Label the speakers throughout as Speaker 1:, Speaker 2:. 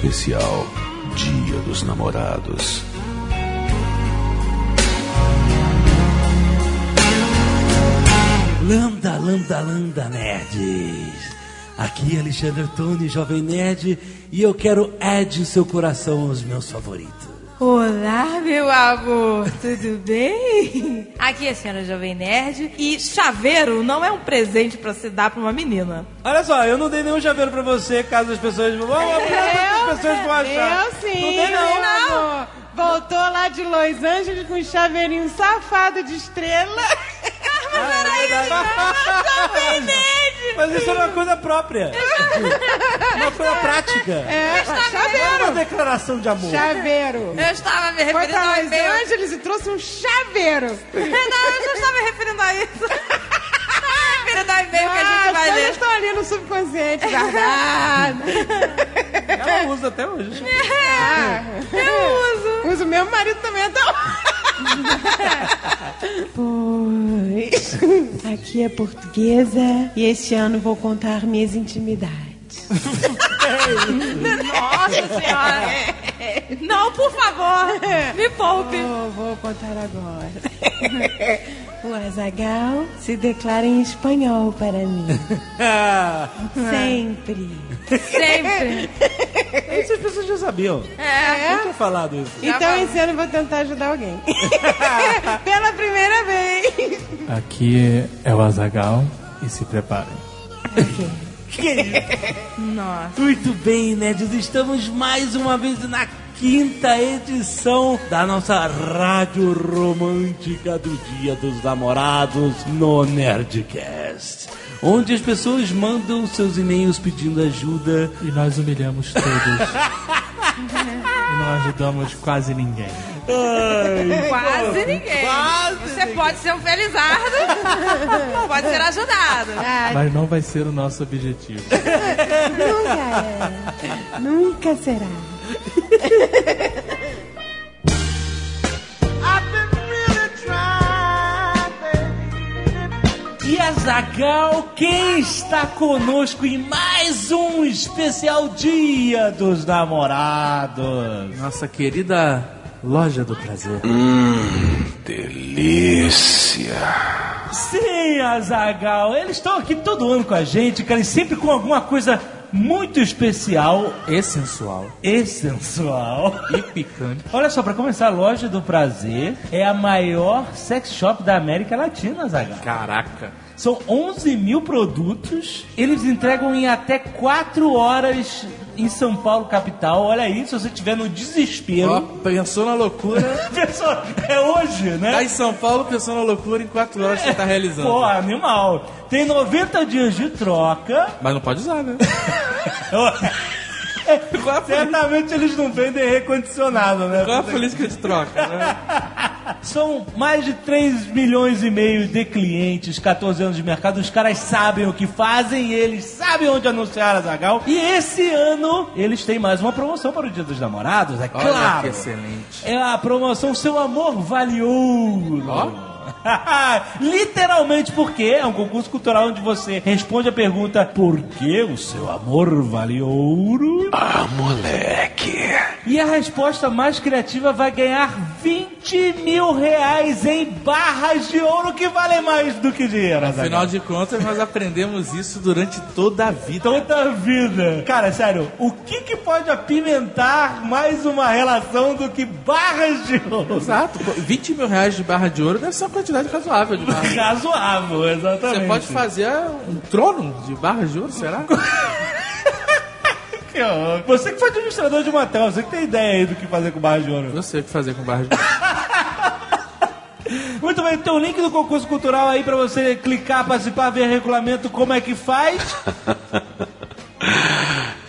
Speaker 1: especial Dia dos Namorados.
Speaker 2: Lambda, lambda, lambda, nerds. Aqui é Alexandre Tony, Jovem Nerd, e eu quero Ed seu coração aos meus favoritos.
Speaker 3: Olá, meu amor, tudo bem? Aqui é a senhora Jovem Nerd e chaveiro não é um presente pra se dar pra uma menina.
Speaker 2: Olha só, eu não dei nenhum chaveiro pra você, caso as pessoas vão. as pessoas vão achar.
Speaker 4: Eu sim.
Speaker 2: Não dei não.
Speaker 3: não.
Speaker 4: amor. Voltou lá de Los Angeles com um chaveirinho safado de estrela.
Speaker 2: Mas isso é uma coisa própria. Uma coisa prática.
Speaker 4: É,
Speaker 2: Não é uma
Speaker 4: chaveiro.
Speaker 2: declaração de amor.
Speaker 4: Chaveiro.
Speaker 3: Eu estava me
Speaker 4: Foi
Speaker 3: referindo
Speaker 4: pra
Speaker 3: ao
Speaker 4: Los
Speaker 3: e-mail.
Speaker 4: Angeles e trouxe um chaveiro.
Speaker 3: Não, eu já estava me referindo a isso. Referindo ao e-mail que a gente
Speaker 4: Ah,
Speaker 3: vai ler.
Speaker 4: estão ali no subconsciente guardado.
Speaker 2: Ela usa até hoje.
Speaker 4: Ah,
Speaker 3: Eu uso.
Speaker 4: uso meu marido também até Pois. Aqui é portuguesa e este ano vou contar minhas intimidades.
Speaker 3: Nossa senhora. Não, por favor, me poupe.
Speaker 4: Vou, vou contar agora. O Azagal se declara em espanhol para mim. Sempre.
Speaker 3: Sempre.
Speaker 2: Isso as pessoas já sabiam.
Speaker 3: É.
Speaker 2: Eu tinha falado isso.
Speaker 4: Então esse ano eu vou tentar ajudar alguém. Pela primeira vez.
Speaker 5: Aqui é o Azagal e se preparem.
Speaker 3: Nossa.
Speaker 2: Muito bem, nerds. Estamos mais uma vez na quinta edição da nossa rádio romântica do Dia dos Namorados no Nerdcast. Onde as pessoas mandam seus e-mails pedindo ajuda.
Speaker 5: E nós humilhamos todos. e não ajudamos quase ninguém.
Speaker 3: Quase ninguém. Você pode ser um felizardo, pode ser ajudado.
Speaker 4: Ah,
Speaker 5: Mas não vai ser o nosso objetivo.
Speaker 4: nunca é. Nunca será.
Speaker 2: E a Zagal, quem está conosco em mais um especial Dia dos Namorados?
Speaker 5: Nossa querida loja do prazer.
Speaker 1: Delícia.
Speaker 2: Sim, Azagal, eles estão aqui todo ano com a gente, cara, e sempre com alguma coisa muito especial
Speaker 5: E sensual.
Speaker 2: e sensual.
Speaker 5: E picante.
Speaker 2: Olha só, pra começar, a Loja do Prazer é a maior sex shop da América Latina, Zagal.
Speaker 5: Caraca.
Speaker 2: São 11 mil produtos, eles entregam em até 4 horas em São Paulo, capital. Olha aí, se você estiver no desespero.
Speaker 6: Ó, pensou na loucura.
Speaker 2: Pessoal, é hoje, né?
Speaker 6: Tá em São Paulo, pensou na loucura em quatro horas você tá realizando.
Speaker 2: Pô, animal. Tem 90 dias de troca.
Speaker 6: Mas não pode usar, né? Poli-
Speaker 2: Certamente eles não vendem recondicionado, né?
Speaker 6: qual a política de troca, né?
Speaker 2: São mais de 3 milhões e meio de clientes, 14 anos de mercado. Os caras sabem o que fazem, eles sabem onde anunciar a Zagal. E esse ano eles têm mais uma promoção para o Dia dos Namorados, é
Speaker 6: Olha
Speaker 2: claro.
Speaker 6: que excelente.
Speaker 2: É a promoção Seu Amor Vale Ouro. Literalmente porque é um concurso cultural onde você responde a pergunta Por que o seu amor vale ouro?
Speaker 1: Ah, moleque.
Speaker 2: E a resposta mais criativa vai ganhar 20 mil reais em barras de ouro que valem mais do que dinheiro.
Speaker 6: Afinal de contas, nós aprendemos isso durante toda a vida.
Speaker 2: Toda a vida. Cara, sério, o que, que pode apimentar mais uma relação do que barras de ouro?
Speaker 6: Exato. Pô, 20 mil reais de barra de ouro deve ser uma quantidade razoável de barra.
Speaker 2: Razoável, exatamente.
Speaker 6: Você pode fazer um trono de barras de ouro, será?
Speaker 2: Que horror. Você que foi administrador de motel, você que tem ideia aí do que fazer com barras de ouro.
Speaker 6: Eu sei o que fazer com barra de ouro.
Speaker 2: Muito bem, tem o link do concurso cultural aí pra você clicar, participar, ver regulamento, como é que faz.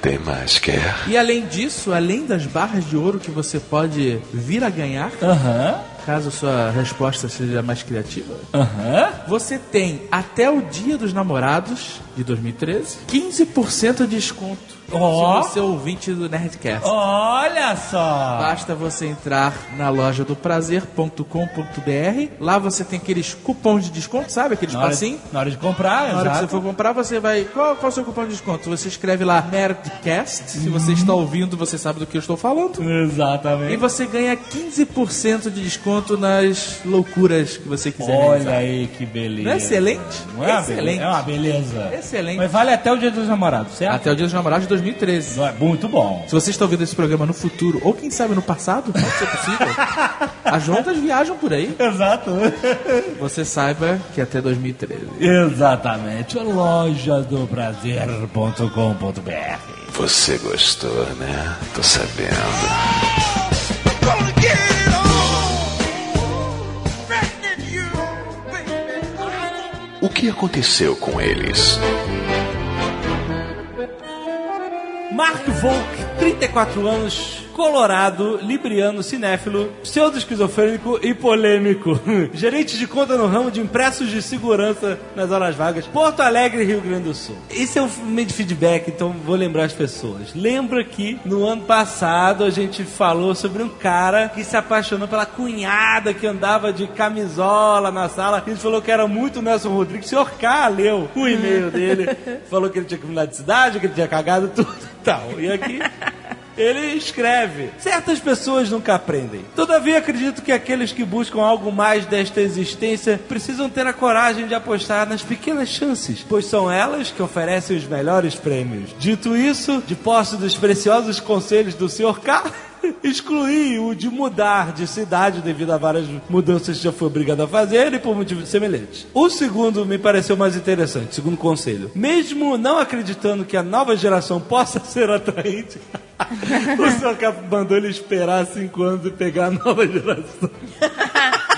Speaker 1: Tem mais, quer?
Speaker 6: E além disso, além das barras de ouro que você pode vir a ganhar,
Speaker 2: Aham.
Speaker 6: Caso sua resposta seja mais criativa,
Speaker 2: Aham.
Speaker 6: você tem até o dia dos namorados de 2013 15% de desconto.
Speaker 2: Ó.
Speaker 6: Se você é ouvinte do Nerdcast.
Speaker 2: Olha só!
Speaker 6: Basta você entrar na loja do prazer.com.br. Lá você tem aqueles cupons de desconto, sabe? Aqueles
Speaker 2: Na hora,
Speaker 6: passinhos.
Speaker 2: na hora de comprar,
Speaker 6: Na hora que
Speaker 2: exato.
Speaker 6: você for comprar, você vai. Qual, qual é o seu cupom de desconto? Você escreve lá Nerdcast. Se você está ouvindo, você sabe do que eu estou falando. E
Speaker 2: Exatamente.
Speaker 6: você ganha 15% de desconto nas loucuras que você quiser
Speaker 2: Olha
Speaker 6: realizar.
Speaker 2: aí que beleza.
Speaker 6: Não é excelente?
Speaker 2: Não é
Speaker 6: Excelente.
Speaker 2: beleza? É uma beleza.
Speaker 6: Excelente.
Speaker 2: Mas vale até o dia dos namorados, certo?
Speaker 6: Até o dia dos namorados de 2013.
Speaker 2: Não é muito bom.
Speaker 6: Se você está ouvindo esse programa no futuro, ou quem sabe no passado, pode ser possível. As juntas viajam por aí.
Speaker 2: Exato.
Speaker 6: Você saiba que até 2013.
Speaker 2: Exatamente. Loja do prazer.com.br.
Speaker 1: Você gostou, né? Tô sabendo. O que aconteceu com eles?
Speaker 2: Mark Volk, 34 anos, colorado, libriano, cinéfilo, pseudo-esquizofrênico e polêmico. Gerente de conta no ramo de impressos de segurança nas horas vagas, Porto Alegre, Rio Grande do Sul. Esse é o meio de feedback, então vou lembrar as pessoas. Lembra que no ano passado a gente falou sobre um cara que se apaixonou pela cunhada que andava de camisola na sala. Gente falou que era muito Nelson Rodrigues. O senhor K leu o e-mail dele, falou que ele tinha que mudar de cidade, que ele tinha cagado tudo e tal. E aqui ele escreve: Certas pessoas nunca aprendem. Todavia, acredito que aqueles que buscam algo mais desta existência precisam ter a coragem de apostar nas pequenas chances, pois são elas que oferecem os melhores prêmios. Dito isso, de posse dos preciosos conselhos do Sr. K. Excluí o de mudar de cidade devido a várias mudanças que já fui obrigado a fazer e por motivos semelhantes. O segundo me pareceu mais interessante, segundo conselho. Mesmo não acreditando que a nova geração possa ser atraente, o senhor mandou ele esperar cinco anos e pegar a nova geração.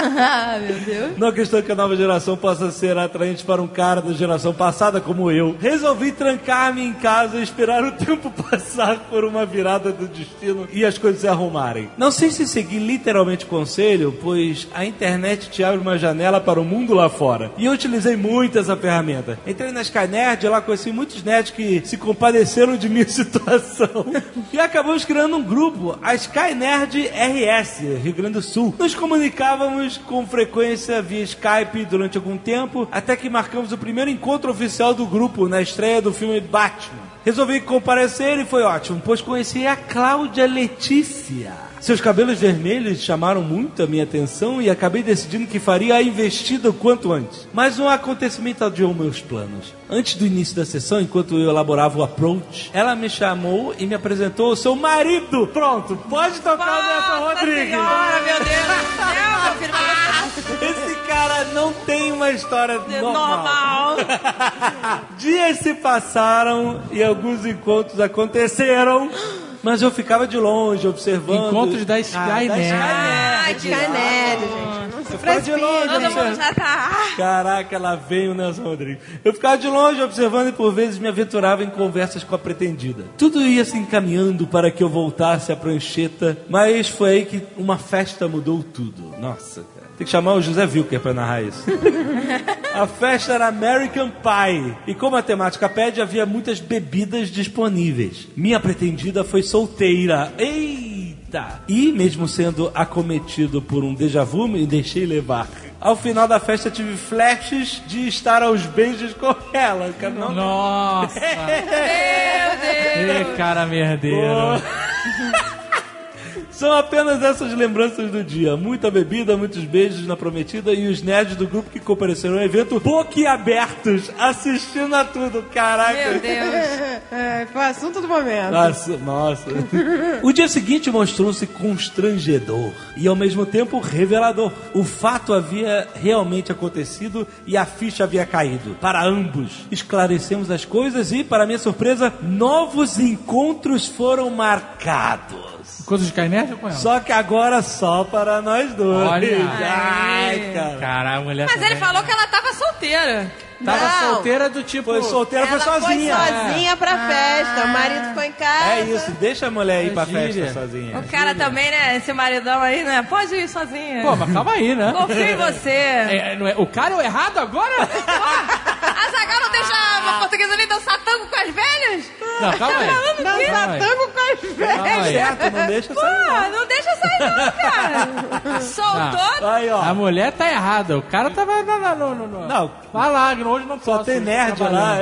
Speaker 3: Ah, meu Deus.
Speaker 2: Não acreditando que a nova geração possa ser atraente para um cara da geração passada como eu. Resolvi trancar-me em casa e esperar o tempo passar por uma virada do destino e as coisas se arrumarem. Não sei se segui literalmente o conselho, pois a internet te abre uma janela para o mundo lá fora. E eu utilizei muito essa ferramenta. Entrei na Sky Nerd e lá conheci muitos nerds que se compadeceram de minha situação. e acabamos criando um grupo, a Sky Nerd RS, Rio Grande do Sul. Nos comunicávamos com frequência via Skype durante algum tempo, até que marcamos o primeiro encontro oficial do grupo na estreia do filme Batman. Resolvi comparecer e foi ótimo, pois conheci a Cláudia Letícia. Seus cabelos vermelhos chamaram muito a minha atenção e acabei decidindo que faria a investida o quanto antes. Mas um acontecimento adiou meus planos. Antes do início da sessão, enquanto eu elaborava o approach, ela me chamou e me apresentou o seu marido. Pronto, pode tocar o Nelson Rodrigues.
Speaker 3: senhora, meu Deus do céu, meu
Speaker 2: Esse cara não tem uma história
Speaker 3: é
Speaker 2: normal.
Speaker 3: Normal.
Speaker 2: Dias se passaram e alguns encontros aconteceram, mas eu ficava de longe observando.
Speaker 6: Encontros da Sky
Speaker 2: Ah, da
Speaker 6: Nerd.
Speaker 3: Ai,
Speaker 4: Sky Nerd, gente.
Speaker 2: Eu ficava de longe.
Speaker 3: Todo
Speaker 2: observando.
Speaker 3: mundo já tá.
Speaker 2: Caraca, lá vem o Nelson Rodrigues. Eu ficava de longe observando e por vezes me aventurava em conversas com a pretendida. Tudo ia se encaminhando para que eu voltasse à prancheta, mas foi aí que uma festa mudou tudo. Nossa, cara. Tem que chamar o José Wilker pra narrar isso. A festa era American Pie. E como a temática pede, havia muitas bebidas disponíveis. Minha pretendida foi solteira. Eita! E, mesmo sendo acometido por um déjà vu, me deixei levar. Ao final da festa, tive flashes de estar aos beijos com ela. Cara, não-
Speaker 5: Nossa! Ê, cara merdeiro.
Speaker 2: São apenas essas lembranças do dia. Muita bebida, muitos beijos na prometida e os nerds do grupo que compareceram ao evento boquiabertos, assistindo a tudo. Caraca.
Speaker 3: Meu Deus.
Speaker 4: É, foi o assunto do momento.
Speaker 2: Nossa, nossa. O dia seguinte mostrou-se constrangedor e ao mesmo tempo revelador. O fato havia realmente acontecido e a ficha havia caído. Para ambos, esclarecemos as coisas e, para minha surpresa, novos encontros foram marcados.
Speaker 5: De Sky Nerd ou com ela?
Speaker 2: Só que agora só para nós dois.
Speaker 5: Olha.
Speaker 2: Ai, cara.
Speaker 5: Caralho, mulher.
Speaker 3: Mas ele
Speaker 5: também.
Speaker 3: falou que ela tava solteira.
Speaker 6: Tava
Speaker 4: Não.
Speaker 6: solteira do tipo.
Speaker 2: Foi solteira,
Speaker 4: Ela
Speaker 2: foi sozinha.
Speaker 4: Foi sozinha pra festa. O marido ficou em casa.
Speaker 2: É isso, deixa a mulher ir pra
Speaker 6: Gíria.
Speaker 2: festa sozinha.
Speaker 3: O cara também, né? Esse maridão aí, né? Pode ir sozinho.
Speaker 6: Pô, mas calma aí, né?
Speaker 3: Confio em você.
Speaker 6: É, não é- o cara é o errado agora?
Speaker 3: A Zagal não deixa a portuguesa nem dançar tango com as velhas?
Speaker 6: Não, calma aí.
Speaker 4: Dançar
Speaker 6: aí.
Speaker 4: tango com as velhas.
Speaker 6: Aí.
Speaker 2: Certo, não deixa
Speaker 3: Pô,
Speaker 2: sair. não.
Speaker 3: não deixa sair não, cara. Soltou.
Speaker 2: Aí, ó.
Speaker 6: A mulher tá errada. O cara tava. Não, não, não, não. não.
Speaker 2: Não.
Speaker 6: Vai lá, que hoje não
Speaker 2: Só
Speaker 6: posso.
Speaker 2: tem nerd lá.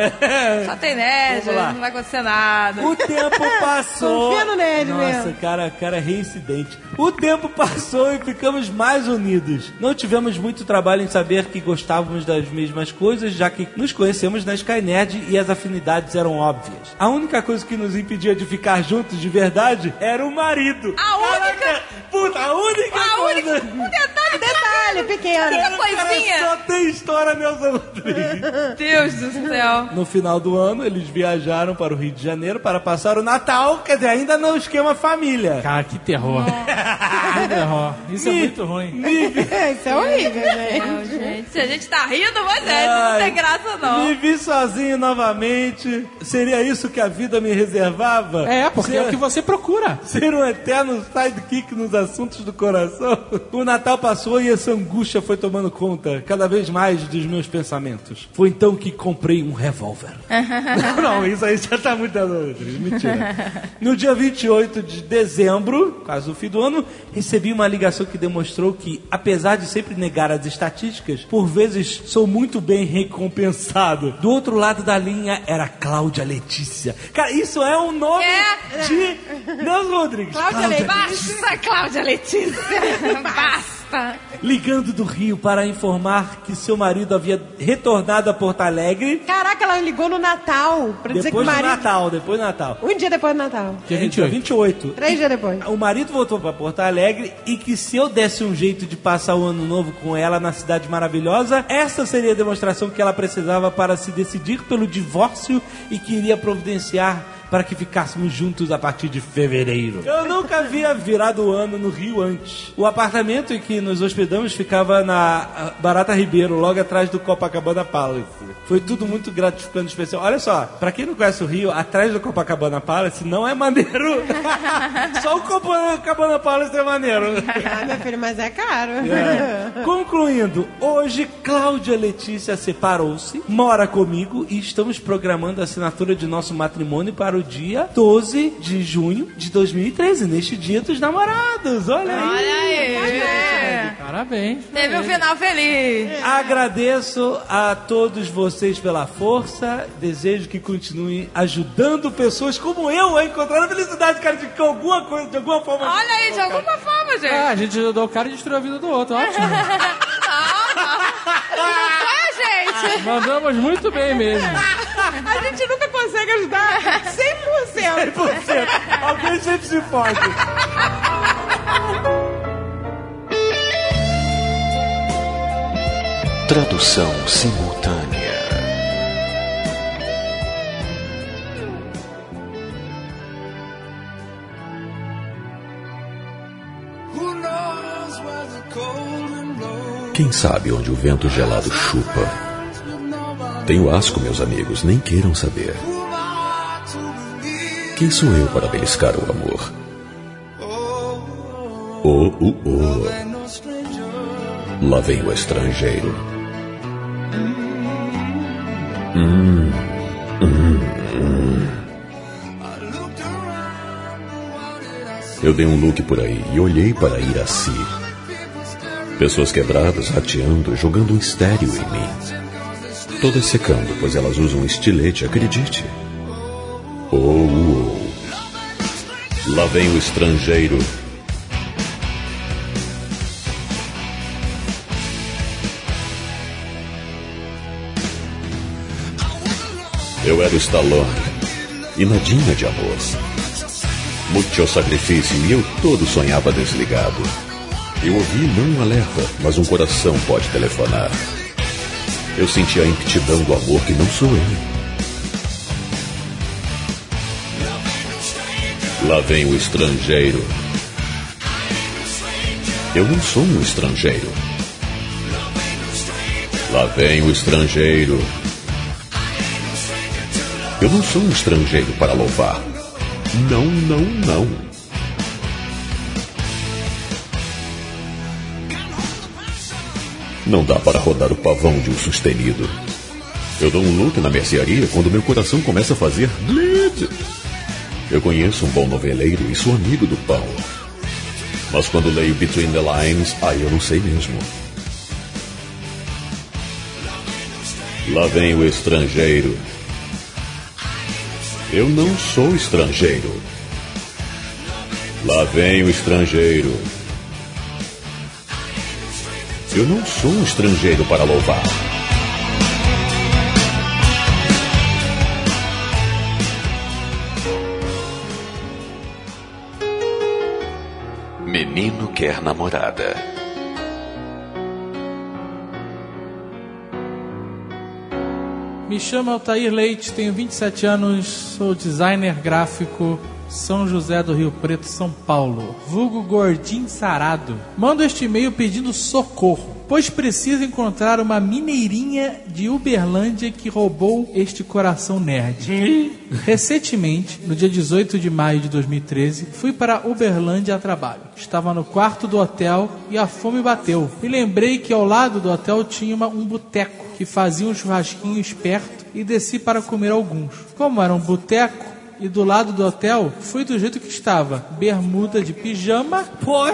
Speaker 3: Só tem nerd, não vai acontecer nada.
Speaker 2: O tempo passou.
Speaker 4: Confia no nerd
Speaker 2: Nossa,
Speaker 4: mesmo.
Speaker 2: cara, cara é reincidente. O tempo passou e ficamos mais unidos. Não tivemos muito trabalho em saber que gostávamos das mesmas coisas, já que nos conhecemos na Skynet e as afinidades eram óbvias. A única coisa que nos impedia de ficar juntos de verdade era o marido.
Speaker 3: A única-
Speaker 2: Caraca, puta, a única
Speaker 3: A
Speaker 2: coisa.
Speaker 3: única... Um detalhe,
Speaker 4: Detalhe pequeno.
Speaker 3: Que coisinha.
Speaker 2: só tem história, Nelson Rodrigues.
Speaker 3: Deus do céu.
Speaker 2: No final do ano, eles viajaram para o Rio de Janeiro para passar o Natal, quer dizer, ainda no esquema família.
Speaker 6: Cara, que terror. que terror. Isso é muito ruim.
Speaker 4: Isso é horrível, gente.
Speaker 3: Não, gente, se a gente tá rindo, mas é, não tem graça não.
Speaker 2: me vi sozinho novamente. Seria isso que a vida me reservava?
Speaker 6: É, porque
Speaker 2: ser,
Speaker 6: é o que você procura.
Speaker 2: ser um eterno sidekick nos assuntos do coração. O Natal passou e essa angústia foi tomando conta cada vez mais dos meus pensamentos. Foi então que comprei um revólver. não, não, isso aí já tá muito. Mentira. No dia 28 de dezembro, quase o fim do ano, recebi uma ligação que demonstrou que, apesar de sempre negar as estatísticas, por vezes sou muito bem recompensado. Do outro lado da linha era Cláudia Letícia. Cara, isso é um nome
Speaker 3: É.
Speaker 2: de Nelson Rodrigues.
Speaker 4: Cláudia Letícia.
Speaker 3: Basta, Cláudia Letícia. Basta.
Speaker 2: Ligando do Rio para informar que seu marido havia retornado a Porto Alegre
Speaker 4: Caraca, ela ligou no Natal pra dizer que
Speaker 2: depois
Speaker 4: o
Speaker 2: do
Speaker 4: marido...
Speaker 2: Natal, depois do Natal.
Speaker 4: Um dia depois do Natal.
Speaker 6: Dia
Speaker 2: É,
Speaker 6: 28.
Speaker 2: 28.
Speaker 4: Três dias depois.
Speaker 2: O marido voltou para Porto Alegre e que se eu desse um jeito de passar o ano novo com ela na cidade maravilhosa, essa seria a demonstração que ela precisava para se decidir pelo divórcio e que iria providenciar para que ficássemos juntos a partir de fevereiro. Eu nunca havia virado o ano no Rio antes. O apartamento em que nos hospedamos ficava na Barata Ribeiro, logo atrás do Copacabana Palace. Foi tudo muito gratificante e especial. Olha só, pra quem não conhece o Rio, atrás do Copacabana Palace não é maneiro. Só o Copacabana Palace é maneiro.
Speaker 4: Ah, meu filho, mas é caro.
Speaker 2: É. Concluindo, hoje Cláudia Letícia separou-se, mora comigo e estamos programando a assinatura de nosso matrimônio para o dia 12 de junho de 2013, neste dia dos namorados. Olha aí.
Speaker 3: Olha aí.
Speaker 6: Parabéns.
Speaker 3: Teve um final feliz.
Speaker 2: Agradeço a todos vocês pela força. Desejo que continuem ajudando pessoas como eu a encontrar a felicidade, cara, de alguma coisa, de alguma forma.
Speaker 3: Olha aí, de alguma forma, gente.
Speaker 6: Ah, a gente ajudou o cara e destruiu a vida do outro. Ótimo.
Speaker 3: Não foi a gente.
Speaker 6: Mandamos muito bem mesmo.
Speaker 4: A gente nunca consegue ajudar 100%.
Speaker 2: 100%. Alguém sempre se pode.
Speaker 1: Tradução simultânea. Quem sabe onde o vento gelado chupa? Tenho asco, meus amigos, nem queiram saber. Quem sou eu para beliscar o amor? Oh, oh, oh. Lá vem o estrangeiro. Hum, hum, hum. Eu dei um look por aí e olhei para Iraci. Pessoas quebradas, rateando, jogando um estéreo em mim. Todas secando, pois elas usam estilete, acredite. Oh, oh. Lá vem o estrangeiro. Eu era o Stallone e nadinha de amor. Muito sacrifício e eu todo sonhava desligado. Eu ouvi não um alerta, mas um coração pode telefonar. Eu senti a impetidão do amor que não sou eu. Lá vem o estrangeiro. Eu não sou um estrangeiro. Lá vem o estrangeiro. Eu não sou um estrangeiro para louvar. Não, não, não. Não dá para rodar o pavão de um sustenido. Eu dou um look na mercearia quando meu coração começa a fazer bleed. Eu conheço um bom noveleiro e sou amigo do pão. Mas quando leio Between the Lines, aí eu não sei mesmo. Lá vem o estrangeiro. Eu não sou estrangeiro. Lá vem o estrangeiro. Eu não sou um estrangeiro para louvar. Menino quer namorada.
Speaker 6: Me chamo Altair Leite, tenho 27 anos, sou designer gráfico, São José do Rio Preto, São Paulo. Vulgo Gordinho Sarado. Mando este e-mail pedindo socorro, pois preciso encontrar uma mineirinha de Uberlândia que roubou este coração nerd. Recentemente, no dia 18 de maio de 2013, fui para Uberlândia a trabalho. Estava no quarto do hotel e a fome bateu. Me lembrei que ao lado do hotel tinha uma- um boteco que fazia um churrasquinho esperto e desci para comer alguns. Como era um boteco e do lado do hotel, fui do jeito que estava: bermuda de pijama,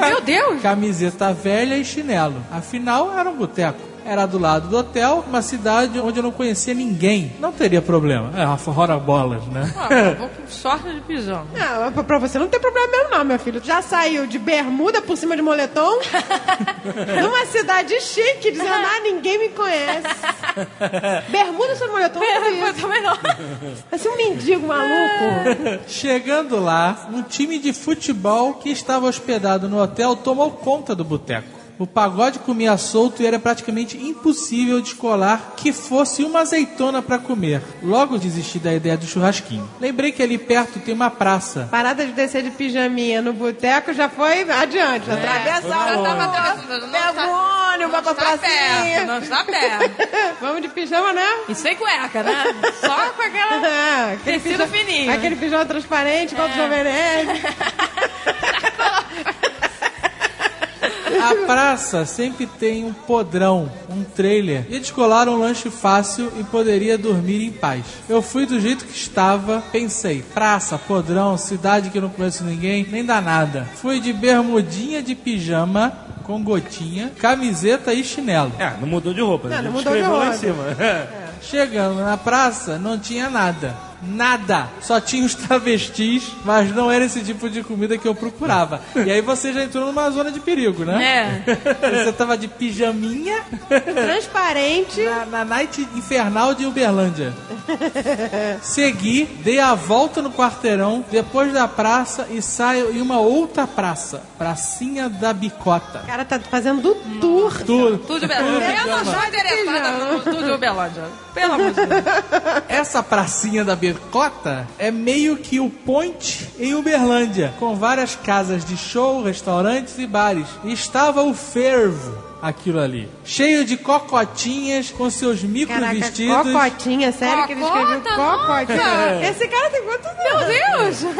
Speaker 3: Meu Deus!
Speaker 6: camiseta velha e chinelo. Afinal, era um boteco. Era do lado do hotel, uma cidade onde eu não conhecia ninguém. Não teria problema. É, fora bolas, né?
Speaker 3: Ah, vou com sorte de pijama.
Speaker 4: Não, pra- pra você não tem problema mesmo não, meu filho. Já saiu de bermuda por cima de moletom, numa cidade chique, dizendo, ah, ninguém me conhece. Bermuda sobre moletom, não
Speaker 3: Eu também não.
Speaker 4: Parece um mendigo maluco.
Speaker 6: Chegando lá, um time de futebol que estava hospedado no hotel tomou conta do boteco. O pagode comia solto e era praticamente impossível descolar que fosse uma azeitona para comer. Logo desisti da ideia do churrasquinho. Lembrei que ali perto tem uma praça.
Speaker 4: Parada de descer de pijaminha no boteco já foi adiante. Já atravessa
Speaker 3: Já
Speaker 4: a
Speaker 3: tava atravessando, não
Speaker 4: pega
Speaker 3: está-
Speaker 4: o ônibus, vai pra pracinha.
Speaker 3: não está perto.
Speaker 4: Vamos de pijama, né?
Speaker 3: E sem cueca, né? Só com aquela...
Speaker 4: É, aquele
Speaker 3: Tecido fininho.
Speaker 4: Aquele pijama transparente, igual do Jovem Nerd.
Speaker 6: A praça sempre tem um podrão, um trailer, e descolar um lanche fácil e poderia dormir em paz. Eu fui do jeito que estava, pensei, praça, podrão, cidade que eu não conheço ninguém, nem dá nada. Fui de bermudinha de pijama, com gotinha, camiseta e chinelo.
Speaker 2: É, não mudou de roupa.
Speaker 4: Não,
Speaker 2: né?
Speaker 4: não mudou de
Speaker 2: Escreveu lá
Speaker 4: roupa.
Speaker 2: em cima.
Speaker 6: Chegando na praça, não tinha nada. Nada. Só tinha os travestis, mas não era esse tipo de comida que eu procurava. E aí você já entrou numa zona de perigo, né?
Speaker 3: É.
Speaker 6: Você tava de pijaminha
Speaker 4: Transparente.
Speaker 6: na, na night infernal de Uberlândia. Segui, dei a volta no quarteirão, depois da praça e saio em uma outra praça. Pracinha da Bicota.
Speaker 4: O cara tá fazendo do tour.
Speaker 6: Tudo.
Speaker 3: Tudo de Uberlândia. Eu não sou interessada no tudo de Uberlândia. Pelo amor de Deus.
Speaker 6: Essa pracinha da Bicota é meio que o point em Uberlândia, com várias casas de show, restaurantes e bares. E estava o fervo. Aquilo ali. Cheio de cocotinhas com seus micro
Speaker 4: Caraca,
Speaker 6: vestidos.
Speaker 4: cocotinha, sério que ele escreveu
Speaker 3: Cocota?
Speaker 4: cocotinha?
Speaker 3: Nossa.
Speaker 4: Esse cara tem quantos anos?
Speaker 3: Meu Deus.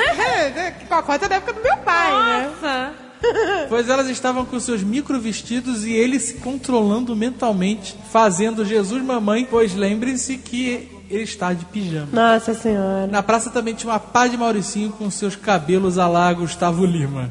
Speaker 4: É, Cocota é da época do meu pai, né?
Speaker 3: Nossa.
Speaker 6: Pois elas estavam com seus micro vestidos e ele se controlando mentalmente, fazendo Jesus mamãe, pois lembrem-se que ele está de pijama.
Speaker 4: Nossa senhora.
Speaker 6: Na praça também tinha uma pá de Mauricinho com seus cabelos a lá Gustavo Lima.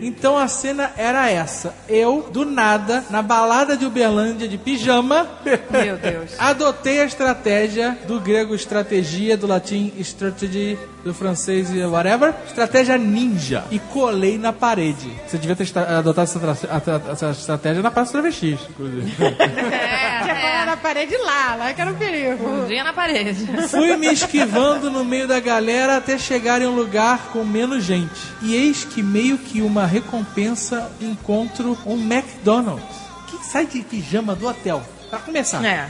Speaker 6: então a cena era essa. Eu, do nada, na balada de Uberlândia de pijama,
Speaker 3: Meu Deus.
Speaker 6: adotei a estratégia do grego estratégia, do latim strategy, do francês e whatever, estratégia ninja, e colei na parede. Você devia ter adotado essa, essa estratégia na praça travestis, inclusive.
Speaker 4: Tinha
Speaker 3: É,
Speaker 4: colado na parede lá, lá que era um perigo.
Speaker 3: Bundinha na parede.
Speaker 6: Fui me esquivando no meio da galera até chegar em um lugar com menos gente. E eis que meio que uma recompensa encontro um McDonald's. Que sai de pijama do hotel. Pra começar.
Speaker 3: É.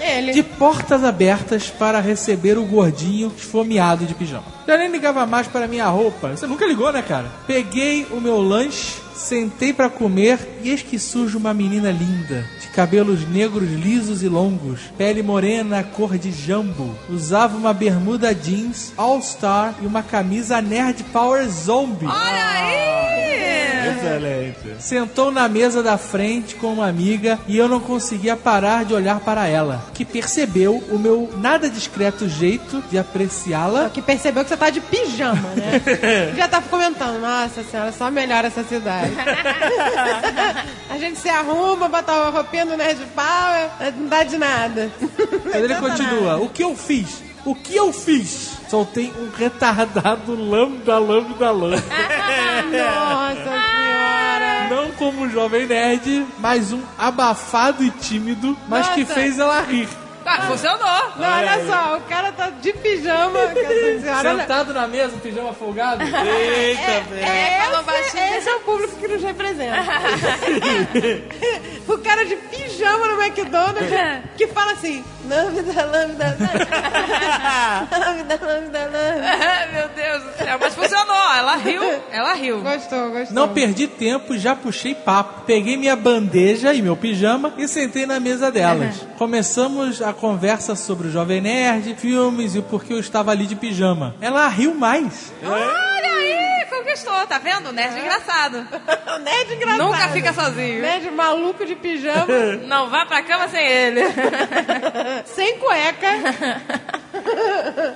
Speaker 4: Ele.
Speaker 6: De portas abertas para receber o gordinho esfomeado de pijama. Já nem ligava mais para minha roupa. Você nunca ligou, né, cara? Peguei o meu lanche, sentei para comer e eis que surge uma menina linda, de cabelos negros lisos e longos, pele morena, cor de jambo. Usava uma bermuda jeans All Star e uma camisa Nerd Power Zombie.
Speaker 3: Olha aí!
Speaker 2: Excelente.
Speaker 6: Sentou na mesa da frente com uma amiga e eu não conseguia parar de olhar para ela, que percebeu o meu nada discreto jeito de apreciá-la.
Speaker 4: Que percebeu que você tá de pijama, né? Já tá comentando, nossa senhora, só melhora essa cidade. a gente se arruma, bota a roupinha do Nerd Power, não dá de nada.
Speaker 6: Aí ele continua: O que eu fiz? O que eu fiz? Soltei um retardado lambda, lambda, lambda.
Speaker 4: Nossa senhora.
Speaker 6: Não como um jovem nerd, mas um abafado e tímido, mas que
Speaker 4: Nossa.
Speaker 6: fez ela rir.
Speaker 3: Ah, funcionou.
Speaker 4: Não, olha só, o cara tá de pijama. senhora-
Speaker 6: Sentado na mesa, pijama folgado.
Speaker 2: Eita, velho.
Speaker 4: É, esse,
Speaker 3: baixinho.
Speaker 4: esse é o público que nos representa. o cara de pijama no McDonald's que fala assim: lambda, lambda, lambda, lambda, lambda.
Speaker 3: Meu Deus do céu. Mas funcionou. Ela riu. Ela riu.
Speaker 4: Gostou, gostou.
Speaker 6: Não perdi tempo, já puxei papo. Peguei minha bandeja e meu pijama e sentei na mesa delas. Começamos a conversa sobre o Jovem Nerd, filmes e o porquê eu estava ali de pijama. Ela riu mais.
Speaker 3: Olha aí, conquistou. Tá vendo? Nerd engraçado.
Speaker 4: Nerd engraçado.
Speaker 3: Nunca fica sozinho.
Speaker 4: Nerd maluco de pijama,
Speaker 3: Não vá pra cama sem ele.
Speaker 4: sem cueca.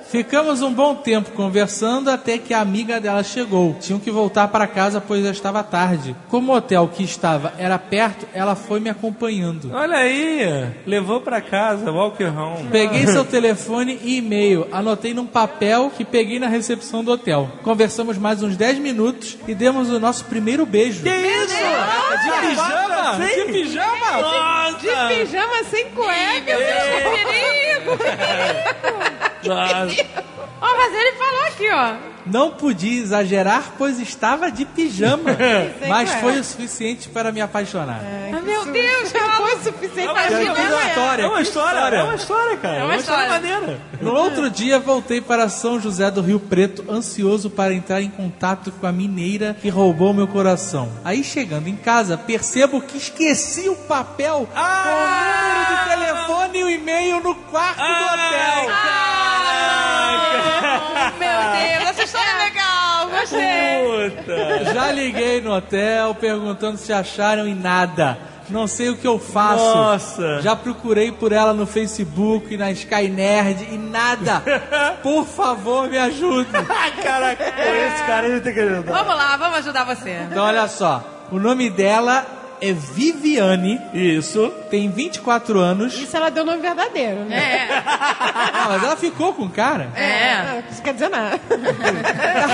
Speaker 6: Ficamos um bom tempo conversando até que a amiga dela chegou. Tinham que voltar para casa pois já estava tarde. Como o hotel que estava era perto, ela foi me acompanhando.
Speaker 2: Olha aí, levou pra casa, walk home.
Speaker 6: Peguei seu telefone e e-mail, anotei num papel que peguei na recepção do hotel. Conversamos mais uns 10 minutos e demos o nosso primeiro beijo.
Speaker 2: Que isso?
Speaker 6: De pijama? De pijama?
Speaker 2: Nossa!
Speaker 4: De pijama sem cueca.
Speaker 3: Perigo.
Speaker 2: Nossa.
Speaker 3: Ó, mas ele falou aqui, ó.
Speaker 6: Não podia exagerar, pois estava de pijama. Mas foi o suficiente para me apaixonar.
Speaker 3: Ah, meu Deus,
Speaker 4: Já foi suficiente pra
Speaker 3: Imagina,
Speaker 4: mim.
Speaker 6: que
Speaker 4: né?
Speaker 6: história.
Speaker 2: É uma história, é uma história, cara.
Speaker 3: É uma história.
Speaker 2: maneira.
Speaker 6: No outro dia, voltei para São José do Rio Preto, ansioso para entrar em contato com a mineira que roubou meu coração. Aí, chegando em casa, percebo que esqueci o papel com o número de telefone e o e-mail no quarto do hotel.
Speaker 3: Meu Deus, essa história é legal. Gostei.
Speaker 2: Puta.
Speaker 6: Já liguei no hotel perguntando se acharam e nada. Não sei o que eu faço.
Speaker 2: Nossa.
Speaker 6: Já procurei por ela no Facebook e na Sky Nerd e nada. Por favor, me ajude.
Speaker 2: Caraca, esse cara ele tem que ajudar.
Speaker 3: Vamos lá, vamos ajudar você.
Speaker 6: Então, olha só. O nome dela é Viviane,
Speaker 2: Isso.
Speaker 6: tem 24 anos.
Speaker 4: Isso ela deu nome verdadeiro, né?
Speaker 3: É,
Speaker 6: Ah, mas ela ficou com o cara.
Speaker 3: é.
Speaker 4: Ah, Isso quer dizer nada.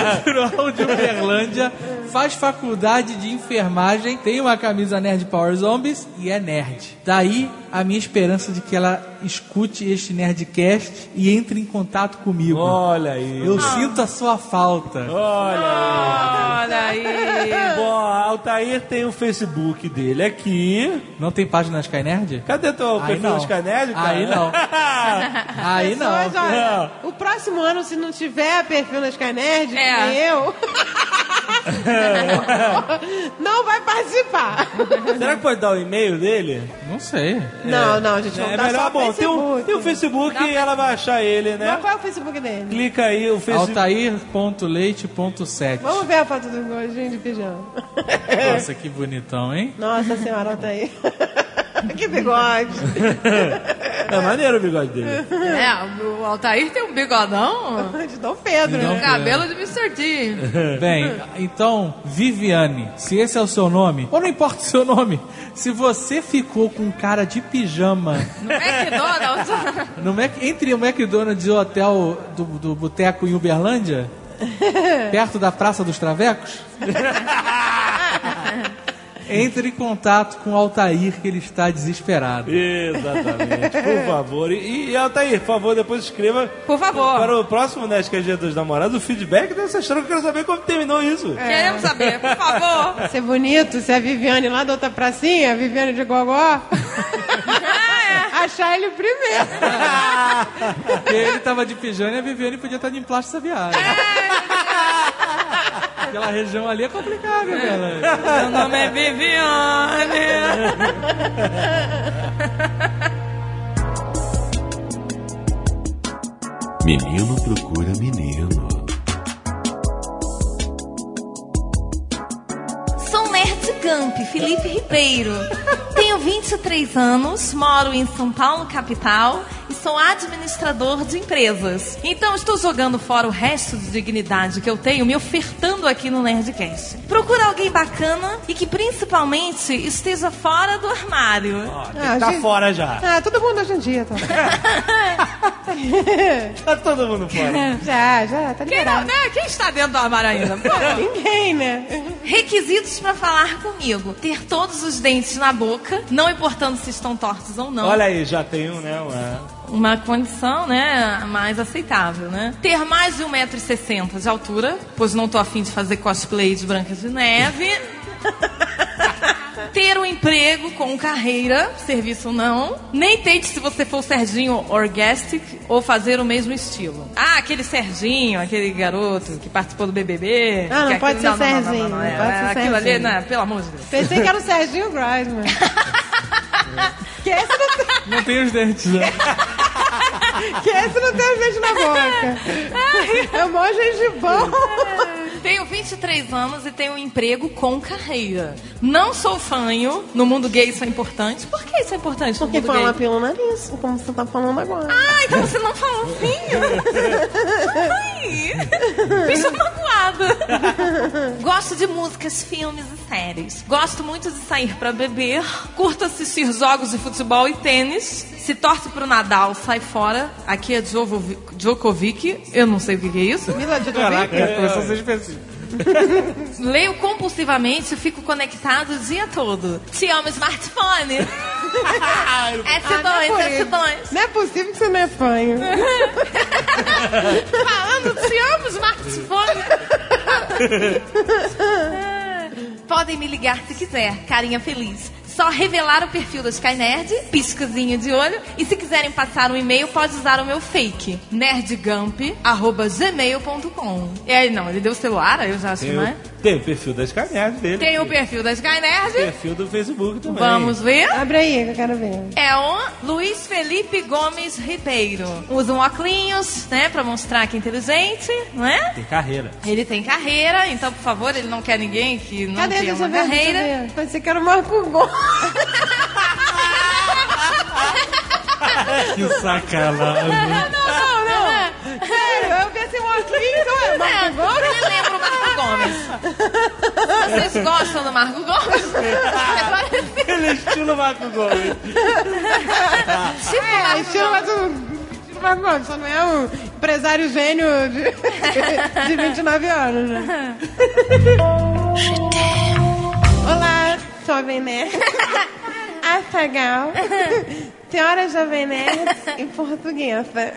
Speaker 6: Natural de Uberlândia, faz faculdade de enfermagem, tem uma camisa Nerd Power Zombies e é nerd. Daí a minha esperança de que ela escute este Nerdcast e entre em contato comigo.
Speaker 2: Olha aí.
Speaker 6: Eu sinto a sua falta.
Speaker 2: Olha
Speaker 3: Olha aí.
Speaker 2: aí. Bom, Altair tem o Facebook dele aqui.
Speaker 6: Não tem página na Sky Nerd?
Speaker 2: Cadê teu
Speaker 6: Aí
Speaker 2: perfil
Speaker 6: não.
Speaker 2: no Scaned, cara?
Speaker 6: Aí não. Aí não.
Speaker 4: Mas olha, o próximo ano, se não tiver perfil na Sky Nerd,
Speaker 3: É.
Speaker 4: eu, não vai participar.
Speaker 2: Será que pode dar o e-mail dele?
Speaker 6: Não sei.
Speaker 4: Não, não, a gente
Speaker 2: É
Speaker 4: não dá só
Speaker 2: melhor,
Speaker 4: o
Speaker 2: tem o,
Speaker 4: Facebook.
Speaker 2: tem o Facebook e ela vai achar ele, né?
Speaker 4: Mas qual é o Facebook dele?
Speaker 2: Clica aí, o Facebook.
Speaker 6: Altair.leite.7
Speaker 4: Vamos ver a foto do gordinho de pijama.
Speaker 6: Nossa, que bonitão, hein?
Speaker 4: Nossa senhora, tá aí. que bigode.
Speaker 2: É maneiro o bigode dele.
Speaker 3: É, o Altair tem um bigodão.
Speaker 4: De Dom Pedro,
Speaker 6: Dom
Speaker 4: né?
Speaker 3: Cabelo de Mr. D.
Speaker 6: Bem, então, Viviane, se esse é o seu nome, ou não importa o seu nome, se você ficou com cara de pijama
Speaker 3: No McDonald's.
Speaker 6: no Mac, entre o McDonald's e o hotel do, do Boteco em Uberlândia, perto da Praça dos Travecos, entre em contato com o Altair, que ele está desesperado.
Speaker 2: Exatamente, por favor. E, e Altair, por favor, depois escreva
Speaker 3: Por favor.
Speaker 2: para o próximo Nerdcast Dia dos Namorados o feedback dessa história. Eu quero saber como terminou isso.
Speaker 3: Queremos saber, por favor.
Speaker 4: Ser bonito, se é a Viviane lá da outra pracinha, a Viviane de Gogó. achar ele primeiro.
Speaker 6: Porque ele tava de pijama e a Viviane podia estar de essa viagem. Aquela região ali é complicada, cara.
Speaker 3: Meu nome é Viviane.
Speaker 1: Menino procura menino.
Speaker 3: Sou Nerd Gump, Felipe Ribeiro. Tenho 23 anos, moro em São Paulo, capital, sou administrador de empresas. Então estou jogando fora o resto de dignidade que eu tenho, me ofertando aqui no Nerdcast. Procura alguém bacana e que principalmente esteja fora do armário.
Speaker 4: Ah,
Speaker 2: tá
Speaker 4: gente-
Speaker 2: fora já.
Speaker 4: Ah, todo mundo hoje em dia, tá?
Speaker 2: Tá todo mundo fora.
Speaker 4: já, já, tá
Speaker 3: Quem, não,
Speaker 4: liberado.
Speaker 3: né? Quem está dentro do armário ainda? Pô.
Speaker 4: Ninguém, né?
Speaker 3: Requisitos para falar comigo: ter todos os dentes na boca, não importando se estão tortos ou não.
Speaker 2: Olha aí, já tem um, né? Uma...
Speaker 3: uma condição, né, mais aceitável, né? Ter mais de 1,60m de altura, pois não tô afim de fazer cosplay de Branca de Neve. Ter um emprego com carreira, serviço não. Nem tente se você for o Serginho Orgastic ou fazer o mesmo estilo. Ah, aquele Serginho, aquele garoto que participou do BBB.
Speaker 4: Ah, não pode
Speaker 3: aquele-
Speaker 4: ser Serginho, não
Speaker 3: é,
Speaker 4: pode ser
Speaker 3: aquilo ali,
Speaker 4: Serginho.
Speaker 3: né, pelo amor de Deus.
Speaker 4: Pensei que era o Serginho Grossman. que, esse não tem,
Speaker 6: Não tem os dentes, né?
Speaker 4: que esse não tem os dentes na boca. É mó gengibão.
Speaker 3: Tenho 23 anos e tenho um emprego com carreira. Não sou fanho. No mundo gay isso é importante. Por que isso é importante no
Speaker 4: Porque
Speaker 3: mundo
Speaker 4: fala
Speaker 3: gay?
Speaker 4: pelo nariz, como você tá falando agora.
Speaker 3: Ah, então você não falou fanho? Ai, bicha magoada. Gosto de músicas, filmes e séries. Gosto muito de sair pra beber. Curto assistir jogos de futebol e tênis. Se torce pro Nadal, sai fora. Aqui é Djokovic. Eu não sei o que que é isso.
Speaker 4: Mila de
Speaker 2: Caraca,
Speaker 6: É, começou a ser.
Speaker 3: Leio compulsivamente e fico conectado o dia todo. Te amo, smartphone. S2,
Speaker 4: Ah, não é por isso.
Speaker 3: S2.
Speaker 4: Não é possível que você não é fanho.
Speaker 3: Falando, te amo, smartphone. Podem me ligar se quiser, carinha feliz. Só revelar o perfil da Skynerd, piscazinho de olho. E se quiserem passar um e-mail, pode usar o meu fake, nerdgump.gmail.com. E aí, não, ele deu o celular, eu já acho
Speaker 2: Tem
Speaker 3: não
Speaker 2: o,
Speaker 3: é.
Speaker 2: tem o perfil das caminhadas dele.
Speaker 3: Tem o perfil da Skynerd.
Speaker 2: perfil do Facebook também.
Speaker 3: Vamos ver.
Speaker 4: Abre aí que eu quero ver.
Speaker 3: É o Luiz Felipe Gomes Ribeiro. Usa um óculos, né, pra mostrar que é inteligente, não é?
Speaker 2: Tem carreira.
Speaker 3: Ele tem carreira, então, por favor, ele não quer ninguém que não
Speaker 4: Cadê?
Speaker 3: tenha uma
Speaker 4: ver, deixa
Speaker 3: carreira.
Speaker 4: eu ver. Pensei que era o Marco Gomes.
Speaker 6: Que sacanagem.
Speaker 4: Não, não. Sério, eu pensei um óculos, não é Marco Gomes?
Speaker 3: Ele lembra o Marco Gomes. Vocês gostam do Marco Gomes?
Speaker 2: Ele é estilo Marco Gomes.
Speaker 3: tipo
Speaker 4: É,
Speaker 3: Marco
Speaker 4: estilo
Speaker 3: Gomes.
Speaker 4: mais um... estilo Marco Gomes, só não é um empresário gênio de, de 29 anos, né? Jovem Nerd. Afagal. Senhora Jovem Nerd em portuguesa.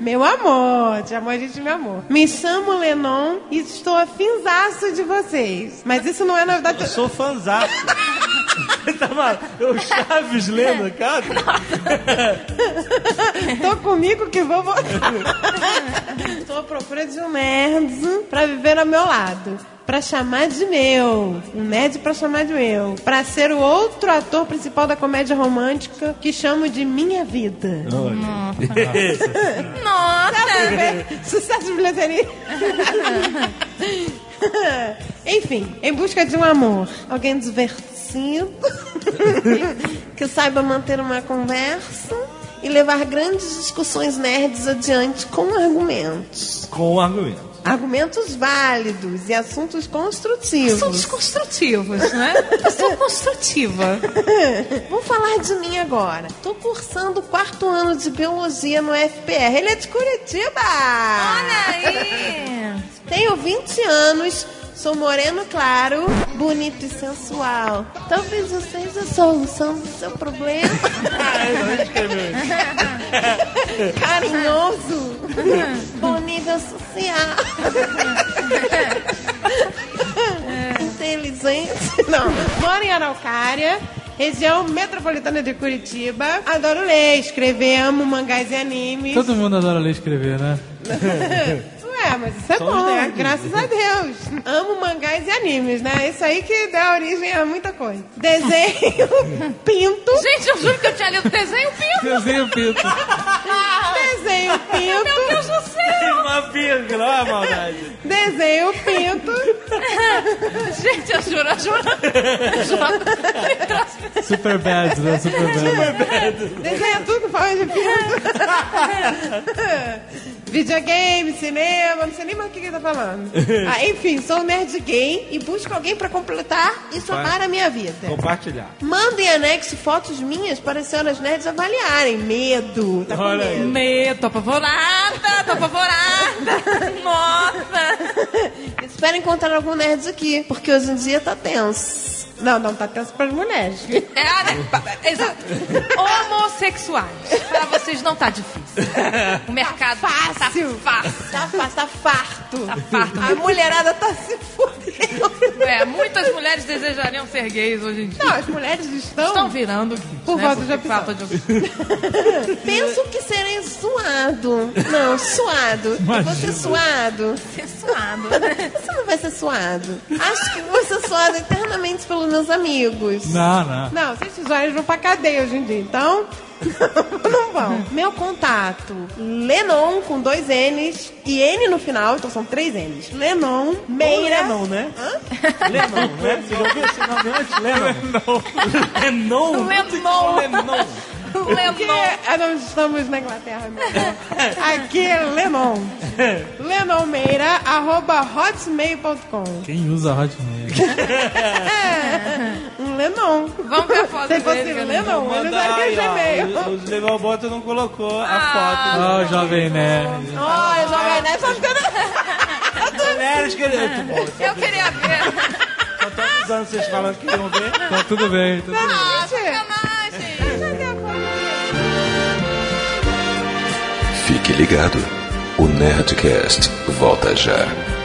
Speaker 4: Meu amor, te amo, a gente me amor. Me chamo Lenon e estou afinzaço de vocês. Mas isso não é novidade.
Speaker 2: Eu sou fanzaço. tá mal? O Chaves lendo, cara?
Speaker 4: Tô comigo que vou voltar. Tô à procura de um nerd pra viver ao meu lado. Pra chamar de meu. Um nerd pra chamar de meu. Pra ser o outro ator principal da comédia romântica que chamo de minha vida.
Speaker 3: Nossa!
Speaker 4: Sucesso de bilheteria. Enfim, em busca de um amor. Alguém divertido. que saiba manter uma conversa e levar grandes discussões nerds adiante com argumentos.
Speaker 2: Com argumento.
Speaker 4: Argumentos válidos e assuntos construtivos.
Speaker 3: Assuntos construtivos, né? Pessoa construtiva.
Speaker 4: Vou falar de mim agora. Tô cursando o quarto ano de biologia no FPR. Ele é de Curitiba!
Speaker 3: Olha aí!
Speaker 4: Tenho 20 anos, sou moreno claro, bonito e sensual. Talvez eu seja a solução do seu problema. Carinhoso, bom nível social. Inteligente. Não, moro em Araucária. região metropolitana de Curitiba. Adoro ler, escrever, amo mangás e animes.
Speaker 6: Todo mundo adora ler e escrever, né?
Speaker 4: Ué, mas isso é
Speaker 2: Somos
Speaker 4: bom,
Speaker 2: nerds.
Speaker 4: graças a Deus. Amo mangás e animes, né? Isso aí que dá origem a muita coisa. Desenho, pinto,
Speaker 3: Gente, eu juro que eu tinha lido desenho pinto.
Speaker 6: Desenho pinto.
Speaker 4: desenho pinto,
Speaker 3: Meu Deus do céu.
Speaker 2: Uma vírgula, olha a maldade.
Speaker 4: desenho pinto.
Speaker 3: Gente, eu juro, eu juro. Eu juro.
Speaker 6: Super bad, né? Super bad.
Speaker 4: Desenha tudo, fala de pinto. Videogame, cinema, não sei nem mais o que ele tá falando. Ah, enfim, sou nerd gay e busco alguém pra completar e somar a minha vida.
Speaker 2: Compartilhar.
Speaker 4: Manda em anexo fotos minhas para as senhoras nerds avaliarem. Medo. Tá com
Speaker 2: Olha aí.
Speaker 4: medo.
Speaker 3: Medo, tô apavorada, tô apavorada. Nossa.
Speaker 4: Espero encontrar algum nerds aqui, porque hoje em dia tá tenso. Não, não, tá tenso pras mulheres.
Speaker 3: É, né? Exato. Homossexuais. Pra vocês não tá difícil. O mercado
Speaker 4: Fácil.
Speaker 3: tá fácil.
Speaker 4: Tá, fa- tá farto.
Speaker 3: Tá farto.
Speaker 4: A mulherada tá se fudendo.
Speaker 3: É, muitas mulheres desejariam ser gays hoje em dia.
Speaker 4: Não, as mulheres estão...
Speaker 3: Estão virando gays,
Speaker 4: Por
Speaker 3: né?
Speaker 4: falta de opção.
Speaker 3: falta de opção.
Speaker 4: Penso que serei suado. Não, suado. Eu vou ser suado.
Speaker 3: Sensuado.
Speaker 4: Você não vai ser suado. Acho que vou ser suado eternamente pelos meus amigos.
Speaker 6: Não, não.
Speaker 4: Não, se esses usuários vão pra cadeia hoje em dia, então. não vão. Meu contato: Lenon com dois N's e N no final, então são três N's. Lenon Meira.
Speaker 2: Lenon, né? Lenon, né? Você já ouviu esse nome antes? Lenon. Lenon.
Speaker 3: Lenon.
Speaker 2: Lenon.
Speaker 3: Lenon.
Speaker 4: Ah, não estamos na Inglaterra mesmo. Aqui é Lenon. Lenon Meira, arroba hotmail.com.
Speaker 6: Quem usa Hotmail?
Speaker 4: Um Lenon.
Speaker 3: Vamos ver a foto
Speaker 4: Se fosse
Speaker 3: dele.
Speaker 4: Lenon, ele usaria
Speaker 2: aí,
Speaker 4: Gmail.
Speaker 2: ó. O Legal Bota não colocou a
Speaker 6: Ó, o Jovem Nerd.
Speaker 4: Olha, Jovem Nerd, só ficando...
Speaker 2: foto. Mulheres querendo.
Speaker 3: Eu queria ver.
Speaker 2: Há tantos anos vocês falam que queriam ver.
Speaker 6: Tá tudo bem, tudo bem.
Speaker 1: Fique ligado. O Nerdcast volta já.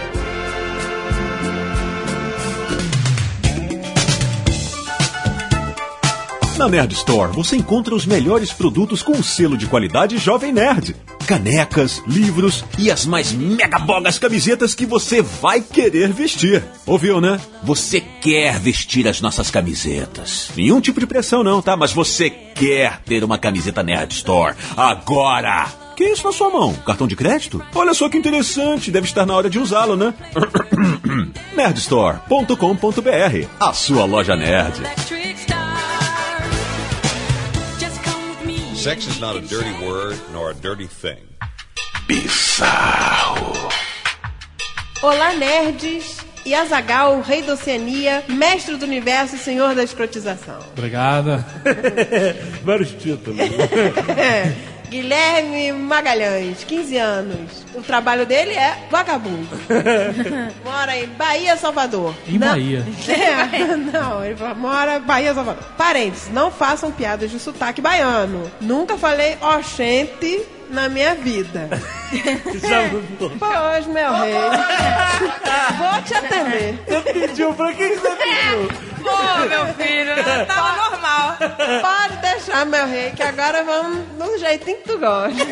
Speaker 7: Na Nerd Store você encontra os melhores produtos com o selo de qualidade Jovem Nerd. Canecas, livros e as mais megabogas camisetas que você vai querer vestir. Ouviu, né? Você quer vestir as nossas camisetas. Nenhum tipo de pressão não, tá? Mas você quer ter uma camiseta Nerd Store agora. Que isso na sua mão? Cartão de crédito? Olha só que interessante, deve estar na hora de usá-lo, né? nerdstore.com.br, a sua loja nerd.
Speaker 8: Sex is not a dirty word nor a dirty thing.
Speaker 1: Bizarro.
Speaker 4: Olá, nerds! E Azagal, o rei da Oceania, mestre do universo e senhor da escrotização.
Speaker 6: Obrigado.
Speaker 2: Vários títulos.
Speaker 4: Guilherme Magalhães, 15 anos. O trabalho dele é vagabundo. Mora em Bahia, Salvador.
Speaker 6: Em
Speaker 4: Não-
Speaker 6: Bahia.
Speaker 4: É, não, ele mora em Bahia, Salvador. Parentes, não façam piadas de sotaque baiano. Nunca falei oxente na minha vida.
Speaker 2: Já mudou.
Speaker 4: Pois, meu rei. Vou te atender.
Speaker 2: Você pediu, pra que você pediu?
Speaker 3: Ô, meu filho, tava normal.
Speaker 4: Pode deixar, meu rei, que agora vamos do jeitinho que tu gosta.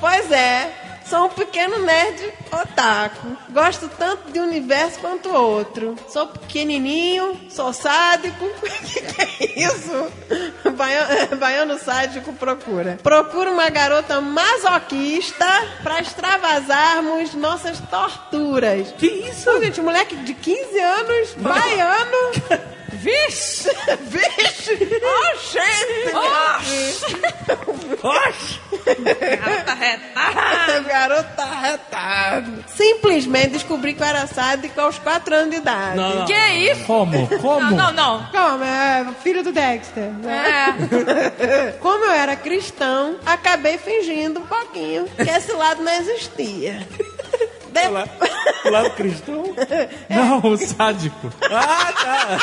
Speaker 4: Pois é, sou um pequeno nerd otaku. Gosto tanto de um universo quanto outro. Sou pequenininho, sou sádico. que que é isso? Baiano, baiano sádico procura. Procura uma garota masoquista pra extravasarmos nossas torturas.
Speaker 2: Que isso?
Speaker 4: Pô, gente, moleque de 15 anos, baiano. Vixe! Vixe! Oxente!
Speaker 2: Oxe!
Speaker 3: Garota retada.
Speaker 4: Garota arretado. Simplesmente descobri que eu era sádico aos 4 anos de idade.
Speaker 2: Não, não.
Speaker 3: Que isso?
Speaker 6: Como? Como?
Speaker 3: Não, não, não.
Speaker 4: Como? É filho do Dexter. né?
Speaker 3: É.
Speaker 4: Como eu era cristão, acabei fingindo um pouquinho que esse lado não existia. De-
Speaker 2: Lá, lá do cristão.
Speaker 6: Não, o sádico.
Speaker 2: Ah, tá.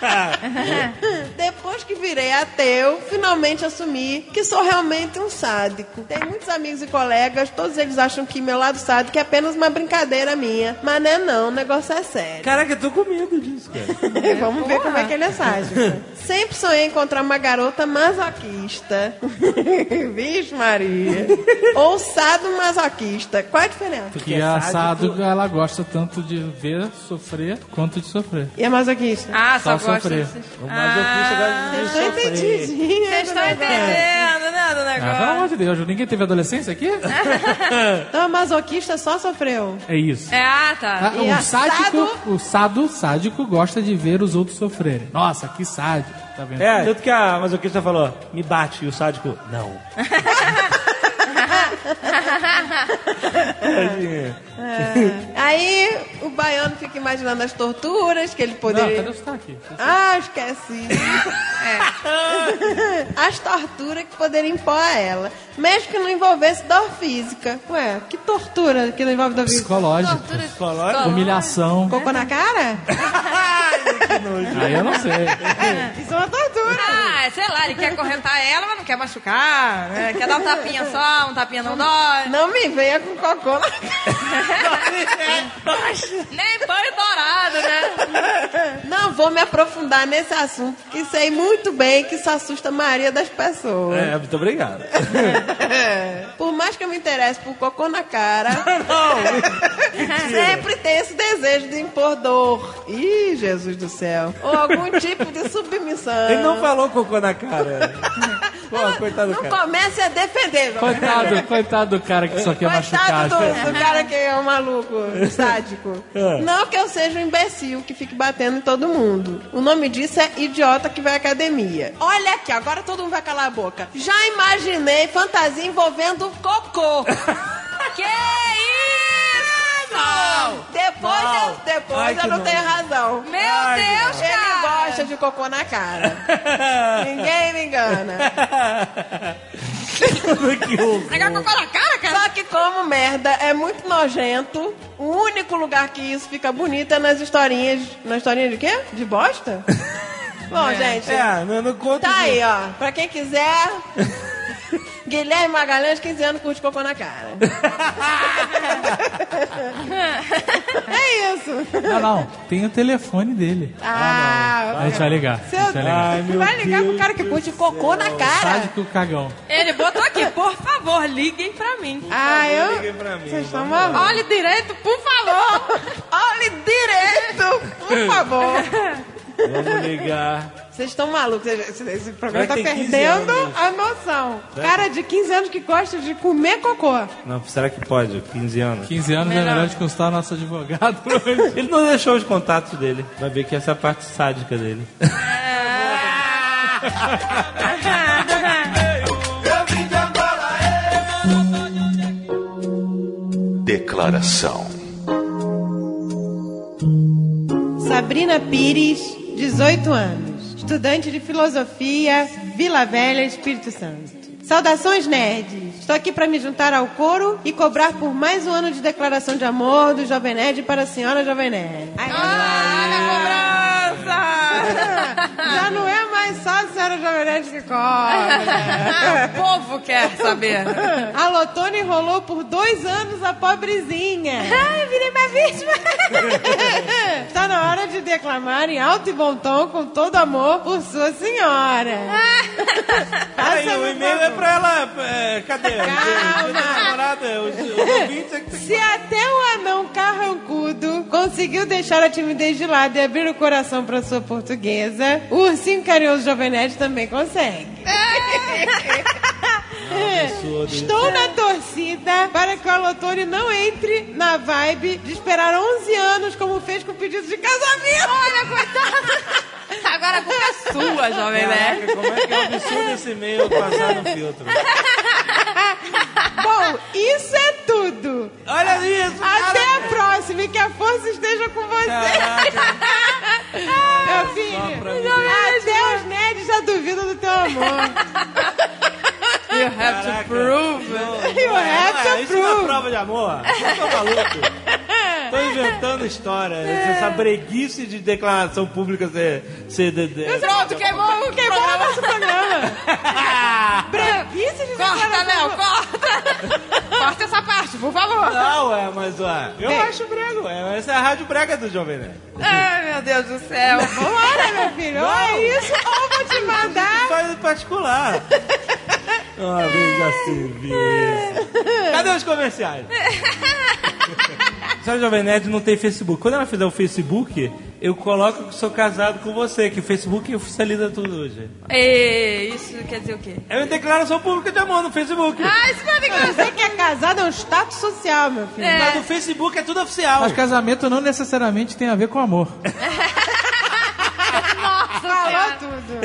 Speaker 4: Depois que virei ateu, finalmente assumi que sou realmente um sádico. Tenho muitos amigos e colegas, todos eles acham que meu lado sádico é apenas uma brincadeira minha. Mas não é não, o negócio é sério.
Speaker 2: Caraca, eu tô com medo disso, cara.
Speaker 4: Vamos ver como é que ele é sádico. Sempre sonhei encontrar uma garota masoquista. Vixe Maria. Ou sado masoquista. Qual é a diferença?
Speaker 6: Porque a sádico, ela gosta tanto de ver sofrer quanto de sofrer.
Speaker 4: E a masoquista?
Speaker 3: Ah, só,
Speaker 6: Só sofrer.
Speaker 2: O masoquista gosta de
Speaker 4: Vocês estão
Speaker 2: sofrer.
Speaker 4: entendidinhos.
Speaker 3: Vocês estão entendendo, né, do
Speaker 6: Ah, pelo
Speaker 3: negócio?
Speaker 6: amor de Deus, ninguém teve adolescência aqui?
Speaker 4: Então a masoquista só sofreu.
Speaker 6: É isso.
Speaker 3: É, ah, tá.
Speaker 6: Ah, o sádico,
Speaker 4: sado-
Speaker 6: o sado sádico gosta de ver os outros sofrerem. Nossa, que sádico, tá vendo?
Speaker 2: É, tanto que a masoquista falou, me bate, e o sádico, não.
Speaker 4: Aí o baiano fica imaginando as torturas que ele
Speaker 6: Não,
Speaker 4: poderia.
Speaker 6: cadê o sotaque?
Speaker 4: Ah, esqueci. As torturas que poderia impor a ela. Mesmo que não envolvesse dor física. Ué, que tortura que não envolve dor física?
Speaker 6: Psicológico.
Speaker 3: Tortura
Speaker 2: Psicológico?
Speaker 6: Humilhação.
Speaker 4: Cocô na cara?
Speaker 6: Aí eu não sei.
Speaker 4: Isso é uma tortura.
Speaker 3: Ah, sei lá, ele quer acorrentar ela, mas não quer machucar, né? Quer dar um tapinha só, um tapinha não dói.
Speaker 4: Não me venha com cocô na cara.
Speaker 3: Nem banho dourado, né?
Speaker 4: Não vou me aprofundar nesse assunto, que sei muito bem que isso assusta a maioria das pessoas.
Speaker 2: É, muito obrigado.
Speaker 4: Por mais que eu me interesse por cocô na cara, sempre tem esse desejo de impor dor. Ih, Jesus do céu. Ou algum tipo de submissão.
Speaker 2: Ele não falou cocô na cara. Pô, coitado do
Speaker 4: Não
Speaker 2: cara.
Speaker 4: comece a defender, João.
Speaker 6: Coitado, coitado do cara que só quer machucar.
Speaker 4: Coitado do, do cara que é um maluco, sádico.
Speaker 2: É.
Speaker 4: Não que eu seja um imbecil que fique batendo em todo mundo. O nome disso é idiota que vai à academia. Olha aqui, agora todo mundo vai calar a boca. Já imaginei fantasia envolvendo cocô.
Speaker 3: Que isso?
Speaker 4: Depois
Speaker 2: Não.
Speaker 4: eu, depois
Speaker 2: Ai,
Speaker 4: eu não
Speaker 2: nojo.
Speaker 4: tenho razão.
Speaker 3: Meu
Speaker 2: Ai,
Speaker 3: Deus,
Speaker 4: Ele
Speaker 3: cara.
Speaker 4: gosta de cocô na cara. Ninguém me engana.
Speaker 3: Pegar cocô na cara, cara?
Speaker 4: Só que como merda é muito nojento, o único lugar que isso fica bonito é nas historinhas. Na historinha de quê? De bosta? Bom, gente,
Speaker 2: É, não, não conta.
Speaker 4: tá
Speaker 2: de-
Speaker 4: aí, ó. Pra quem quiser. Guilherme Magalhães, 15 anos, curte cocô na cara. é isso.
Speaker 6: Não, não. Tem o telefone dele.
Speaker 4: Ah,
Speaker 6: A gente vai ligar.
Speaker 4: Seu
Speaker 6: gente vai ligar.
Speaker 2: Ai, meu
Speaker 4: vai ligar pro cara que curte cocô na cara.
Speaker 6: Sádico cagão.
Speaker 3: Ele botou aqui, por favor, liguem pra mim.
Speaker 4: Ah, eu.
Speaker 2: Liguem pra mim,
Speaker 4: Vocês estão malucos.
Speaker 3: Olhe direito, por favor.
Speaker 4: Olhe direito, por favor.
Speaker 2: Vamos ligar.
Speaker 4: Vocês estão malucos. Esse, programa tá
Speaker 2: ter 15
Speaker 4: perdendo a noção. Cara de 15 anos que gosta de comer cocô.
Speaker 2: Não, será que pode? 15 anos.
Speaker 6: 15 anos é
Speaker 3: Melhor.
Speaker 6: melhor de consultar nosso advogado.
Speaker 2: Ele não deixou os contatos dele. Vai ver que essa é a parte sádica dele.
Speaker 1: Declaração.
Speaker 4: Sabrina Pires, 18 anos. Estudante de filosofia, Vila Velha, Espírito Santo. Saudações, nerds! Estou aqui para me juntar ao coro e cobrar por mais um ano de declaração de amor do Jovem Nerd para a senhora Jovem Nerd. Ai,
Speaker 3: Olha a cobrança!
Speaker 4: Já não é mais só a senhora Jovem Nerd que cobra.
Speaker 3: o povo quer saber.
Speaker 4: A Lotone enrolou por dois anos a pobrezinha.
Speaker 3: Ai, virei minha vítima.
Speaker 4: Está na hora de declamar em alto e bom tom, com todo amor, por sua senhora.
Speaker 2: Aí,
Speaker 4: Faça,
Speaker 2: o e-mail é pra ela. É, cadê?
Speaker 4: Calma.
Speaker 2: Os os, os ouvintes é que tem que...
Speaker 4: Se até o anão carrancudo conseguiu deixar a timidez de lado e abrir o coração para sua portuguesa, o ursinho carinhoso Jovem Nerd também consegue. Estou na torcida para que o Alotone não entre na vibe de esperar 11 anos, como fez com o pedido de casamento.
Speaker 3: Olha, coitado. Agora a culpa é sua, jovem nerd.
Speaker 2: Como é que é um absurdo esse e-mail passar no filtro?
Speaker 4: Bom, isso é tudo.
Speaker 2: Olha isso!
Speaker 4: Até a próxima e que a força esteja com você.
Speaker 2: Caraca,
Speaker 4: Meu filho,
Speaker 2: pra mim.
Speaker 4: até os nerds já duvidam do teu amor.
Speaker 3: You have to
Speaker 2: Caraca.
Speaker 3: prove.
Speaker 4: You have
Speaker 2: Ah,
Speaker 4: to
Speaker 2: isso não é
Speaker 4: prove.
Speaker 2: prova de amor? Eu tô maluco. Tô inventando história. Essa breguice de declaração pública ser. ser de, de-
Speaker 3: Pronto, queimou,
Speaker 4: Queimou o nosso programa. Breguice de
Speaker 3: Corta,
Speaker 4: declaração.
Speaker 3: Léo, corta. corta essa parte, por favor.
Speaker 2: Não, é, mas ué, eu
Speaker 3: Bem.
Speaker 2: acho brego. É, essa é a rádio brega do Jovem Nerd.
Speaker 3: Ai, meu Deus do céu.
Speaker 4: Vambora, meu filho. Ou é isso, ou vou te mandar.
Speaker 2: Faz em particular. Ah, veja serviço. Cadê os comerciais? Sabe, Jovem Nerd não tem Facebook. Quando ela fizer o Facebook, eu coloco que sou casado com você, que o Facebook oficializa tudo hoje.
Speaker 3: Ei, isso quer dizer o quê?
Speaker 2: É uma declaração pública de amor no Facebook.
Speaker 3: Ah, isso não é declaração.
Speaker 4: Você que é casado é um status social, meu filho.
Speaker 3: É.
Speaker 2: Mas no Facebook é tudo oficial.
Speaker 6: Mas casamento não necessariamente tem a ver com amor.
Speaker 4: Falou tudo.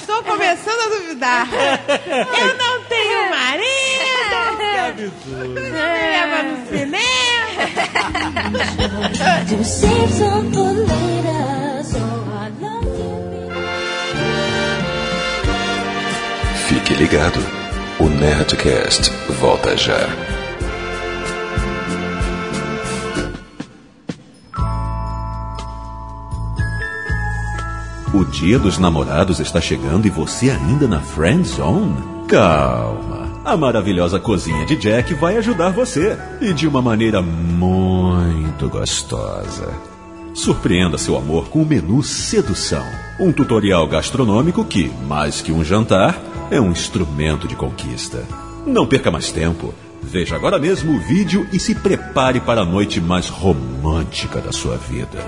Speaker 4: Estou começando a duvidar. Eu não tenho marido. Me leva no cinema.
Speaker 9: To save some for later, so I love you.
Speaker 1: Fique ligado. O Nerdcast volta já.
Speaker 7: O dia dos namorados está chegando e você ainda na friend zone? Calma. A maravilhosa cozinha de Jack vai ajudar você e de uma maneira muito gostosa. Surpreenda seu amor com o menu Sedução, um tutorial gastronômico que, mais que um jantar, é um instrumento de conquista. Não perca mais tempo. Veja agora mesmo o vídeo e se prepare para a noite mais romântica da sua vida.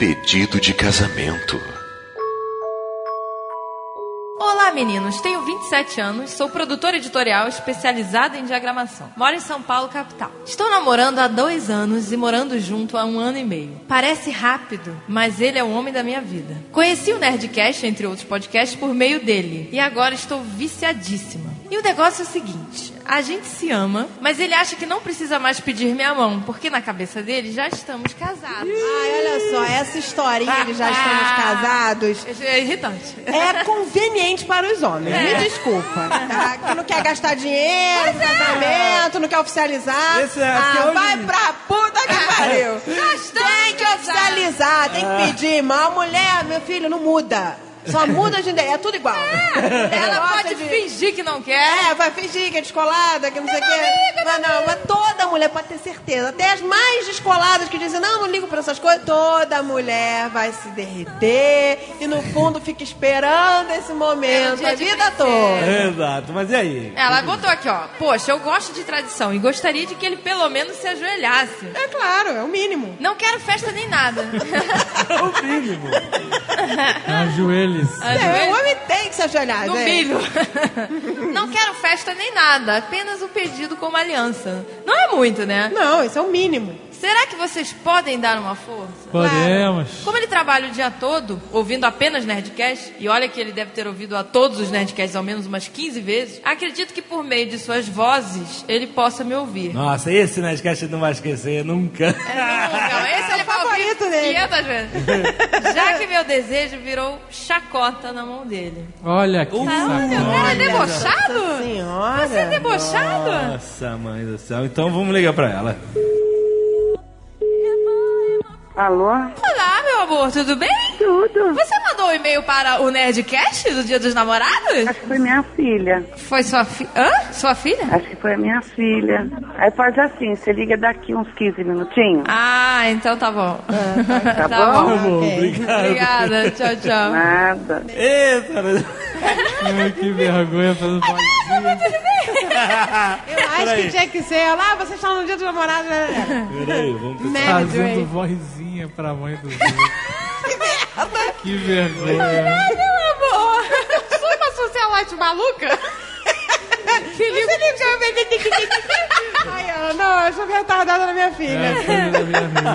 Speaker 1: Pedido de casamento.
Speaker 3: Olá, meninos. Tenho 27 anos, sou produtora editorial especializada em diagramação. Moro em São Paulo, capital. Estou namorando há dois anos e morando junto há um ano e meio. Parece rápido, mas ele é o homem da minha vida. Conheci o Nerdcast, entre outros podcasts, por meio dele. E agora estou viciadíssima. E o negócio é o seguinte: a gente se ama, mas ele acha que não precisa mais pedir minha mão, porque na cabeça dele já estamos casados.
Speaker 4: Ai, olha só, essa historinha de já estamos casados
Speaker 3: É irritante.
Speaker 4: é conveniente para os homens.
Speaker 3: É.
Speaker 4: Me desculpa. Tá? Que não quer gastar dinheiro no casamento, não quer oficializar.
Speaker 2: Esse é- é
Speaker 4: ah,
Speaker 2: hoje-
Speaker 4: vai pra puta que pariu. Tem que oficializar, tem que pedir. A mulher, meu filho, não muda. Só muda de ideia, é tudo igual.
Speaker 3: Ela
Speaker 4: Gosta
Speaker 3: pode
Speaker 4: de-
Speaker 3: fingir que não quer.
Speaker 4: É, vai fingir que é descolada, que não sei o quê. Mas não, mas toda mulher pode ter certeza. Até as mais descoladas que dizem, não, não ligo pra essas coisas. Toda mulher vai se derreter e no fundo fica esperando esse momento
Speaker 3: dia
Speaker 4: a
Speaker 3: de
Speaker 4: vida toda.
Speaker 2: Exato, mas e aí?
Speaker 3: Ela botou aqui, ó. Poxa, eu gosto de tradição e gostaria de que ele pelo menos se ajoelhasse.
Speaker 4: É claro, é o mínimo.
Speaker 3: Não quero festa nem nada.
Speaker 2: O mínimo.
Speaker 6: Ajoelhos.
Speaker 4: É, o homem tem que se ajoelhar,
Speaker 3: no
Speaker 4: gente.
Speaker 3: milho. Não quero festa nem nada, apenas o pedido como aliança. Não é muito, né?
Speaker 4: Não, isso é o mínimo.
Speaker 3: Será que vocês podem dar uma força?
Speaker 6: Podemos.
Speaker 3: Como ele trabalha o dia todo, ouvindo apenas Nerdcast, e olha que ele deve ter ouvido a todos os Nerdcasts ao menos umas 15 vezes, acredito que por meio de suas vozes ele possa me ouvir.
Speaker 2: Nossa, esse Nerdcast não vai esquecer nunca.
Speaker 3: É, nunca. Esse ele vai
Speaker 4: favorito dele.
Speaker 3: 500 vezes. Já que meu desejo virou chacota na mão dele.
Speaker 6: Olha que
Speaker 3: Olha,
Speaker 6: sacanagem.
Speaker 3: cara, é debochado?
Speaker 4: Senhora.
Speaker 3: Você é debochado?
Speaker 2: Nossa, mãe do céu. Então vamos ligar pra ela.
Speaker 10: Alô?
Speaker 3: Olá, meu amor, tudo bem?
Speaker 10: Tudo.
Speaker 3: Você mandou um e-mail para o Nerdcast do Dia dos Namorados?
Speaker 10: Acho que foi minha filha.
Speaker 3: Foi sua filha? Hã? Sua filha?
Speaker 10: Acho que foi a minha filha. Aí faz assim, você liga daqui uns 15 minutinhos.
Speaker 3: Ah, então tá bom.
Speaker 10: Tá,
Speaker 3: Tá
Speaker 10: bom?
Speaker 3: bom.
Speaker 2: Bom,
Speaker 4: Ok.
Speaker 2: obrigado.
Speaker 3: Obrigada, tchau, tchau.
Speaker 10: Nada.
Speaker 2: Eita,
Speaker 6: Ai, que vergonha fazendo vozinha.
Speaker 4: Eu acho que tinha que ser. Lá, vocês estão no dia do namorado. né?
Speaker 2: peraí, vamos pensar.
Speaker 4: Né,
Speaker 6: Fazendo vozinha pra mãe do Zé. Que vergonha.
Speaker 3: Meu amor, sou uma socialite maluca?
Speaker 4: Liga. Ai, Ana, não, eu sou retardada na minha filha.
Speaker 6: É, da minha amiga.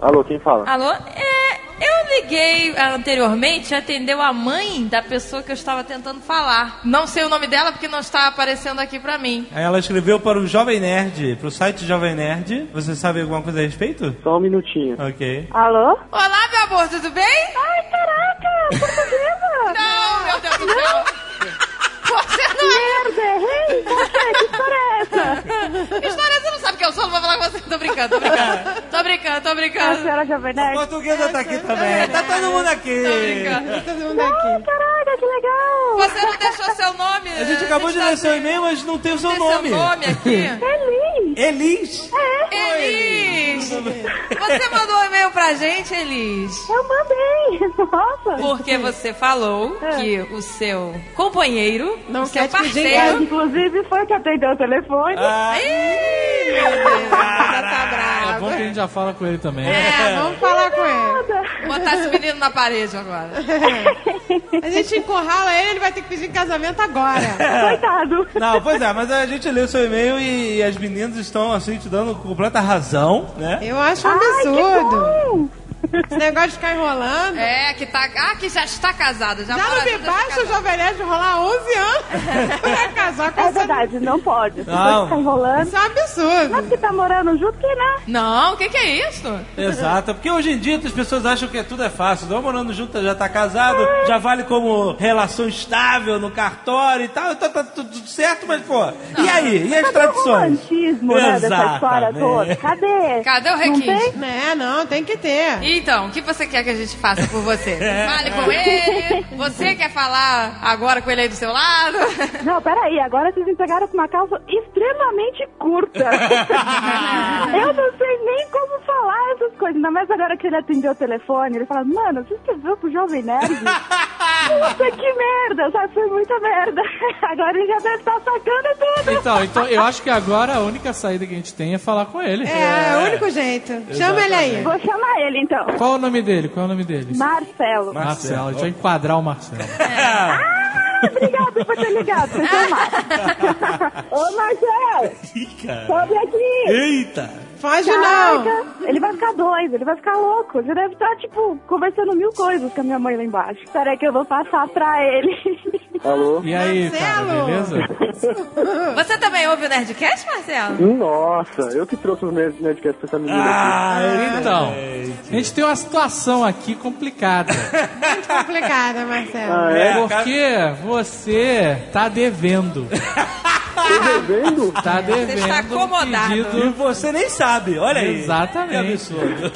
Speaker 11: Alô, quem fala?
Speaker 3: Alô? É, eu liguei anteriormente e atendeu a mãe da pessoa que eu estava tentando falar. Não sei o nome dela porque não está aparecendo aqui pra mim.
Speaker 2: Aí ela escreveu para o Jovem Nerd, pro site Jovem Nerd. Você sabe alguma coisa a respeito?
Speaker 11: Só um minutinho.
Speaker 2: Ok.
Speaker 10: Alô?
Speaker 3: Olá, meu amor, tudo bem?
Speaker 10: Ai, caraca! Portuguesa!
Speaker 3: Não, meu Deus do céu. Você não é.
Speaker 10: Merda, errei! Que história é essa?
Speaker 3: Que história é que eu sou? Não vou falar com você. Tô brincando, tô brincando. Tô brincando, tô
Speaker 10: A
Speaker 3: brincando.
Speaker 10: senhora Jovem
Speaker 2: A
Speaker 10: Nerd?
Speaker 2: portuguesa tá aqui também. Tá todo mundo aqui.
Speaker 3: Tô brincando.
Speaker 4: Todo mundo
Speaker 10: Ai,
Speaker 4: aqui.
Speaker 10: caraca, que legal!
Speaker 3: Você não deixou seu nome?
Speaker 2: A gente acabou de ler seu e-mail, mas não tem o seu
Speaker 3: Tem
Speaker 2: nome.
Speaker 3: seu nome aqui.
Speaker 10: Feliz!
Speaker 2: Elis.
Speaker 3: Elis! Você mandou um e-mail pra gente, Elis?
Speaker 10: Eu mandei! Nossa!
Speaker 3: Porque você falou que o seu companheiro,
Speaker 4: Não
Speaker 3: o seu
Speaker 4: pedir
Speaker 10: É,
Speaker 3: parceiro...
Speaker 10: inclusive foi que atendeu o telefone.
Speaker 2: Ah,
Speaker 3: Ih, já tá
Speaker 6: É
Speaker 3: bravo.
Speaker 6: bom que a gente já fala com ele também.
Speaker 4: É, vamos falar com ele.
Speaker 3: Vou botar esse menino na parede agora.
Speaker 4: A gente encurrala ele, ele vai ter que pedir em casamento agora.
Speaker 10: Coitado!
Speaker 2: Não, pois é, mas a gente leu seu e-mail e, as meninas estão assim te dando completa razão, né?
Speaker 4: Eu acho um
Speaker 10: Ai, que
Speaker 4: absurdo. Esse negócio de ficar enrolando.
Speaker 3: É, que tá. Ah, que já está casado. Já,
Speaker 4: Já
Speaker 3: mora
Speaker 4: não me baixa o Jovem Nerd rolar 11 anos pra casar com
Speaker 10: É
Speaker 4: essa...
Speaker 10: verdade, não pode. Se
Speaker 2: Não.
Speaker 10: você ficar enrolando.
Speaker 4: Isso é um absurdo.
Speaker 10: Mas que tá morando junto, que né?
Speaker 3: Não, o que, que é isso?
Speaker 2: Exato, porque hoje em dia as pessoas acham que tudo é fácil. Não morando junto, já tá casado, já vale como relação estável no cartório e tal, então tá tudo certo, mas pô. E aí? E as
Speaker 10: Cadê o
Speaker 2: tradições?
Speaker 10: romantismo, né, dessa história toda? Cadê?
Speaker 3: Cadê o
Speaker 10: Não
Speaker 3: requinte?
Speaker 10: tem?
Speaker 4: É, não, tem que ter.
Speaker 3: Então, o que você quer que a gente faça por você? Fale com ele. Você quer falar agora com ele aí do seu lado?
Speaker 10: Não, peraí, agora vocês entregaram com uma calça extremamente curta. eu não sei nem como falar essas coisas. Ainda mais agora que ele atendeu o telefone, ele fala, mano, você escreveu pro Jovem Nerd? Puta que merda, sabe? Foi muita merda. Agora ele já deve estar sacando tudo.
Speaker 6: Então, então, eu acho que agora a única saída que a gente tem é falar com ele.
Speaker 4: É, é o único jeito. Chama ele aí.
Speaker 10: Vou chamar ele então.
Speaker 6: Qual é o nome dele? Qual é o nome dele?
Speaker 10: Marcelo.
Speaker 6: Marcelo. A gente vai enquadrar o Marcelo.
Speaker 10: Ah, obrigado por ter ligado, chamar. Ô, Marcelo,
Speaker 2: Ih, cara.
Speaker 10: sobe aqui.
Speaker 2: Eita!
Speaker 4: Foge não.
Speaker 10: Caraca, ele vai ficar doido, ele vai ficar louco. Ele deve estar, tipo, conversando mil coisas com a minha mãe lá embaixo. Peraí que eu vou passar pra ele.
Speaker 11: Alô?
Speaker 6: E aí, cara,
Speaker 4: Marcelo!
Speaker 6: beleza?
Speaker 3: Você também ouve o Nerdcast, Marcelo?
Speaker 11: Nossa, eu que trouxe o Nerd- Nerdcast pra essa menina aqui.
Speaker 2: Ah,
Speaker 6: Então, a gente tem uma situação aqui complicada.
Speaker 4: Muito complicada, Marcelo.
Speaker 11: Ah,
Speaker 2: é?
Speaker 6: Porque você tá devendo.
Speaker 11: Tô devendo?
Speaker 6: Tá devendo.
Speaker 3: está
Speaker 6: um
Speaker 3: acomodado.
Speaker 2: E
Speaker 6: pedido-
Speaker 2: você nem sabe, olha aí.
Speaker 6: Exatamente.
Speaker 2: Que absurdo.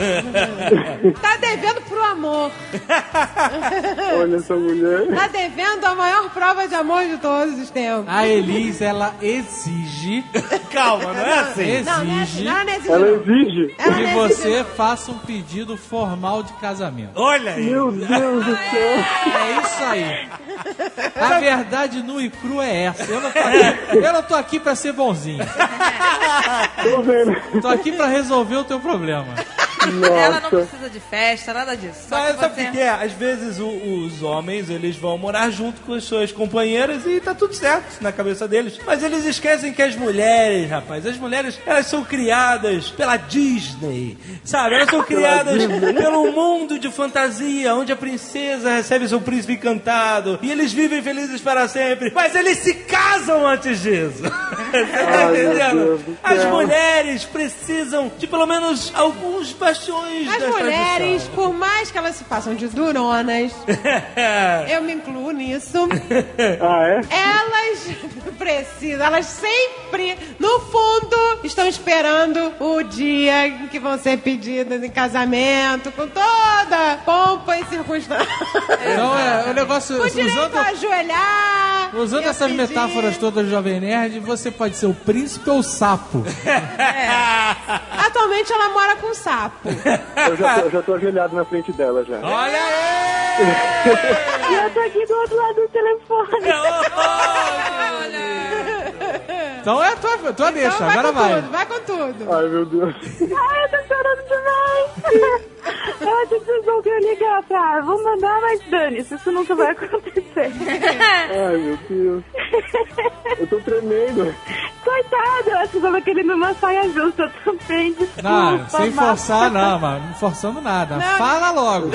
Speaker 4: Tá devendo pro amor.
Speaker 11: Olha essa mulher.
Speaker 4: Tá devendo a maior prova de amor de todos os tempos.
Speaker 6: A Elis, ela exige,
Speaker 2: Calma, não é assim.
Speaker 4: Não, não é assim.
Speaker 6: exige
Speaker 4: Não, não é assim,
Speaker 11: Ela
Speaker 4: não.
Speaker 11: exige.
Speaker 4: Ela
Speaker 6: que
Speaker 4: não é assim,
Speaker 6: você faça um pedido formal de casamento.
Speaker 2: Olha aí.
Speaker 11: Meu Deus do céu.
Speaker 6: É isso aí. A verdade nua e crua é essa. Eu não tô aqui, eu tô aqui pra ser bonzinho.
Speaker 11: Tô vendo.
Speaker 6: Tô aqui pra resolver o teu problema.
Speaker 3: Ela não
Speaker 11: Nossa.
Speaker 3: precisa de festa, nada disso. Só
Speaker 2: Mas
Speaker 3: que
Speaker 2: sabe
Speaker 3: você...
Speaker 2: o que é? Às vezes o- os homens eles vão morar junto com as suas companheiras e tá tudo certo na cabeça deles. Mas eles esquecem que as mulheres, rapaz, as mulheres elas são criadas pela Disney, sabe? Elas são criadas pelo mundo de fantasia, onde a princesa recebe seu príncipe encantado e eles vivem felizes para sempre. Mas eles se casam antes disso. Você tá entendendo? As mulheres precisam de pelo menos alguns
Speaker 4: As mulheres,
Speaker 2: tradição.
Speaker 4: por mais que elas se façam de duronas, eu me incluo nisso,
Speaker 11: Ah, é?
Speaker 4: elas precisam, elas sempre, no fundo, estão esperando o dia em que vão ser pedidas em casamento, com toda pompa e circunstância.
Speaker 6: Então, é, o negócio.
Speaker 4: Direito
Speaker 6: Usando,
Speaker 4: a ajoelhar.
Speaker 6: usando essas
Speaker 4: pedir.
Speaker 6: metáforas todas do Jovem Nerd, você pode ser o príncipe ou o sapo.
Speaker 4: Atualmente ela mora com um sapo.
Speaker 11: Eu já, tô, eu já tô ajoelhado na frente dela já.
Speaker 2: Olha aí!
Speaker 10: E eu tô aqui do outro lado do telefone.
Speaker 3: Olha!
Speaker 6: Então é tua, tua deixa,
Speaker 4: Então
Speaker 6: agora
Speaker 4: com
Speaker 6: vai.
Speaker 4: tudo, vai com tudo.
Speaker 11: Ai, meu Deus.
Speaker 10: Ai, eu tô chorando demais. Eu achei que vocês vão querer ligar pra... Vou mandar, mas dane-se, isso nunca vai acontecer.
Speaker 11: Ai, meu Deus. Eu tô tremendo.
Speaker 10: Coitado, eu acho que eu tava querendo uma saia justa também, desculpa.
Speaker 6: Não, sem forçar não, mano. Não forçando nada.
Speaker 4: Não.
Speaker 6: Fala logo.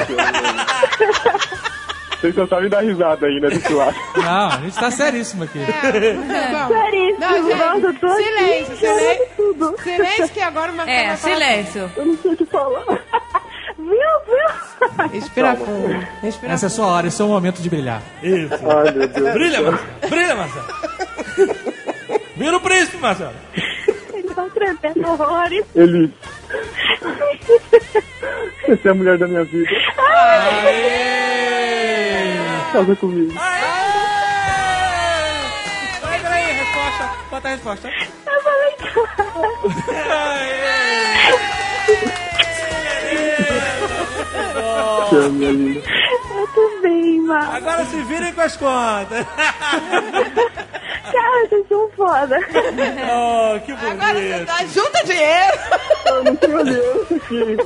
Speaker 11: Vocês só sabem dar risada ainda desse lado.
Speaker 6: Não, a gente tá seríssimo aqui.
Speaker 4: Bom,
Speaker 10: Seríssimo,
Speaker 4: Não, gente,
Speaker 10: nossa, eu tô
Speaker 4: silêncio,
Speaker 10: aqui
Speaker 4: silêncio.
Speaker 10: tudo.
Speaker 4: silêncio que agora uma
Speaker 3: É, silêncio.
Speaker 11: Eu não sei o que falar.
Speaker 10: Viu, viu?
Speaker 4: Respira fundo. Respira
Speaker 6: Essa é a sua hora, esse é o momento de brilhar.
Speaker 2: Isso.
Speaker 11: Ai, meu Deus.
Speaker 2: Brilha, Marcelo. Brilha, Marcelo. Vira o príncipe, Marcelo.
Speaker 10: Eles estão tremendo horrores.
Speaker 11: Eli. Você é a mulher da minha vida. Casa comigo.
Speaker 6: Vai, peraí, resposta. Bota a resposta.
Speaker 10: Eu falei
Speaker 11: Você é a minha linda.
Speaker 10: Eu também, mano.
Speaker 2: Agora se virem com as contas.
Speaker 10: Cara, vocês são foda.
Speaker 2: Oh, que
Speaker 4: Agora você
Speaker 2: bonito.
Speaker 4: dá, junta dinheiro.
Speaker 11: Eu não tenho aliança aqui.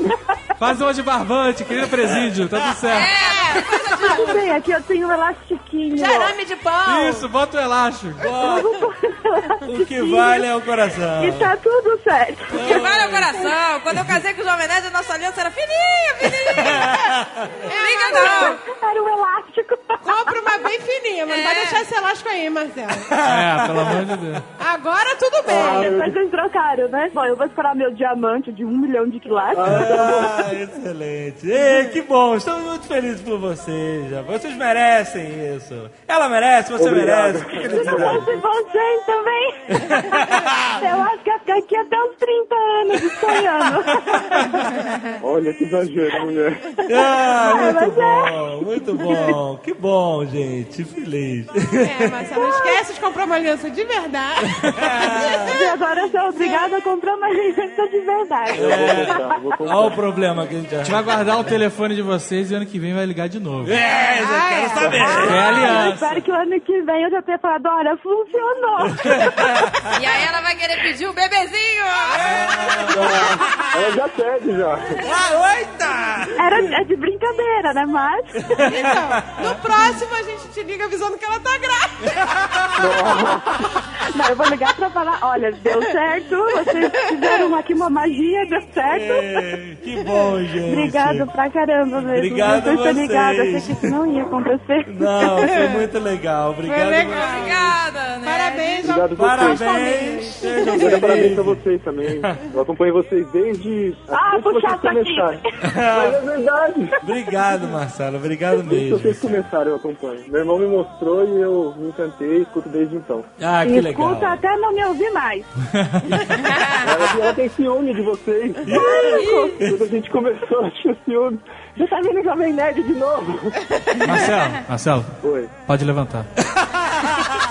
Speaker 6: Faz uma de barbante, querido presídio, tá tudo certo.
Speaker 4: É, de
Speaker 10: Tudo bem, aqui eu tenho um elastiquinho.
Speaker 4: Jarame de pau.
Speaker 6: Isso, bota o elástico.
Speaker 2: O que vale é o coração.
Speaker 10: E tá tudo certo.
Speaker 3: Que vale o coração. Quando eu casei com o Jovem Nerd, a nossa aliança era fininha, fininha. Liga não.
Speaker 10: Era um elástico.
Speaker 4: Compra uma bem fininha, mas não vai deixar esse elástico aí, Marcelo.
Speaker 6: É, pelo amor de Deus.
Speaker 4: Agora tudo bem.
Speaker 10: Depois vocês trocaram, né? Bom, eu vou esperar meu diamante de um milhão de quilates.
Speaker 2: Ah, excelente. Ei, que bom. Estamos muito felizes por vocês. já. Vocês merecem isso. Ela merece, você
Speaker 11: Obrigado.
Speaker 2: merece. Que
Speaker 10: Se não fosse vocês também. eu acho que ia ficar aqui até uns 30 anos sonhando.
Speaker 11: Olha que exagero, mulher.
Speaker 2: Ah, muito
Speaker 10: mas é.
Speaker 2: bom, muito bom. Que bom, gente. Feliz.
Speaker 4: É, Marcelo, não esquece de comprar uma aliança de verdade.
Speaker 10: E agora eu sou obrigada a comprar uma aliança de verdade.
Speaker 11: Eu comprar.
Speaker 2: Olha o problema que a gente
Speaker 6: A gente vai guardar o telefone de vocês e ano que vem vai ligar de novo.
Speaker 2: É, eu
Speaker 4: Ah,
Speaker 2: quero
Speaker 4: é.
Speaker 2: saber.
Speaker 6: É
Speaker 10: Eu
Speaker 6: aliança.
Speaker 10: espero que o ano que vem eu já tenha falado, olha, funcionou.
Speaker 3: E aí ela vai querer pedir o bebezinho.
Speaker 11: Ela já pede já.
Speaker 2: Ah, oita!
Speaker 10: Era é de brincadeira, né? Mas.
Speaker 4: Então, no próximo a gente te liga avisando que ela tá grávida.
Speaker 10: Não, eu vou ligar pra falar, olha, deu certo, vocês fizeram aqui uma magia, deu certo.
Speaker 2: É, que bom, gente.
Speaker 10: Obrigado pra caramba mesmo.
Speaker 2: Obrigado vocês.
Speaker 10: achei que isso não ia acontecer.
Speaker 2: Não, foi muito legal. Obrigado.
Speaker 4: Foi legal.
Speaker 3: Obrigada, né?
Speaker 4: Parabéns
Speaker 11: Obrigado.
Speaker 2: Parabéns. Sejam
Speaker 11: Manda parabéns a vocês também. Eu acompanho vocês desde
Speaker 10: Ah, puxa saquinho.
Speaker 11: começarem. Mas é verdade.
Speaker 2: Obrigado, Marcelo. Obrigado mesmo.
Speaker 11: vocês começaram, eu acompanho. Meu irmão me mostrou e eu me encantei e escuto desde então.
Speaker 2: Ah, que legal.
Speaker 10: Escuta até não me ouvir mais.
Speaker 11: Ela, ela tem ciúme de vocês. Quando a gente começou, eu tinha ciúme. Você tá vendo Jovem Nerd de novo?
Speaker 6: Marcelo, Marcelo,
Speaker 11: Oi.
Speaker 6: pode levantar.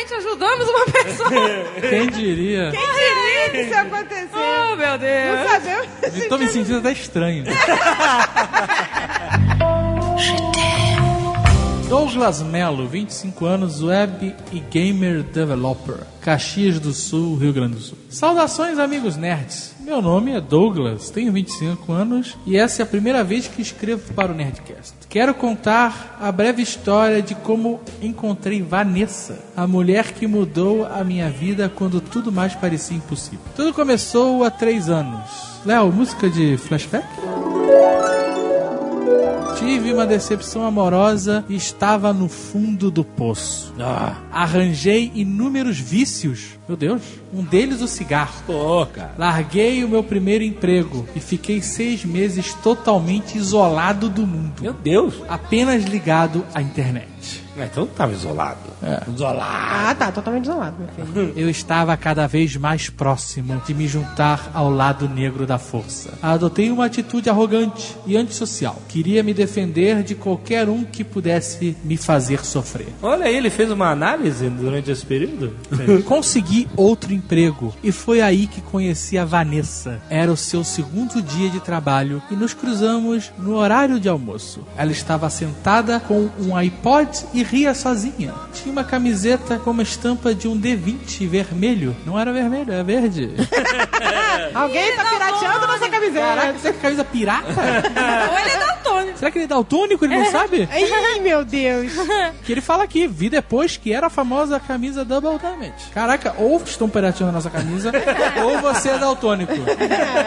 Speaker 3: Realmente ajudamos uma pessoa.
Speaker 6: Quem diria?
Speaker 4: Quem diria que isso ia acontecer?
Speaker 3: Oh, meu
Speaker 4: Não
Speaker 3: Deus.
Speaker 4: sabemos.
Speaker 6: Tô me sentindo até estranho. Douglas Melo, 25 anos, web e gamer developer, Caxias do Sul, Rio Grande do Sul. Saudações, amigos nerds. Meu nome é Douglas, tenho 25 anos e essa é a primeira vez que escrevo para o Nerdcast. Quero contar a breve história de como encontrei Vanessa, a mulher que mudou a minha vida quando tudo mais parecia impossível. Tudo começou há três anos. Léo, música de flashback? Tive uma decepção amorosa e estava no fundo do poço.
Speaker 2: Ah,
Speaker 6: Arranjei inúmeros vícios. Meu Deus. Um deles o cigarro.
Speaker 2: pô, cara.
Speaker 6: Larguei o meu primeiro emprego e fiquei seis meses totalmente isolado do mundo.
Speaker 2: Meu Deus.
Speaker 6: Apenas ligado à internet.
Speaker 2: Ah, Então não tava isolado. Isolado.
Speaker 4: Ah, tá, totalmente isolado, meu filho.
Speaker 6: Eu estava cada vez mais próximo de me juntar ao lado negro da força. Adotei uma atitude arrogante e antissocial. Queria me defender de qualquer um que pudesse me fazer sofrer.
Speaker 2: Olha aí, ele fez uma análise durante esse período.
Speaker 6: Consegui outro emprego e foi aí que conheci a Vanessa. Era o seu segundo dia de trabalho e nos cruzamos no horário de almoço. Ela estava sentada com um iPod E ria sozinha. Tinha uma camiseta com uma estampa de um D20 vermelho. Não era vermelho, era verde.
Speaker 4: Alguém tá pirateando nossa camiseta.
Speaker 6: Caraca, você quer camisa pirata?
Speaker 3: Ou ele é daltônico.
Speaker 6: Será que ele é daltônico? Ele não sabe?
Speaker 4: Ai, meu Deus.
Speaker 6: Que ele fala aqui, vi depois que era a famosa camisa Double Damage. Caraca, ou estão pirateando a nossa camisa, ou você é daltônico.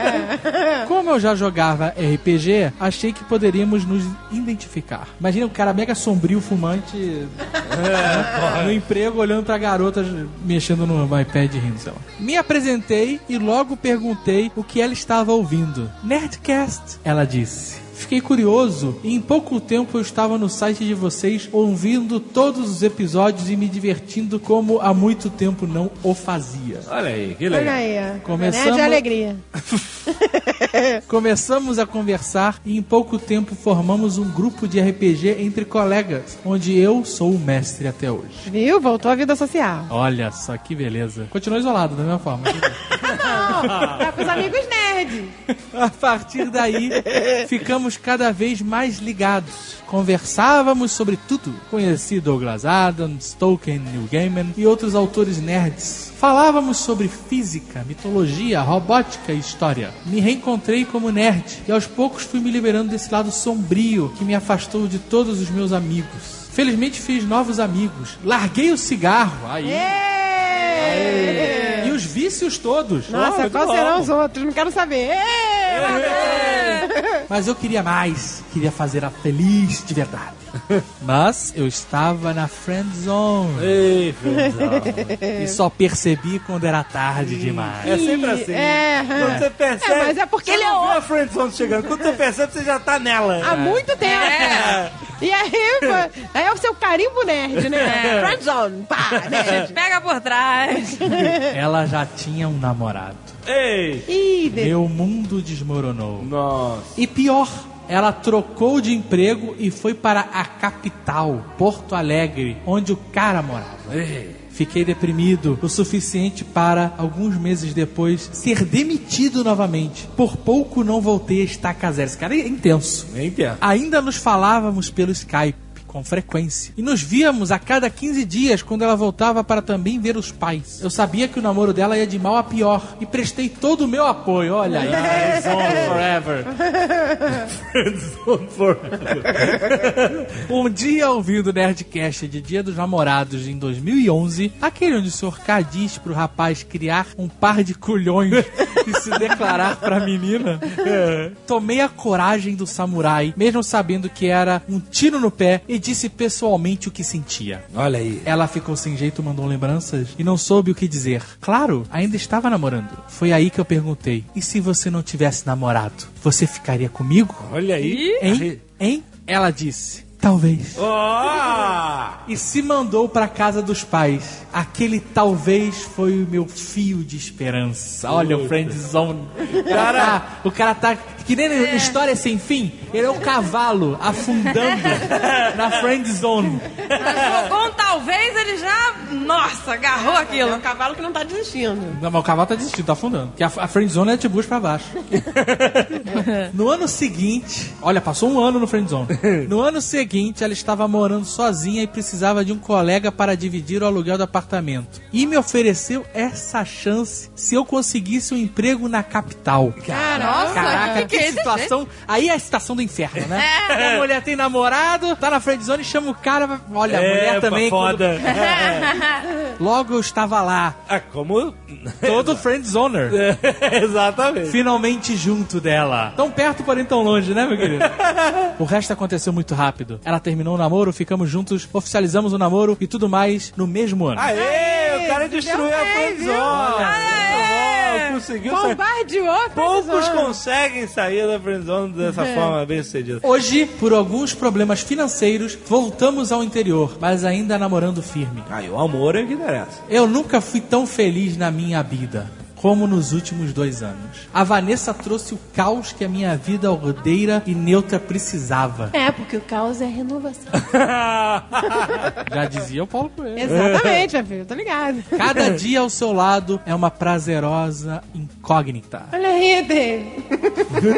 Speaker 6: Como eu já jogava RPG, achei que poderíamos nos identificar. Imagina um cara mega sombrio, fumante, né, no emprego, olhando pra garota mexendo no iPad rindo, sei lá. Me apresentei e logo perguntei o que ela estava ouvindo. Nerdcast, ela disse. Fiquei curioso e em pouco tempo eu estava no site de vocês ouvindo todos os episódios e me divertindo como há muito tempo não o fazia.
Speaker 2: Olha aí, que
Speaker 4: Olha
Speaker 2: legal.
Speaker 4: aí.
Speaker 6: Começamos-
Speaker 4: Né, de alegria.
Speaker 6: Começamos a conversar e em pouco tempo formamos um grupo de RPG entre colegas, onde eu sou o mestre até hoje.
Speaker 4: Viu? Voltou à vida social.
Speaker 6: Olha só que beleza. Continua isolado da mesma forma.
Speaker 4: Não, tá com os amigos nerd.
Speaker 6: A partir daí, ficamos cada vez mais ligados. Conversávamos sobre tudo. Conheci Douglas Adams, Tolkien, Neil Gaiman e outros autores nerds. Falávamos sobre física, mitologia, robótica e história. Me reencontrei como nerd e aos poucos fui me liberando desse lado sombrio que me afastou de todos os meus amigos. Felizmente fiz novos amigos. Larguei o cigarro. Aí. E os vícios todos.
Speaker 4: Nossa,
Speaker 6: Oh,
Speaker 4: quais serão os outros? Não quero saber. Ê,
Speaker 6: Mas eu queria mais. Queria fazer a feliz de verdade. Mas eu estava na friend zone.
Speaker 2: Ei, Friendzone.
Speaker 6: E só percebi quando era tarde demais.
Speaker 2: É sempre assim.
Speaker 4: É.
Speaker 2: Quando você percebe.
Speaker 4: É, mas é porque
Speaker 2: você
Speaker 4: ele é o-
Speaker 2: a friendzone chegando. Quando você percebe, você já tá nela.
Speaker 4: Há muito tempo.
Speaker 3: É.
Speaker 4: E aí, aí é o seu carimbo nerd, né? Friendzone, pá, nerd.
Speaker 3: Pega por trás.
Speaker 6: Ela já tinha um namorado.
Speaker 2: Ei!
Speaker 6: Meu mundo desmoronou.
Speaker 2: Nossa.
Speaker 6: E pior, ela trocou de emprego e foi para a capital, Porto Alegre, onde o cara morava. Fiquei deprimido o suficiente para, alguns meses depois, ser demitido novamente. Por pouco não voltei a estaca zero. Esse cara é intenso.
Speaker 2: Nem entendo.
Speaker 6: Ainda nos falávamos pelo Skype com frequência. E nos víamos a cada 15 dias quando ela voltava para também ver os pais. Eu sabia que o namoro dela ia de mal a pior e prestei todo o meu apoio. Olha aí, forever.
Speaker 2: Forever.
Speaker 6: Um dia ouvindo o Nerdcast de Dia dos Namorados em 2011, aquele onde o Sr. K diz pro rapaz criar um par de culhões e se declarar pra menina, tomei a coragem do samurai, mesmo sabendo que era um tiro no pé, e disse pessoalmente o que sentia.
Speaker 2: Olha aí.
Speaker 6: Ela ficou sem jeito, mandou lembranças e não soube o que dizer. Claro, ainda estava namorando. Foi aí que eu perguntei: e se você não tivesse namorado, você ficaria comigo?
Speaker 2: Olha aí.
Speaker 6: Hein? Hein? Ela disse: talvez.
Speaker 2: Oh!
Speaker 6: E se mandou pra casa dos pais. Aquele talvez foi o meu fio de esperança. Olha o friendzone. O cara tá, o cara tá que nem na história sem fim. Ele é o cavalo afundando na friendzone.
Speaker 3: Mas jogou um talvez, ele já. Nossa, agarrou
Speaker 4: É
Speaker 3: aquilo.
Speaker 4: um cavalo que não tá desistindo.
Speaker 6: Não, mas o cavalo tá desistindo, tá afundando. Porque a, a friendzone é de bucho pra baixo. no ano seguinte, olha, passou um ano no friendzone. No ano seguinte, ela estava morando sozinha e precisava de um colega para dividir o aluguel do apartamento. E me ofereceu essa chance se eu conseguisse um emprego na capital.
Speaker 3: Nossa,
Speaker 6: Caraca,
Speaker 3: que
Speaker 6: que,
Speaker 3: é
Speaker 6: situação. Aí é a situação do inferno, né?
Speaker 3: É.
Speaker 6: A mulher tem namorado, tá na friendzone e chama o cara. Olha, a mulher
Speaker 2: É,
Speaker 6: também.
Speaker 2: foda.
Speaker 6: quando- Logo eu estava lá,
Speaker 2: Ah, como?
Speaker 6: todo friendzoner.
Speaker 2: Exatamente.
Speaker 6: Finalmente junto dela. Tão perto, porém tão longe, né, meu querido? o resto aconteceu muito rápido. Ela terminou o namoro, ficamos juntos, oficializamos o namoro e tudo mais no mesmo ano.
Speaker 2: Aê, o cara destruiu a
Speaker 4: bem,
Speaker 2: friendzone.
Speaker 3: Aê!
Speaker 2: Muito bom, Conseguiu sair.
Speaker 4: Bombardeou a
Speaker 2: Poucos conseguem sair da friendzone dessa forma bem sucedida.
Speaker 6: Hoje, por alguns problemas financeiros, voltamos ao interior, mas ainda namorando firme.
Speaker 2: Aí o amor é o que interessa.
Speaker 6: Eu nunca fui tão feliz na minha vida. Como nos últimos dois anos. A Vanessa trouxe o caos que a minha vida ordeira e neutra precisava.
Speaker 4: É, porque o caos é a renovação.
Speaker 6: Já dizia o Paulo Coelho.
Speaker 4: Exatamente, meu filho, tô ligado.
Speaker 6: Cada dia ao seu lado é uma prazerosa incógnita.
Speaker 4: Olha aí, Dave.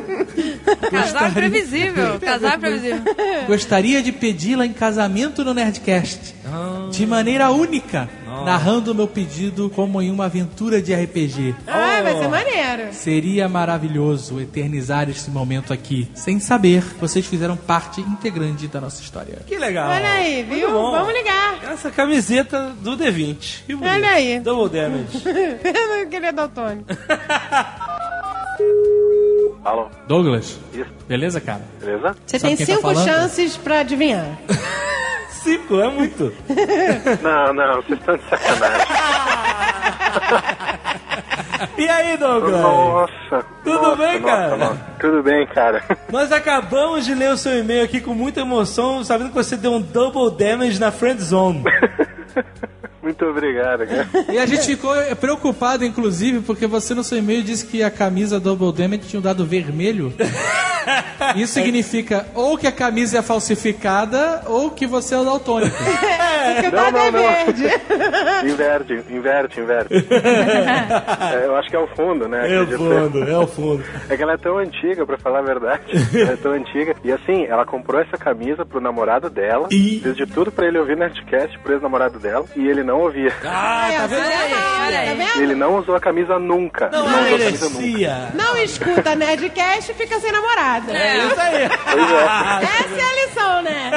Speaker 3: Casar previsível. Casar previsível.
Speaker 6: Gostaria de pedi-la em casamento no Nerdcast. De maneira única, narrando o meu pedido como em uma aventura de RPG.
Speaker 4: Ah, vai ser maneiro.
Speaker 6: Seria maravilhoso eternizar este momento aqui, sem saber que vocês fizeram parte integrante da nossa história.
Speaker 2: Que legal.
Speaker 4: Olha aí, viu? Vamos ligar.
Speaker 2: Essa camiseta do D20. Que bonito.
Speaker 4: Olha aí.
Speaker 2: Double damage.
Speaker 4: Eu queria daltônico.
Speaker 11: Alô,
Speaker 6: Douglas,
Speaker 11: isso,
Speaker 6: beleza, cara?
Speaker 11: beleza?
Speaker 4: Você
Speaker 6: Sabe
Speaker 4: tem
Speaker 6: tá
Speaker 4: cinco
Speaker 6: falando?
Speaker 4: chances pra adivinhar.
Speaker 2: Cinco, é muito.
Speaker 11: Não, não, vocês estão de sacanagem.
Speaker 2: E aí, Douglas?
Speaker 11: Nossa.
Speaker 2: Tudo
Speaker 11: nossa,
Speaker 2: bem,
Speaker 11: nossa,
Speaker 2: cara?
Speaker 11: nossa. Tudo bem, cara.
Speaker 2: Nós acabamos de ler o seu e-mail aqui com muita emoção, sabendo que você deu um double damage na friend zone.
Speaker 11: Muito obrigado, cara.
Speaker 6: E a gente ficou preocupado, inclusive, porque você no seu e-mail disse que a camisa Double Damage tinha um dado vermelho. Isso significa ou que a camisa é falsificada ou que você é o daltônico.
Speaker 4: Porque o
Speaker 11: Não,
Speaker 4: dado é
Speaker 11: não, não.
Speaker 4: verde.
Speaker 11: Inverte, inverte, inverte. É, eu acho que é o fundo, né?
Speaker 2: É o fundo, é o fundo.
Speaker 11: É que ela é tão antiga, pra falar a verdade. Ela é tão antiga. E assim, ela comprou essa camisa pro namorado dela.
Speaker 2: E?
Speaker 11: Fez de tudo pra ele ouvir Nerdcast pro ex-namorado dela. E ele não ouvia.
Speaker 2: Ah, tá vendo?
Speaker 3: Aí, olha aí.
Speaker 4: Tá vendo?
Speaker 11: Ele não usou a camisa nunca.
Speaker 2: Não
Speaker 11: ele não usou a camisa nunca.
Speaker 4: Não escuta Nerdcast e fica sem namorada.
Speaker 2: É isso aí.
Speaker 11: Pois é.
Speaker 4: Essa é a lição, né?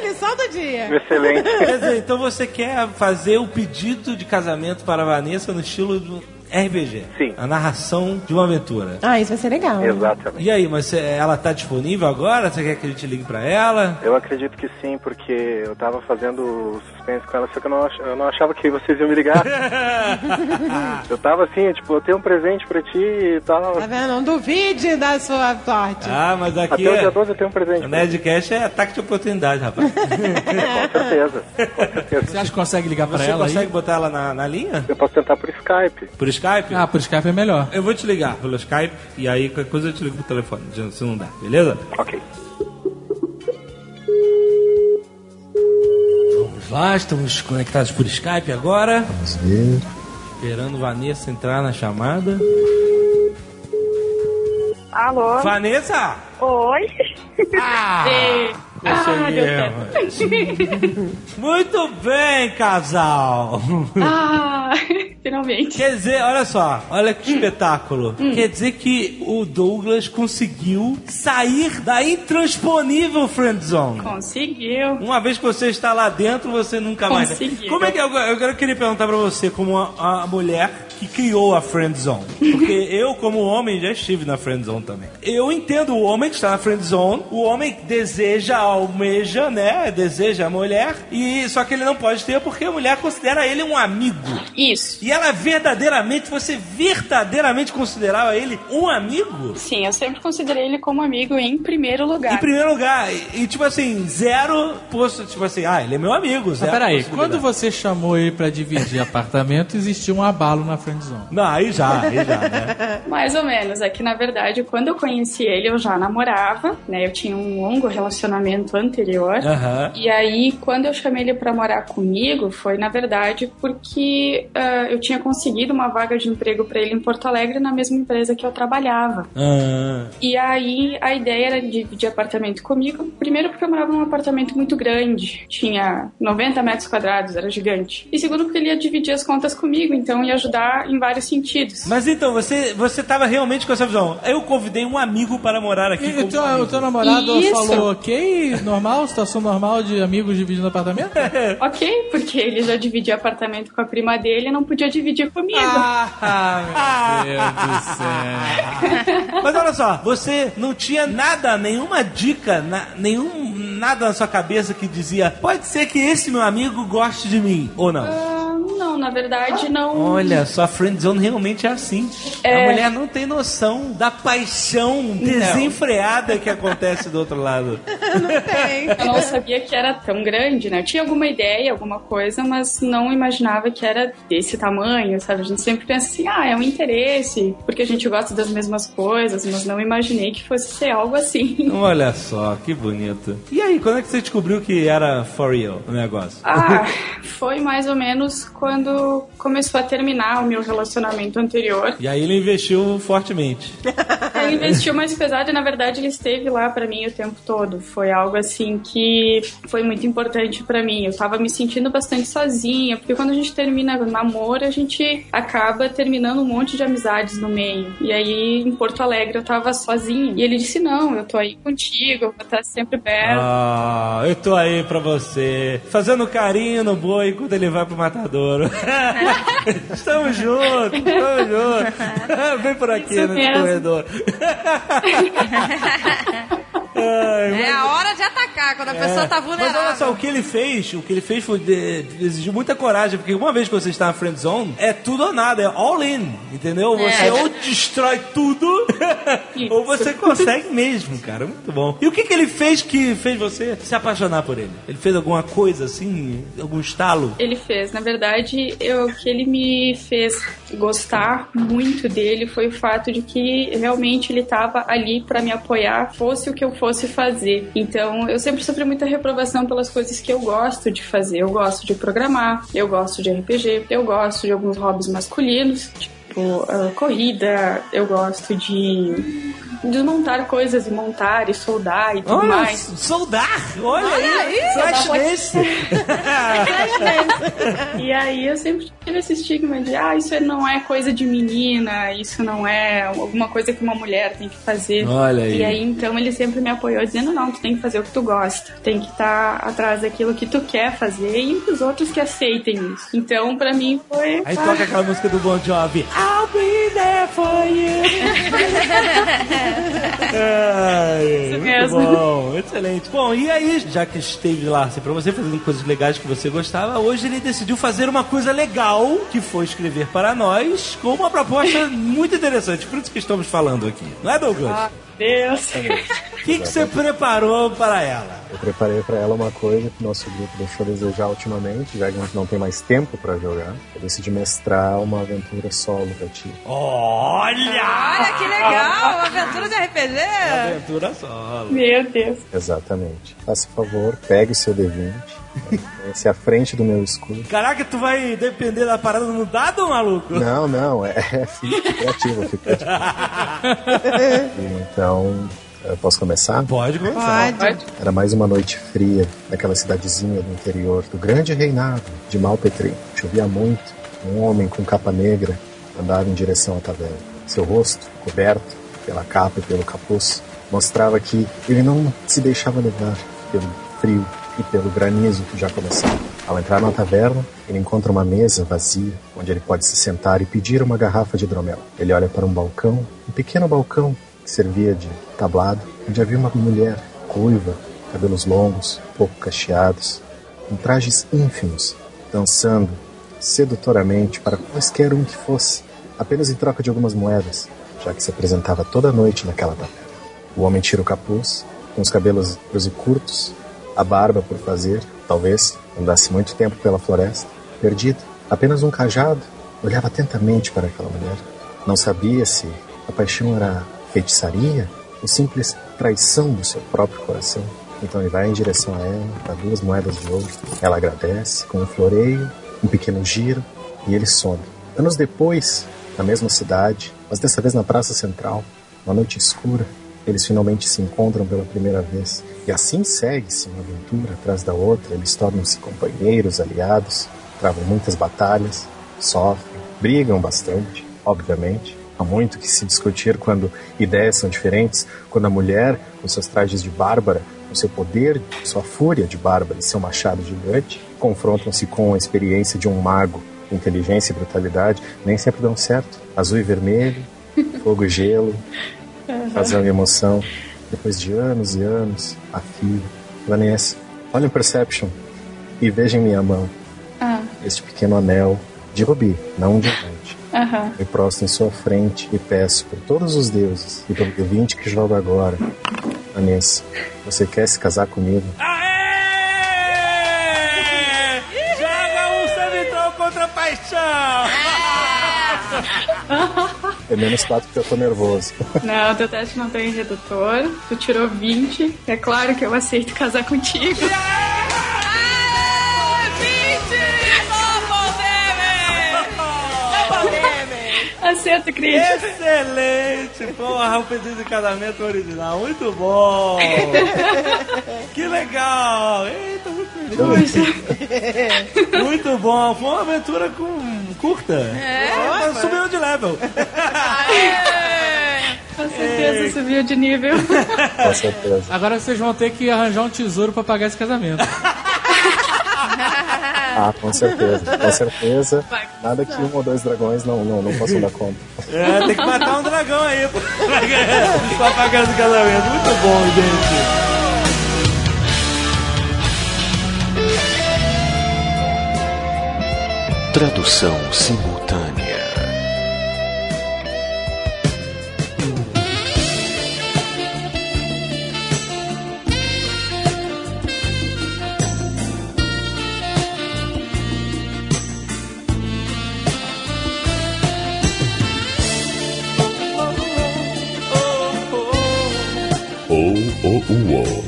Speaker 3: É.
Speaker 4: lição do dia.
Speaker 11: Excelente.
Speaker 2: Quer dizer, então você quer fazer o pedido de casamento para a Vanessa no estilo do RPG?
Speaker 11: Sim.
Speaker 2: A narração de uma aventura.
Speaker 4: Ah, isso vai ser legal. né?
Speaker 11: Exatamente.
Speaker 2: E aí, mas cê- ela tá disponível agora? Você quer que a gente ligue pra ela?
Speaker 11: Eu acredito que sim, porque eu tava fazendo suspense com ela, só que eu não, ach- eu não achava que vocês iam me ligar. eu tava assim, tipo, eu tenho um presente pra ti e tal.
Speaker 4: Tá vendo? Não duvide da sua sorte.
Speaker 2: Ah, mas aqui
Speaker 11: Até o dia
Speaker 2: é...
Speaker 11: 12 eu tenho um presente.
Speaker 2: O
Speaker 11: pra ti.
Speaker 2: Nerdcast é ataque de oportunidade, rapaz.
Speaker 11: Com certeza. Com certeza.
Speaker 6: Você acha que consegue ligar pra
Speaker 2: Você
Speaker 6: ela
Speaker 2: consegue
Speaker 6: aí?
Speaker 2: botar ela na, na linha?
Speaker 11: Eu posso tentar por Skype.
Speaker 2: Por Skype?
Speaker 6: Ah, por Skype é melhor.
Speaker 2: Eu vou te ligar pelo Skype e aí qualquer coisa eu te ligo pro telefone, se não dá, beleza?
Speaker 11: Ok.
Speaker 2: Vamos lá, estamos conectados por Skype agora.
Speaker 12: Vamos ver.
Speaker 2: Esperando Vanessa entrar na chamada.
Speaker 10: Alô?
Speaker 2: Vanessa!
Speaker 10: Oi?
Speaker 2: Ah! Conseguimos. Muito bem, casal!
Speaker 13: Ah, finalmente.
Speaker 2: Quer dizer, olha só, olha que espetáculo. Quer dizer que o Douglas conseguiu sair da intransponível friendzone.
Speaker 13: Conseguiu.
Speaker 2: Uma vez que você está lá dentro, você nunca mais.
Speaker 13: Conseguiu.
Speaker 2: Como é que eu, eu queria perguntar pra você, como a, a mulher que criou a friend zone? Porque eu, como homem, já estive na friend zone também. Eu entendo o homem que está na friend zone, o homem deseja, almeja, né? Deseja a mulher, e só que ele não pode ter porque a mulher considera ele um amigo.
Speaker 13: Isso.
Speaker 2: E ela verdadeiramente, você verdadeiramente considerava ele um amigo?
Speaker 13: Sim, eu sempre considerei ele como amigo em primeiro lugar.
Speaker 2: Em primeiro lugar, e, e, tipo assim, zero posto, tipo assim, ah, ele é meu amigo,
Speaker 6: Mas
Speaker 2: zero.
Speaker 6: peraí,
Speaker 2: possibilidade.
Speaker 6: quando você chamou ele pra dividir apartamento, existia um abalo na friendzone.
Speaker 2: Não, aí já, aí já, né?
Speaker 13: Mais ou menos. É que, na verdade, quando eu conheci ele, eu já namorava, né? Eu tinha um longo relacionamento anterior.
Speaker 2: Aham.
Speaker 13: E aí, quando eu chamei ele pra morar comigo, foi, na verdade, porque ah, eu tinha conseguido uma vaga de emprego pra ele em Porto Alegre na mesma empresa que eu trabalhava.
Speaker 2: Ah,
Speaker 13: E aí a ideia era dividir apartamento comigo. Primeiro porque eu morava num apartamento muito grande, tinha 90 metros quadrados, era gigante. E segundo porque ele ia dividir as contas comigo, então ia ajudar em vários sentidos.
Speaker 2: Mas então, você, você tava realmente com essa visão. Eu convidei um amigo para morar aqui.
Speaker 6: E
Speaker 2: como
Speaker 6: o teu,
Speaker 2: amigo.
Speaker 6: o teu namorado
Speaker 13: Isso.
Speaker 6: falou, ok, normal, situação normal de amigos dividindo apartamento?
Speaker 13: Ok, porque ele já dividia apartamento com a prima dele e não podia dividir comigo.
Speaker 6: Ah, meu Deus do céu.
Speaker 2: Mas olha só, você não tinha nada, nenhuma dica, na- nenhum nada na sua cabeça que dizia pode ser que esse meu amigo goste de mim, ou não?
Speaker 13: Ah, não, Não, na verdade não.
Speaker 2: Olha, sua friendzone realmente é assim.
Speaker 13: É.
Speaker 2: A mulher não tem noção da paixão desenfreada que acontece do outro lado.
Speaker 13: Eu não sabia que era tão grande, né? Eu tinha alguma ideia, alguma coisa, mas não imaginava que era desse tamanho, sabe? A gente sempre pensa assim, ah, é um interesse, porque a gente gosta das mesmas coisas, mas não imaginei que fosse ser algo assim.
Speaker 2: Olha só, que bonito. E aí, quando é que você descobriu que era for real o negócio?
Speaker 13: Ah, foi mais ou menos quando começou a terminar o meu relacionamento anterior.
Speaker 2: E aí ele investiu fortemente.
Speaker 13: Ele investiu mais pesado e, na verdade, ele esteve lá pra mim o tempo todo. Foi algo assim que foi muito importante pra mim. Eu tava me sentindo bastante sozinha, porque quando a gente termina o namoro, a gente acaba terminando um monte de amizades no meio. E aí, em Porto Alegre, eu tava sozinha. E ele disse: Não, eu tô aí contigo, eu vou estar sempre perto.
Speaker 2: Ah, eu tô aí pra você. Fazendo carinho no boi quando ele vai pro estamos juntos, estamos juntos. Vem por aqui no corredor. Ai,
Speaker 3: É a hora de atacar, quando a pessoa
Speaker 2: É.
Speaker 3: tá
Speaker 2: Mas
Speaker 3: vulnerável.
Speaker 2: olha só, o que ele fez, o que ele fez foi de, exigiu muita coragem, porque uma vez que você está na friend zone, é tudo ou nada, é all in, entendeu?
Speaker 3: É.
Speaker 2: Você ou destrói tudo, ou você consegue mesmo, cara, muito bom. E o que, que ele fez que fez você se apaixonar por ele? Ele fez alguma coisa assim, algum estalo?
Speaker 13: Ele fez. Na verdade, eu- o que ele me fez gostar muito dele foi o fato de que realmente ele estava ali para me apoiar, fosse o que eu fosse fazer. Então, eu sempre sofri muita reprovação pelas coisas que eu gosto de fazer. Eu gosto de programar, eu gosto de RPG, eu gosto de alguns hobbies masculinos, tipo ah, corrida, eu gosto de desmontar coisas e montar e soldar e tudo
Speaker 2: Olha,
Speaker 13: mais.
Speaker 2: soldar! Olha,
Speaker 13: Olha
Speaker 2: aí!
Speaker 13: aí!
Speaker 2: Flash desse!
Speaker 13: E aí eu sempre tive esse estigma de, ah, isso não é coisa de menina, isso não é alguma coisa que uma mulher tem que fazer.
Speaker 2: Olha aí.
Speaker 13: E aí então ele sempre me apoiou dizendo, não, tu tem que fazer o que tu gosta, tem que estar atrás daquilo que tu quer fazer e os outros que aceitem isso. Então pra mim foi...
Speaker 2: Aí toca aquela música do Bon Jovi. I'll be there for you. Ai, muito
Speaker 13: mesmo.
Speaker 2: bom, excelente. Bom, e aí, já que esteve lá assim, pra você fazendo coisas legais que você gostava, hoje ele decidiu fazer uma coisa legal, que foi escrever para nós, com uma proposta muito interessante. Por isso que estamos falando aqui. Não é, Douglas?
Speaker 13: Ah, Deus.
Speaker 2: O que, que você preparou para ela?
Speaker 12: Eu preparei pra ela uma coisa que nosso grupo deixou a desejar ultimamente, já que a gente não tem mais tempo pra jogar. Eu decidi mestrar uma aventura solo pra ti.
Speaker 2: Olha!
Speaker 3: Olha que legal, uma aventura de RPG.
Speaker 2: Aventura solo.
Speaker 13: Meu Deus.
Speaker 12: Exatamente. Faça o favor, pegue o seu D20. Esse é a frente do meu escudo.
Speaker 2: Caraca, tu vai depender da parada no dado, maluco?
Speaker 12: Não, não, é, é fique criativo, fique criativo. Então, eu posso começar?
Speaker 2: Pode começar.
Speaker 4: Pode.
Speaker 12: Era mais uma noite fria naquela cidadezinha do interior do grande reinado de Malpetri. Chovia muito. Um homem com capa negra andava em direção à taverna. Seu rosto, coberto pela capa e pelo capuz, mostrava que ele não se deixava levar pelo frio e pelo granizo que já começava. Ao entrar na taverna, ele encontra uma mesa vazia, onde ele pode se sentar e pedir uma garrafa de hidromel. Ele olha para um balcão, um pequeno balcão que servia de tablado, onde havia uma mulher ruiva, cabelos longos, pouco cacheados, com trajes ínfimos, dançando sedutoramente para quaisquer um que fosse, apenas em troca de algumas moedas, já que se apresentava toda noite naquela taverna. O homem tira o capuz, com os cabelos presos e curtos, a barba por fazer, talvez andasse muito tempo pela floresta, perdido, apenas um cajado, olhava atentamente para aquela mulher. Não sabia se a paixão era feitiçaria ou simples traição do seu próprio coração. Então ele vai em direção a ela, dá duas moedas de ouro. Ela agradece com um floreio, um pequeno giro e ele some. Anos depois, na mesma cidade, mas dessa vez na praça central, uma noite escura, eles finalmente se encontram pela primeira vez. E assim segue-se uma aventura atrás da outra. Eles tornam-se companheiros, aliados, travam muitas batalhas, sofrem, brigam bastante, obviamente. Há muito que se discutir quando ideias são diferentes, quando a mulher, com seus trajes de bárbara, com seu poder, sua fúria de bárbara e seu machado gigante, confrontam-se com a experiência de um mago. Inteligência e brutalidade nem sempre dão certo. Azul e vermelho, fogo e gelo, razão e emoção. Depois de anos e anos, a fio. Vanessa, olha o Perception e veja em minha mão
Speaker 13: Ah,
Speaker 12: este pequeno anel de rubi, não um diamante.
Speaker 13: Aham.
Speaker 12: Me prostro em sua frente e peço por todos os deuses e pelo D20 que jogo agora. Vanessa, você quer se casar comigo?
Speaker 2: Joga um Samitron contra a paixão!
Speaker 12: É menos 4 porque eu tô nervoso.
Speaker 13: Não, teu teste não tem redutor. Tu tirou 20. É claro que eu aceito casar contigo. Cris.
Speaker 2: Excelente! Porra, o pedido de casamento original. Muito bom! que legal! Eita, muito feliz. Muito bom. Foi uma aventura com... curta.
Speaker 13: É,
Speaker 2: Mas Subiu de level.
Speaker 13: Com certeza subiu de nível.
Speaker 12: Com certeza.
Speaker 6: Agora vocês vão ter que arranjar um tesouro pra pagar esse casamento.
Speaker 12: Ah, com certeza. Com certeza. Nada que um ou dois dragões não, não, não possam dar conta.
Speaker 2: É, tem que matar um dragão aí pra pra pagar esse casamento. Muito bom, gente.
Speaker 1: Tradução simultânea. Ou.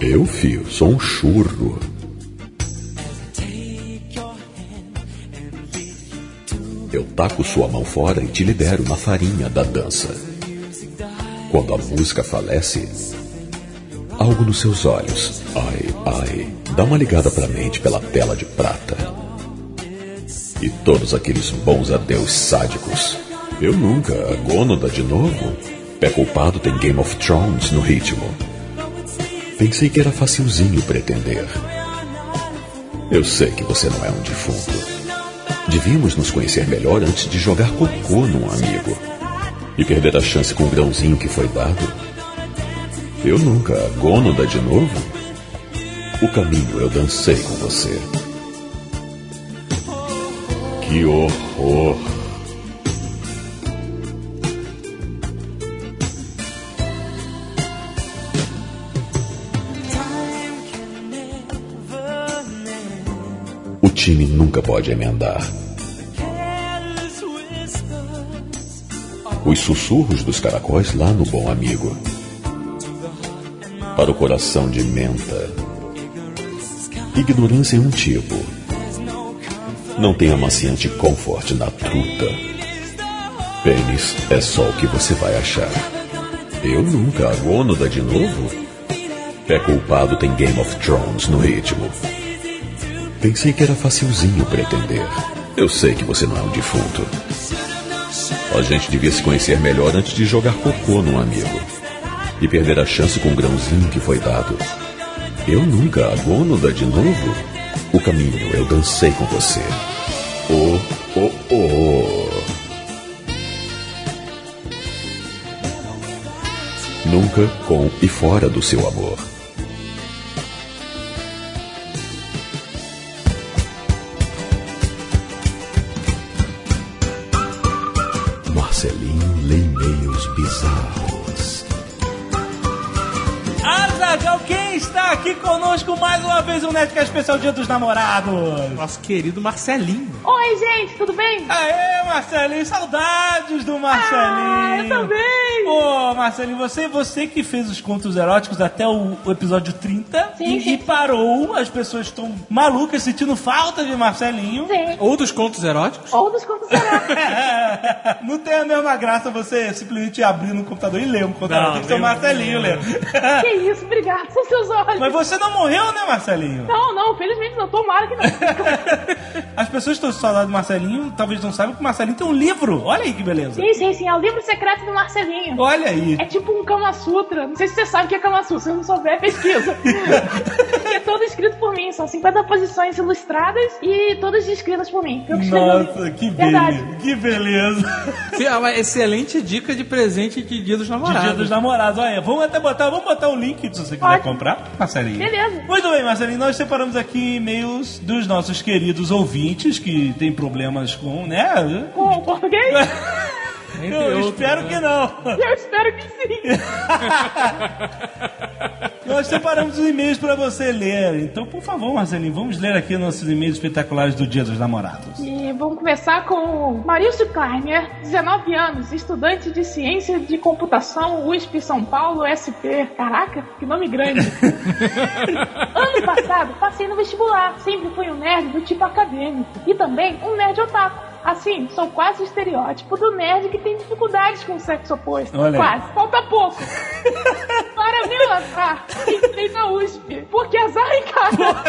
Speaker 1: Eu, fio, sou um churro. Eu taco sua mão fora e te libero na farinha da dança. Quando a música falece, algo nos seus olhos, ai, ai, dá uma ligada pra mente pela tela de prata. E todos aqueles bons adeus sádicos. Eu nunca, a de novo. Pé culpado tem Game of Thrones no ritmo. Pensei que era facilzinho pretender. Eu sei que você não é um defunto. Devíamos nos conhecer melhor antes de jogar cocô num amigo. E perder a chance com o grãozinho que foi dado. Eu nunca, Gônoda de novo? O caminho eu dancei com você. Que horror! O time nunca pode emendar. Os sussurros dos caracóis lá no Bom Amigo. Para o coração de menta. Ignorância é um tipo. Não tem amaciante comfort na truta. Pênis é só o que você vai achar. Eu nunca, a Gônoda de novo? Pé culpado tem Game of Thrones no ritmo. Pensei que era facilzinho pretender. Eu sei que você não é um defunto. A gente devia se conhecer melhor antes de jogar cocô num amigo. E perder a chance com o grãozinho que foi dado. Eu nunca, a Gônoda de novo? O caminho eu dancei com você. Oh, oh, oh. Nunca com e fora do seu amor.
Speaker 2: No Nerdcast Especial Dia dos Namorados?
Speaker 6: Nosso querido Marcelinho.
Speaker 14: Oi, gente, tudo bem?
Speaker 2: Aê, Marcelinho, saudades do Marcelinho.
Speaker 14: Ah, eu também.
Speaker 2: Pô, Marcelinho, você, você que fez os contos eróticos até o, o episódio 30
Speaker 14: Sim,
Speaker 2: e,
Speaker 14: sim.
Speaker 2: e parou, as pessoas estão malucas sentindo falta de Marcelinho.
Speaker 14: Sim.
Speaker 6: Ou dos contos eróticos?
Speaker 14: Ou dos contos eróticos.
Speaker 2: Não tem a mesma graça você simplesmente abrir no computador e ler um conto erótico. Tem que ser o Marcelinho ler.
Speaker 14: que isso, obrigado, são seus olhos.
Speaker 2: Mas você não morreu, né, Marcelinho?
Speaker 14: Não, não, felizmente não, tomara que não.
Speaker 2: As pessoas estão saudades do Marcelinho talvez não saibam que o Marcelinho tem um livro. Olha aí que beleza.
Speaker 14: sim, sim, sim, é o livro secreto do Marcelinho.
Speaker 2: Olha aí.
Speaker 14: É tipo um Kama Sutra. Não sei se você sabe o que é Kama Sutra. Se não souber, pesquisa. é todo escrito por mim. São 50 posições ilustradas e todas descritas por mim.
Speaker 2: Nossa, que beleza. Que beleza.
Speaker 6: Sim, é uma excelente dica de presente de dia dos
Speaker 2: De
Speaker 6: namorados.
Speaker 2: dia dos namorados. Olha, vamos até botar, vamos botar o link se você quiser
Speaker 14: Ótimo.
Speaker 2: comprar, Marcelinho.
Speaker 14: Beleza.
Speaker 2: Muito bem, Marcelinho. Nós separamos aqui e-mails dos nossos queridos ouvintes que têm problemas com, né?
Speaker 14: Com o português?
Speaker 6: Entre
Speaker 2: Eu
Speaker 6: outros,
Speaker 2: espero
Speaker 6: né?
Speaker 2: que não.
Speaker 14: Eu espero que sim.
Speaker 2: Nós separamos os e-mails para você ler. Então, por favor, Marcelinho, vamos ler aqui nossos e-mails espetaculares do Dia dos Namorados.
Speaker 14: E vamos começar com o Marício Kleiner, 19 anos, estudante de Ciência de Computação, USP São Paulo, SP. Caraca, que nome grande. ano passado, passei no vestibular. Sempre fui um nerd do tipo acadêmico. E também um nerd otaku. Assim, sou quase o estereótipo do nerd que tem dificuldades com o sexo oposto.
Speaker 2: Olha
Speaker 14: quase, falta pouco. Para meu azar, entrei na USP. Porque azar em casa.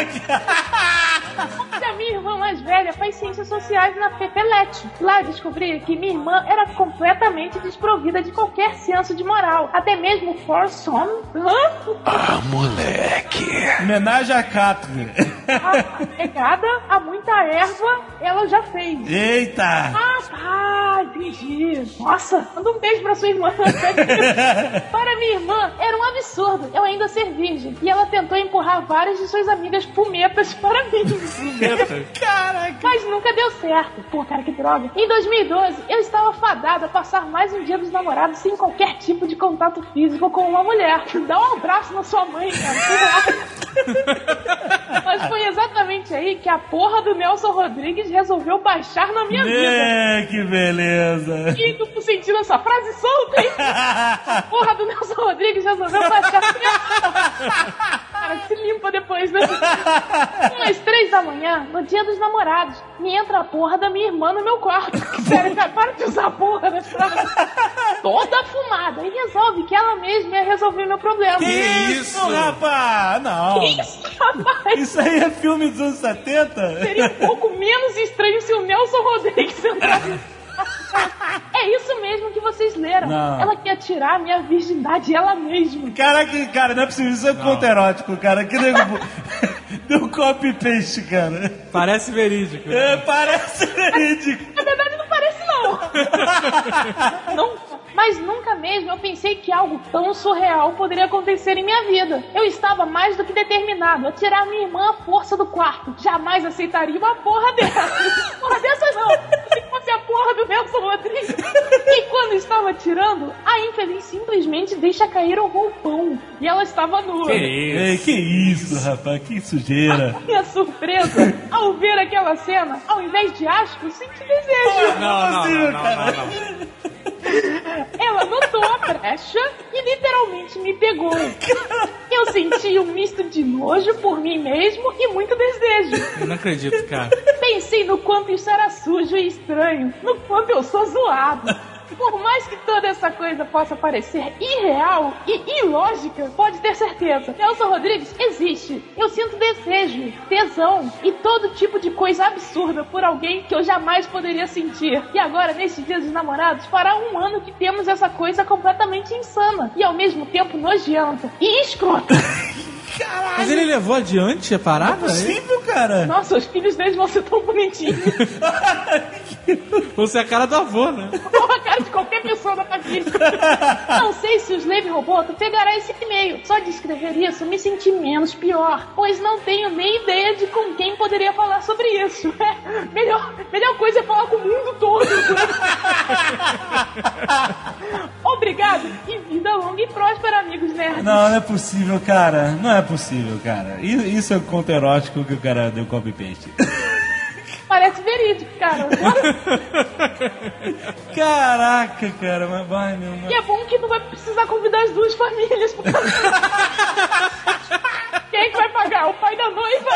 Speaker 14: E a minha irmã mais velha faz ciências sociais na FEPELET. Lá descobri que minha irmã era completamente desprovida de qualquer senso de moral. Até mesmo foursome. Hã?
Speaker 2: Ah, moleque. Homenagem a Catherine.
Speaker 14: A pegada a muita erva, ela já fez.
Speaker 2: Eita!
Speaker 14: Ah, tá, entendi. Nossa, manda um beijo pra sua irmã. Para minha irmã, era um absurdo eu ainda ser virgem. E ela tentou empurrar várias de suas amigas pumetas para mim.
Speaker 2: Caraca!
Speaker 14: Mas nunca deu certo. Pô, cara, que droga. Em 2012, eu estava fadada a passar mais um dia dos namorados sem qualquer tipo de contato físico com uma mulher. Dá um abraço na sua mãe, cara. Mas foi exatamente aí que a porra do Nelson Rodrigues resolveu baixar na minha vida.
Speaker 2: É, que beleza!
Speaker 14: E tu sentindo essa frase solta, hein? A porra do Nelson Rodrigues resolveu baixar na minha vida. Cara, se limpa depois, né? Umas três da manhã, no dia dos namorados, me entra a porra da minha irmã no meu quarto. Sério, cara, para de usar a porra dessa frase. Toda fumada. E resolve que ela mesma ia resolver meu problema.
Speaker 2: Que isso, rapaz? Não.
Speaker 14: Que isso, rapaz?
Speaker 2: Isso aí é filme dos anos 70?
Speaker 14: Seria um pouco menos estranho se o Nelson Rodrigues entrasse. É isso mesmo que vocês leram.
Speaker 2: Não.
Speaker 14: Ela quer tirar a minha virgindade ela mesma.
Speaker 2: Caraca, cara, não é possível. Isso é conto erótico, cara. Que nego... Deu copy-paste, cara.
Speaker 6: Parece verídico.
Speaker 2: É, parece verídico.
Speaker 14: Na verdade, não parece, não. não. Mas nunca mesmo eu pensei que algo tão surreal poderia acontecer em minha vida. Eu estava mais do que determinado a tirar minha irmã à força do quarto. Jamais aceitaria uma porra dessa. Porra dessa não. Se fosse a porra do Nelson Rodrigues. E quando estava tirando, a infeliz simplesmente deixa cair o roupão. E ela estava nua.
Speaker 2: Ei, que isso, rapaz? Que sujeira.
Speaker 14: Minha surpresa, ao ver aquela cena, ao invés de asco, senti desejo.
Speaker 6: Não, não, não, não, não, não.
Speaker 14: Ela notou a brecha e literalmente me pegou. Eu senti um misto de nojo por mim mesmo e muito desejo.
Speaker 6: Eu não acredito, cara.
Speaker 14: Pensei no quanto isso era sujo e estranho, no quanto eu sou zoado. Por mais que toda essa coisa possa parecer irreal e ilógica, pode ter certeza. Nelson Rodrigues existe. Eu sinto desejo, tesão e todo tipo de coisa absurda por alguém que eu jamais poderia sentir. E agora, neste dia dos namorados, fará um ano que temos essa coisa completamente insana e ao mesmo tempo nojenta e escrota.
Speaker 6: Mas ele levou adiante a parada?
Speaker 2: Não é possível, cara.
Speaker 14: Nossa, os filhos deles vão ser tão bonitinhos.
Speaker 6: Você é a cara do avô, né?
Speaker 14: Ou a cara de qualquer pessoa da família. Não sei se o Slave Roboto pegará esse e-mail. Só de escrever isso me senti menos pior, pois não tenho nem ideia de com quem poderia falar sobre isso. É, melhor, melhor coisa é falar com o mundo todo. Obrigado e vida longa e próspera, amigos nerds.
Speaker 2: Não, não é possível, cara. Não é possível, cara. I- Isso é o conto erótico que o cara deu copy-paste.
Speaker 14: Parece verídico, cara.
Speaker 2: Caraca, cara. Mas vai, meu...
Speaker 14: E é bom que não vai precisar convidar as duas famílias. por causa- Quem é que vai pagar? O pai da noiva?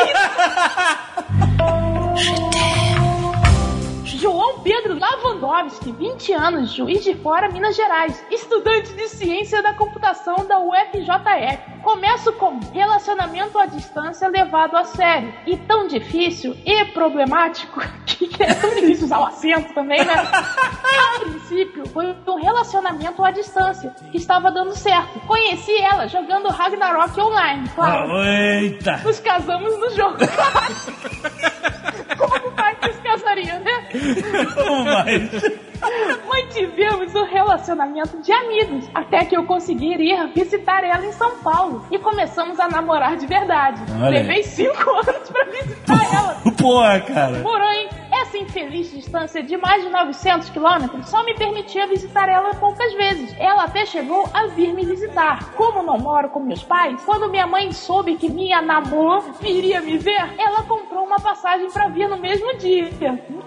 Speaker 14: João Pedro Lavandou Budovski, 20 anos, juiz de fora, Minas Gerais, estudante de ciência da computação da UFJF. Começo com relacionamento à distância levado a sério. E tão difícil e problemático que é tão difícil usar o acento também, né? A princípio, foi um relacionamento à distância que estava dando certo. Conheci ela jogando Ragnarok online, claro.
Speaker 2: Eita!
Speaker 14: Nos casamos no jogo. Como vai que se casaria, né?
Speaker 2: Como mais?
Speaker 14: Mantivemos um relacionamento de amigos até que eu consegui ir visitar ela em São Paulo e começamos a namorar de verdade.
Speaker 2: Olha aí.
Speaker 14: Levei cinco anos pra visitar ela.
Speaker 2: Porra, cara.
Speaker 14: Porém, essa infeliz distância de mais de 900 quilômetros só me permitia visitar ela poucas vezes. Ela até chegou a vir me visitar. Como não moro com meus pais, quando minha mãe soube que minha namor viria me ver, ela comprou uma passagem pra vir no mesmo dia.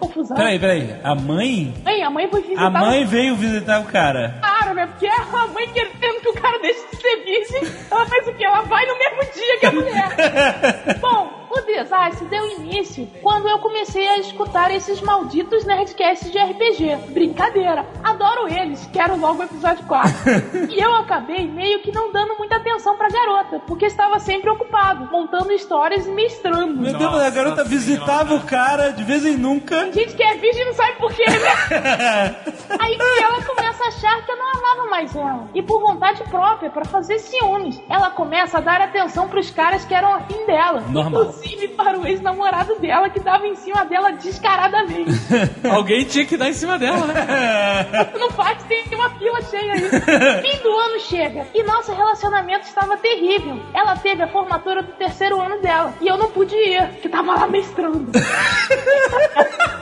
Speaker 14: Confusão.
Speaker 2: Peraí, peraí. A mãe?
Speaker 14: Bem, a mãe foi visitar
Speaker 2: A mãe veio visitar o cara.
Speaker 14: Claro, né? Porque a mãe querendo que o cara deixe de ser virgem, ela faz o quê? Ela vai no mesmo dia que a mulher. Bom, o desastre deu início quando eu comecei a escutar esses malditos nerdcasts de RPG. Brincadeira, adoro eles, quero logo o episódio 4. e eu acabei meio que não dando muita atenção pra garota, porque estava sempre ocupado, montando histórias e mestrando.
Speaker 2: Meu Deus, a garota visitava o cara de vez em nunca.
Speaker 14: Gente que é virgem não sabe por quê, né? Aí que ela começa a achar que eu não amava mais ela. E por vontade própria, pra fazer ciúmes, ela começa a dar atenção pros caras que eram afim dela.
Speaker 2: Normal.
Speaker 14: Inclusive para o ex-namorado dela que dava em cima dela descaradamente.
Speaker 6: Alguém tinha que dar em cima dela, né?
Speaker 14: não faz, tem uma fila cheia aí. Fim do ano chega e nosso relacionamento estava terrível. Ela teve a formatura do terceiro ano dela e eu não pude ir, que tava lá mestrando.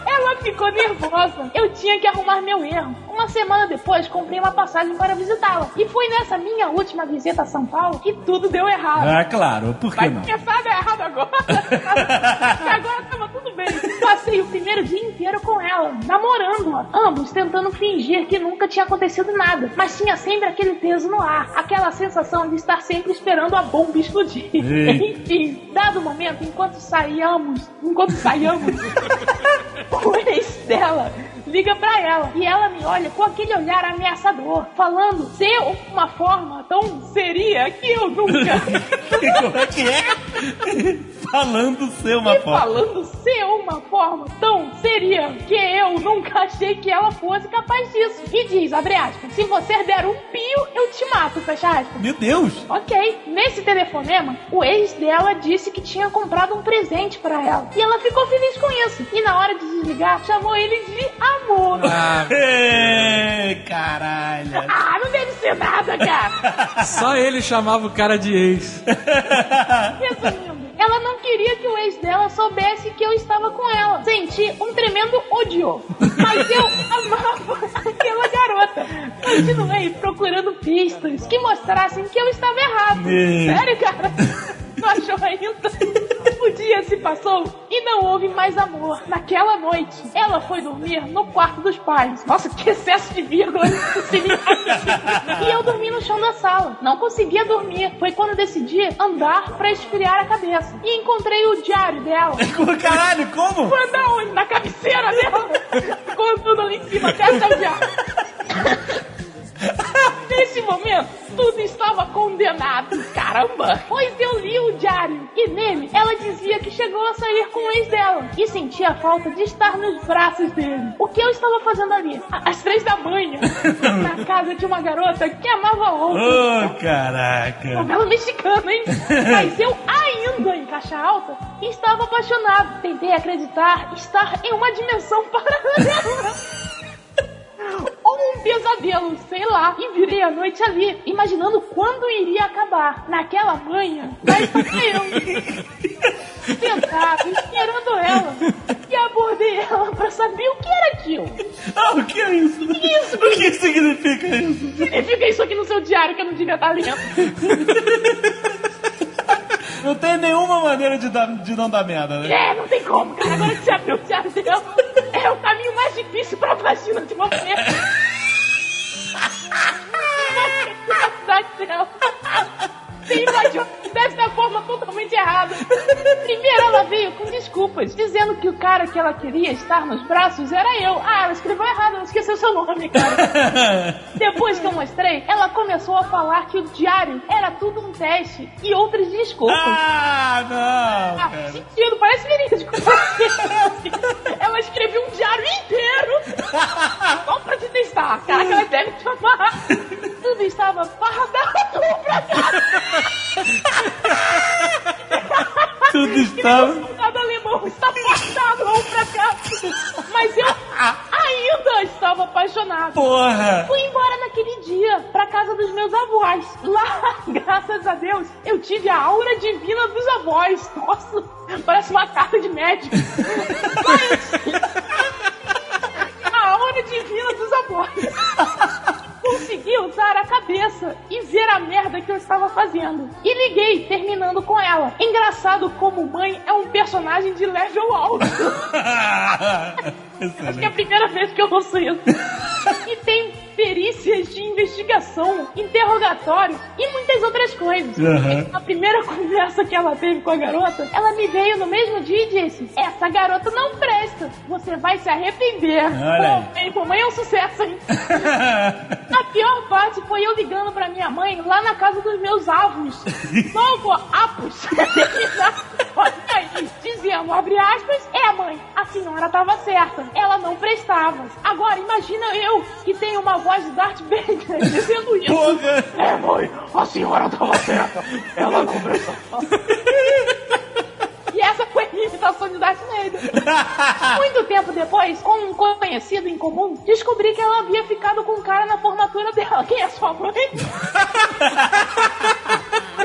Speaker 14: Ela ficou nervosa. Eu tinha que arrumar meu erro. Uma semana depois, comprei uma passagem para visitá-la. E foi nessa minha última visita a São Paulo que tudo deu errado.
Speaker 2: Ah, claro. Por que
Speaker 14: Vai
Speaker 2: não?
Speaker 14: começar a dar errado agora. Agora tava tudo bem. Passei o primeiro dia inteiro com ela, namorando-a. Ambos tentando fingir que nunca tinha acontecido nada. Mas tinha sempre aquele peso no ar. Aquela sensação de estar sempre esperando a bomba explodir. Enfim, dado o momento, enquanto saíamos, enquanto saíamos, o ex dela liga pra ela e ela me olha com aquele olhar ameaçador, falando de uma forma tão seria que eu nunca.
Speaker 2: Como é que é? Falando ser uma
Speaker 14: e
Speaker 2: foto.
Speaker 14: falando ser uma forma tão seria que eu nunca achei que ela fosse capaz disso. E diz, abre aspas, se você der um pio, eu te mato, fecha aspas.
Speaker 2: Meu Deus!
Speaker 14: Ok, nesse telefonema, o ex dela disse que tinha comprado um presente pra ela. E ela ficou feliz com isso. E na hora de desligar, chamou ele de amor.
Speaker 2: Ê, caralho.
Speaker 14: Ah, não deve ser nada, cara.
Speaker 6: Só ele chamava o cara de ex.
Speaker 14: Resumindo, ela não queria que o ex dela soubesse que eu estava com ela. Senti um tremendo ódio. Mas eu amava aquela garota. Continuei procurando pistas que mostrassem que eu estava errado. Sério, cara? Não achou ainda? O dia se passou e não houve mais amor. Naquela noite, ela foi dormir no quarto dos pais. Nossa, que excesso de vírgula. e eu dormi no chão da sala. Não conseguia dormir. Foi quando decidi andar pra esfriar a cabeça. E encontrei o diário dela.
Speaker 2: Caralho, como?
Speaker 14: Foi da onde? Na cabeceira dela. Com tudo ali em cima, até achar o diário. Nesse momento, tudo estava condenado. Caramba! Pois eu li o diário e nele ela dizia que chegou a sair com o ex dela e sentia a falta de estar nos braços dele. O que eu estava fazendo ali? Às três da manhã, na casa de uma garota que amava outra.
Speaker 2: Ô, caraca.
Speaker 14: Novela mexicana, hein? Mas eu ainda em caixa alta estava apaixonado. Tentei acreditar estar em uma dimensão paralela. Ou um pesadelo, sei lá. E virei a noite ali, imaginando quando iria acabar. Naquela manhã, lá estava eu. Sentado, esperando ela. E abordei ela pra saber o que era aquilo.
Speaker 2: Ah, o que é isso?
Speaker 14: O que é isso?
Speaker 2: O que significa isso?
Speaker 14: Significa isso aqui no seu diário que eu não devia estar lendo.
Speaker 2: Não tem nenhuma maneira de, dar, de não dar merda, né?
Speaker 14: É, não tem como, cara. Agora que você abriu o diário dela, é o caminho mais difícil pra vagina de uma mulher. Você dela. Você invadiu dessa forma totalmente errada. Primeiro ela veio com desculpas, dizendo que o cara que ela queria estar nos braços era eu. Ah, ela escreveu errado, ela esqueceu seu nome, cara. Depois que eu mostrei, ela começou a falar que o diário era tudo um teste e outras desculpas.
Speaker 2: Ah, não!
Speaker 14: Ah,
Speaker 2: cara.
Speaker 14: sentido, parece verídico. ela escreveu um diário inteiro só pra te testar. Cara, que ela deve te amar. Tudo estava fardado pra
Speaker 2: Tudo estava.
Speaker 14: O soldado alemão está fardado vamos pra cá. Mas eu ainda estava apaixonado.
Speaker 2: Porra!
Speaker 14: Fui embora naquele dia pra casa dos meus avós. Lá, graças a Deus, eu tive a aura divina dos avós. Nossa, parece uma carta de médico. Mas a aura divina dos avós. Consegui usar a cabeça e ver a merda que eu estava fazendo. E liguei, terminando com ela. Engraçado como mãe é um personagem de level alto. Acho que é a primeira vez que eu ouço isso. E tem perícias de investigação, interrogatório e muitas outras coisas.
Speaker 2: Uhum.
Speaker 14: Na primeira conversa que ela teve com a garota, ela me veio no mesmo dia e disse: Essa garota não presta, você vai se arrepender.
Speaker 2: Olha aí.
Speaker 14: Pô, mãe é um sucesso, hein? A pior parte foi eu ligando pra minha mãe lá na casa dos meus avos. Novo apos. Dizendo, abre aspas, é mãe, a senhora tava certa, ela não prestava. Agora, imagina eu, que tenho uma voz de Darth Vader, dizendo isso.
Speaker 2: Porra!
Speaker 14: É mãe, a senhora tava certa, ela não prestava. E essa foi a imitação de Darth Vader. Muito tempo depois, com um conhecido em comum, descobri que ela havia ficado com um cara na formatura dela. Quem é sua mãe?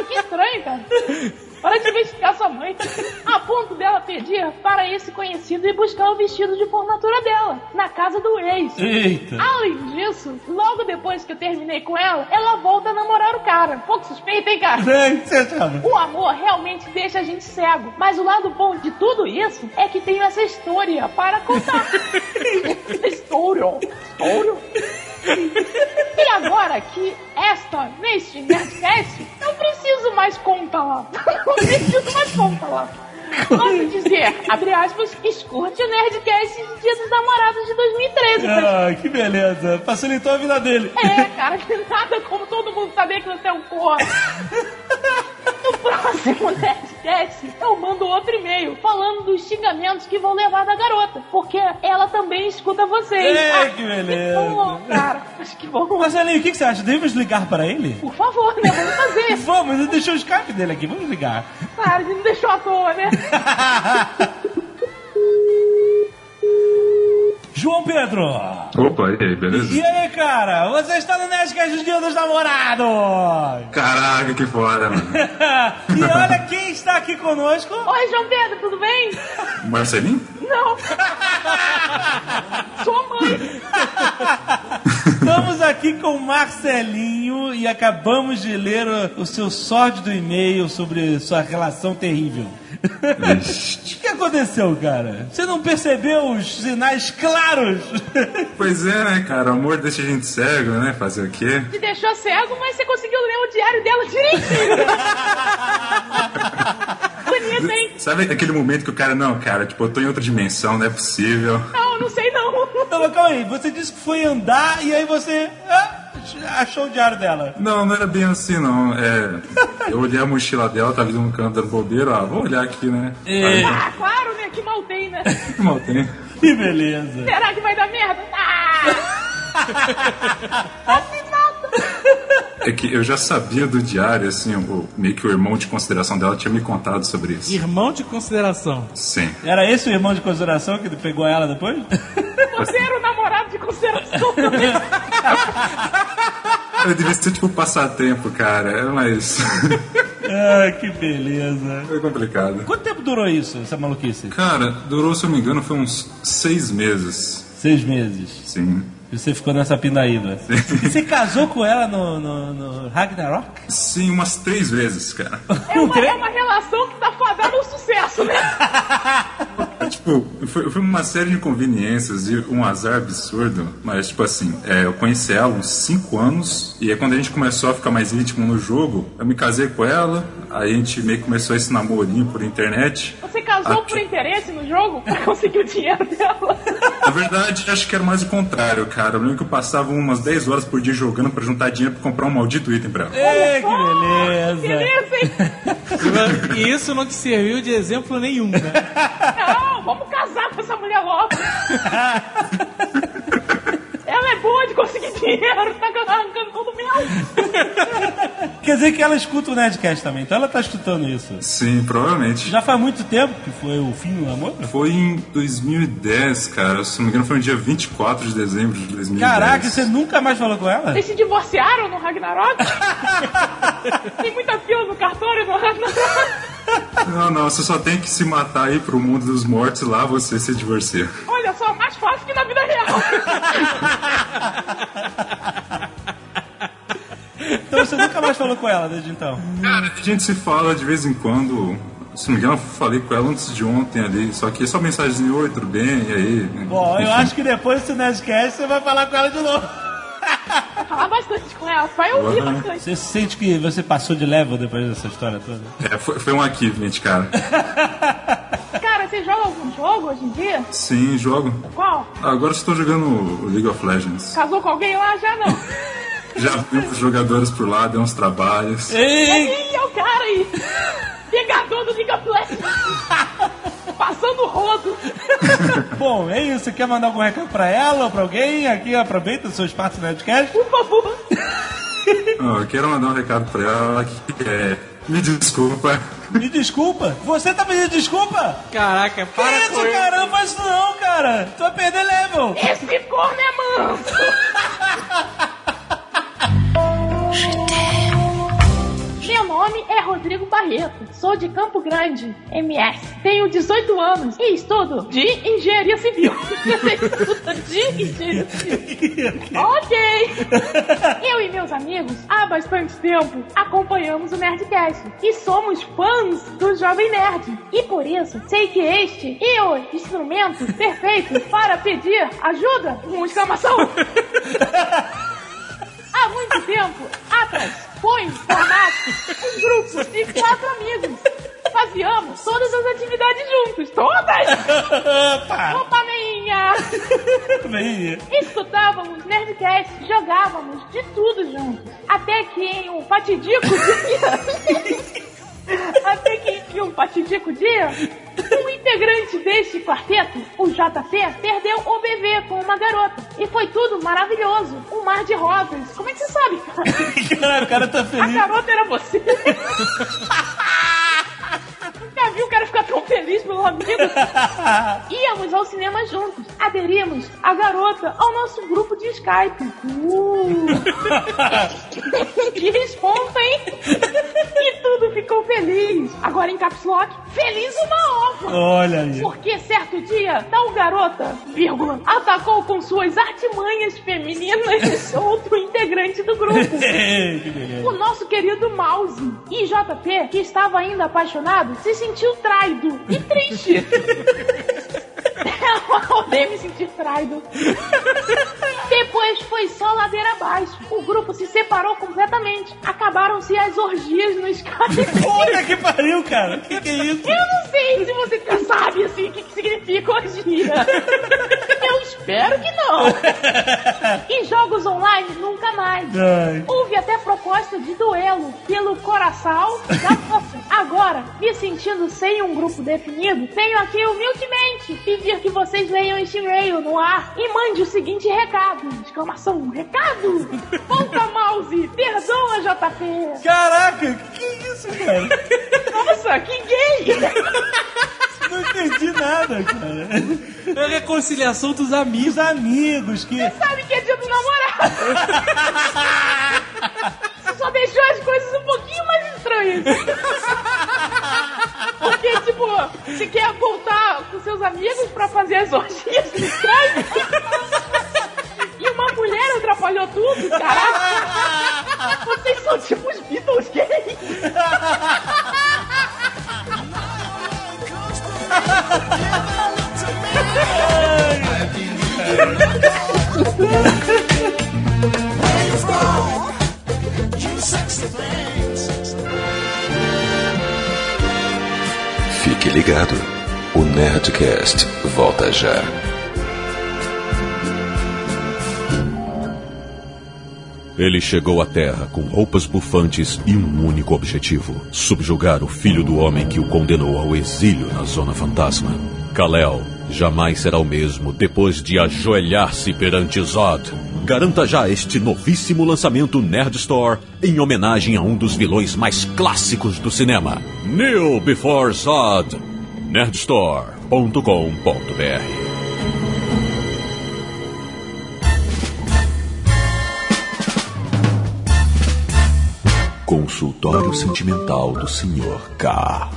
Speaker 14: que estranho, cara. Para de investigar sua mãe. A ponto dela pedir para esse conhecido ir buscar o vestido de formatura dela, na casa do ex.
Speaker 2: Eita.
Speaker 14: Além disso, logo depois que eu terminei com ela, ela volta a namorar o cara. Pouco suspeita, hein, cara?
Speaker 2: Achava?
Speaker 14: O amor realmente deixa a gente cego. Mas o lado bom de tudo isso é que tenho essa história para contar. história. História. E agora que esta, neste Nerdcast, não preciso mais contar. Não preciso mais contar. Posso dizer, abre aspas, escute o Nerdcast de Dia dos Namorados de 2013.
Speaker 2: Ah, que beleza. Facilitou a vida dele.
Speaker 14: É, cara, que nada como todo mundo saber que você é um corno. No próximo Nerdcast, eu mando outro e-mail falando dos xingamentos que vão levar da garota. Porque ela também escuta vocês.
Speaker 2: Ei,
Speaker 14: Ah,
Speaker 2: que beleza.
Speaker 14: bom, cara. Acho que bom.
Speaker 2: Marcelinho, o que que você acha? Devemos ligar para ele?
Speaker 14: Por favor, né? Vamos fazer.
Speaker 2: Vamos, ele deixou o Skype dele aqui, vamos ligar.
Speaker 14: Cara, ele não deixou à toa, né?
Speaker 2: João Pedro!
Speaker 15: Opa, e aí, beleza?
Speaker 2: E aí, cara? Você está no Nerdcast do Dia dos Namorados!
Speaker 15: Caraca, que foda, mano.
Speaker 2: e olha quem está aqui conosco.
Speaker 14: Oi, João Pedro, tudo bem?
Speaker 15: Marcelinho?
Speaker 14: Não. Sua mãe.
Speaker 2: Estamos aqui com o Marcelinho e acabamos de ler o, o seu sórdido e-mail sobre sua relação terrível. O que aconteceu, cara? Você não percebeu os sinais claros?
Speaker 15: Pois é, né, cara? O amor deixa a gente cego, né? Fazer o quê?
Speaker 14: Te deixou cego, mas você conseguiu ler o diário dela direitinho. Bonito, hein?
Speaker 15: Sabe aquele momento que o cara, não, cara, tipo, eu tô em outra dimensão, não é possível.
Speaker 14: Não, não sei não.
Speaker 2: Não, calma aí, você disse que foi andar e aí você ah, achou o diário dela.
Speaker 15: Não, não era bem assim, não. É, eu olhei a mochila dela, tava indo no canto dando bobeira, ó, vou olhar aqui, né? Aí,
Speaker 14: Ah, claro, né? Que mal tem, né?
Speaker 15: mal tem.
Speaker 2: Que beleza.
Speaker 14: Será que vai dar merda? Ah! Assim.
Speaker 15: É que eu já sabia do diário, assim, o, meio que o irmão de consideração dela tinha me contado sobre isso.
Speaker 6: Irmão de consideração.
Speaker 15: Sim.
Speaker 2: Era esse o irmão de consideração que pegou ela depois?
Speaker 14: Você era o namorado de consideração também.
Speaker 15: Eu devia ser tipo passatempo, cara, mas.
Speaker 2: ah, que beleza.
Speaker 15: Foi complicado.
Speaker 2: Quanto tempo durou isso, essa maluquice?
Speaker 15: Cara, durou, se eu não me engano, foi uns seis meses.
Speaker 2: Seis meses.
Speaker 15: Sim.
Speaker 2: E você ficou nessa pindaíba. Você casou com ela no, no, no Ragnarok?
Speaker 15: Sim, umas três vezes, cara.
Speaker 14: É uma, é uma relação que tá fadada ao sucesso, né?
Speaker 15: tipo, foi, foi uma série de conveniências e um azar absurdo. Mas, tipo assim, é, eu conheci ela uns 5 anos. E aí, quando a gente começou a ficar mais íntimo no jogo, eu me casei com ela. Aí a gente meio que começou esse namorinho por internet.
Speaker 14: Você casou casou por interesse no jogo pra conseguir o dinheiro dela.
Speaker 15: Na verdade, acho que era mais o contrário, cara. Eu lembro que eu passava umas 10 horas por dia jogando pra juntar dinheiro pra comprar um maldito item pra ela.
Speaker 2: Ê, que beleza.
Speaker 14: Beleza, hein?
Speaker 6: E isso não te serviu de exemplo nenhum, né?
Speaker 14: Não, vamos casar com essa mulher logo. Ela é boa de conseguir dinheiro, tá arrancando todo o meu.
Speaker 2: Quer dizer que ela escuta o Nerdcast também, então ela tá escutando isso.
Speaker 15: Sim, provavelmente.
Speaker 2: Já faz muito tempo que foi o fim do namoro?
Speaker 15: Foi em 2010, cara. Se não me engano, foi no dia 24 de dezembro de 2010.
Speaker 2: Caraca, você nunca mais falou com ela?
Speaker 14: Eles se divorciaram no Ragnarok? Tem muita fila no cartório no Ragnarok.
Speaker 15: Não, não, você só tem que se matar aí pro mundo dos mortos lá você se divorcia.
Speaker 14: Olha só, mais fácil que na vida real.
Speaker 2: Então você nunca mais falou com ela desde então?
Speaker 15: Cara, a gente se fala de vez em quando. Se não me engano, eu falei com ela antes de ontem ali. Só que é só mensagem oi, tudo bem? E aí?
Speaker 2: Bom, eu
Speaker 15: Enfim.
Speaker 2: acho que depois desse Nerdcast você vai falar com ela de novo.
Speaker 14: Falar bastante com ela, vai ouvir
Speaker 15: Uhum.
Speaker 14: bastante.
Speaker 2: Você sente que você passou de level depois dessa história toda?
Speaker 15: É, foi, foi um achievement, cara.
Speaker 14: Cara, você joga algum jogo hoje em dia?
Speaker 15: Sim, jogo.
Speaker 14: Qual?
Speaker 15: Agora estou jogando o League of Legends.
Speaker 14: Casou com alguém lá? Já não.
Speaker 15: Já vi os jogadores por lá, dei uns trabalhos.
Speaker 14: Ih, é o cara aí. Pegador do League of Legends. Passando rodo.
Speaker 2: Bom, é isso. Você quer mandar algum recado pra ela ou pra alguém? Aqui aproveita o seu espaço no Nerdcast.
Speaker 14: Por favor.
Speaker 15: Eu quero mandar um recado pra ela que é. Me desculpa.
Speaker 2: Me desculpa. Você tá pedindo desculpa?
Speaker 6: Caraca,
Speaker 2: Que
Speaker 6: para
Speaker 2: isso,
Speaker 6: com isso.
Speaker 2: cara? Não faz isso não, cara. Tu vai perder level.
Speaker 14: Esse corno é manso. Meu nome é Rodrigo Barreto, sou de Campo Grande, MS. Tenho 18 anos e estudo de engenharia civil. De engenharia civil. ok. Eu e meus amigos, há bastante tempo, acompanhamos o Nerdcast e somos fãs do Jovem Nerd. E por isso, sei que este é o instrumento perfeito para pedir ajuda com exclamação. Há muito tempo atrás foi formado um grupo de quatro amigos. Fazíamos todas as atividades juntos. Todas!
Speaker 2: Opa!
Speaker 14: Opa, minha!
Speaker 2: Vem.
Speaker 14: Escutávamos Nerdcast, jogávamos de tudo juntos. Até que em um fatidico dia. Até que um fatidico dia, um integrante deste quarteto, o JP, perdeu o bebê com uma garota. E foi tudo maravilhoso. Um mar de rosas. Como é que você sabe, cara?
Speaker 2: Cara, o cara tá
Speaker 14: A
Speaker 2: feliz.
Speaker 14: garota era você. amigo? Íamos ao cinema juntos. Aderimos a garota ao nosso grupo de Skype. Uh. que responsa, hein? E tudo ficou feliz. Agora em Caps Lock, feliz uma ova.
Speaker 2: Olha aí.
Speaker 14: Porque certo dia, tal garota, vírgula, atacou com suas artimanhas femininas outro integrante do grupo. O nosso querido Mouse e JP, que estava ainda apaixonado, se sentiu traído e triste. Eu odeio me sentir traído. Depois foi só ladeira abaixo. O grupo se separou completamente. Acabaram-se as orgias no Skype.
Speaker 2: Puta que pariu, cara. Que que é isso?
Speaker 14: Eu não sei se você sabe assim o que, que significa orgia. Eu espero que não. E jogos online nunca mais.
Speaker 2: Ai.
Speaker 14: Houve até proposta de duelo pelo coração da. Agora, me sentindo sem um grupo definido, venho aqui humildemente pedir que vocês leiam este e-mail no ar e mande o seguinte recado. Exclamação, recado! Pouca mouse, perdoa JP.
Speaker 2: Caraca, que isso, cara?
Speaker 14: Nossa, que gay!
Speaker 2: Não entendi nada, cara.
Speaker 6: É a reconciliação dos amigos.
Speaker 2: Os amigos que.
Speaker 14: Sabe que é dia do namorado? Você só deixou as coisas um pouquinho mais estranhas. Porque, tipo, você quer voltar com seus amigos pra fazer as orgias estranhas? E uma mulher atrapalhou tudo, caraca! Vocês são tipo os Beatles gays!
Speaker 1: Fique ligado. O Nerdcast volta já. Ele chegou à Terra com roupas bufantes e um único objetivo: subjugar o filho do homem que o condenou ao exílio na Zona Fantasma. Kal-El jamais será o mesmo depois de ajoelhar-se perante Zod. Garanta já este novíssimo lançamento Nerd Store em homenagem a um dos vilões mais clássicos do cinema, Kneel Before Zod. nerdstore.com.br Consultório Sentimental do Sr. K.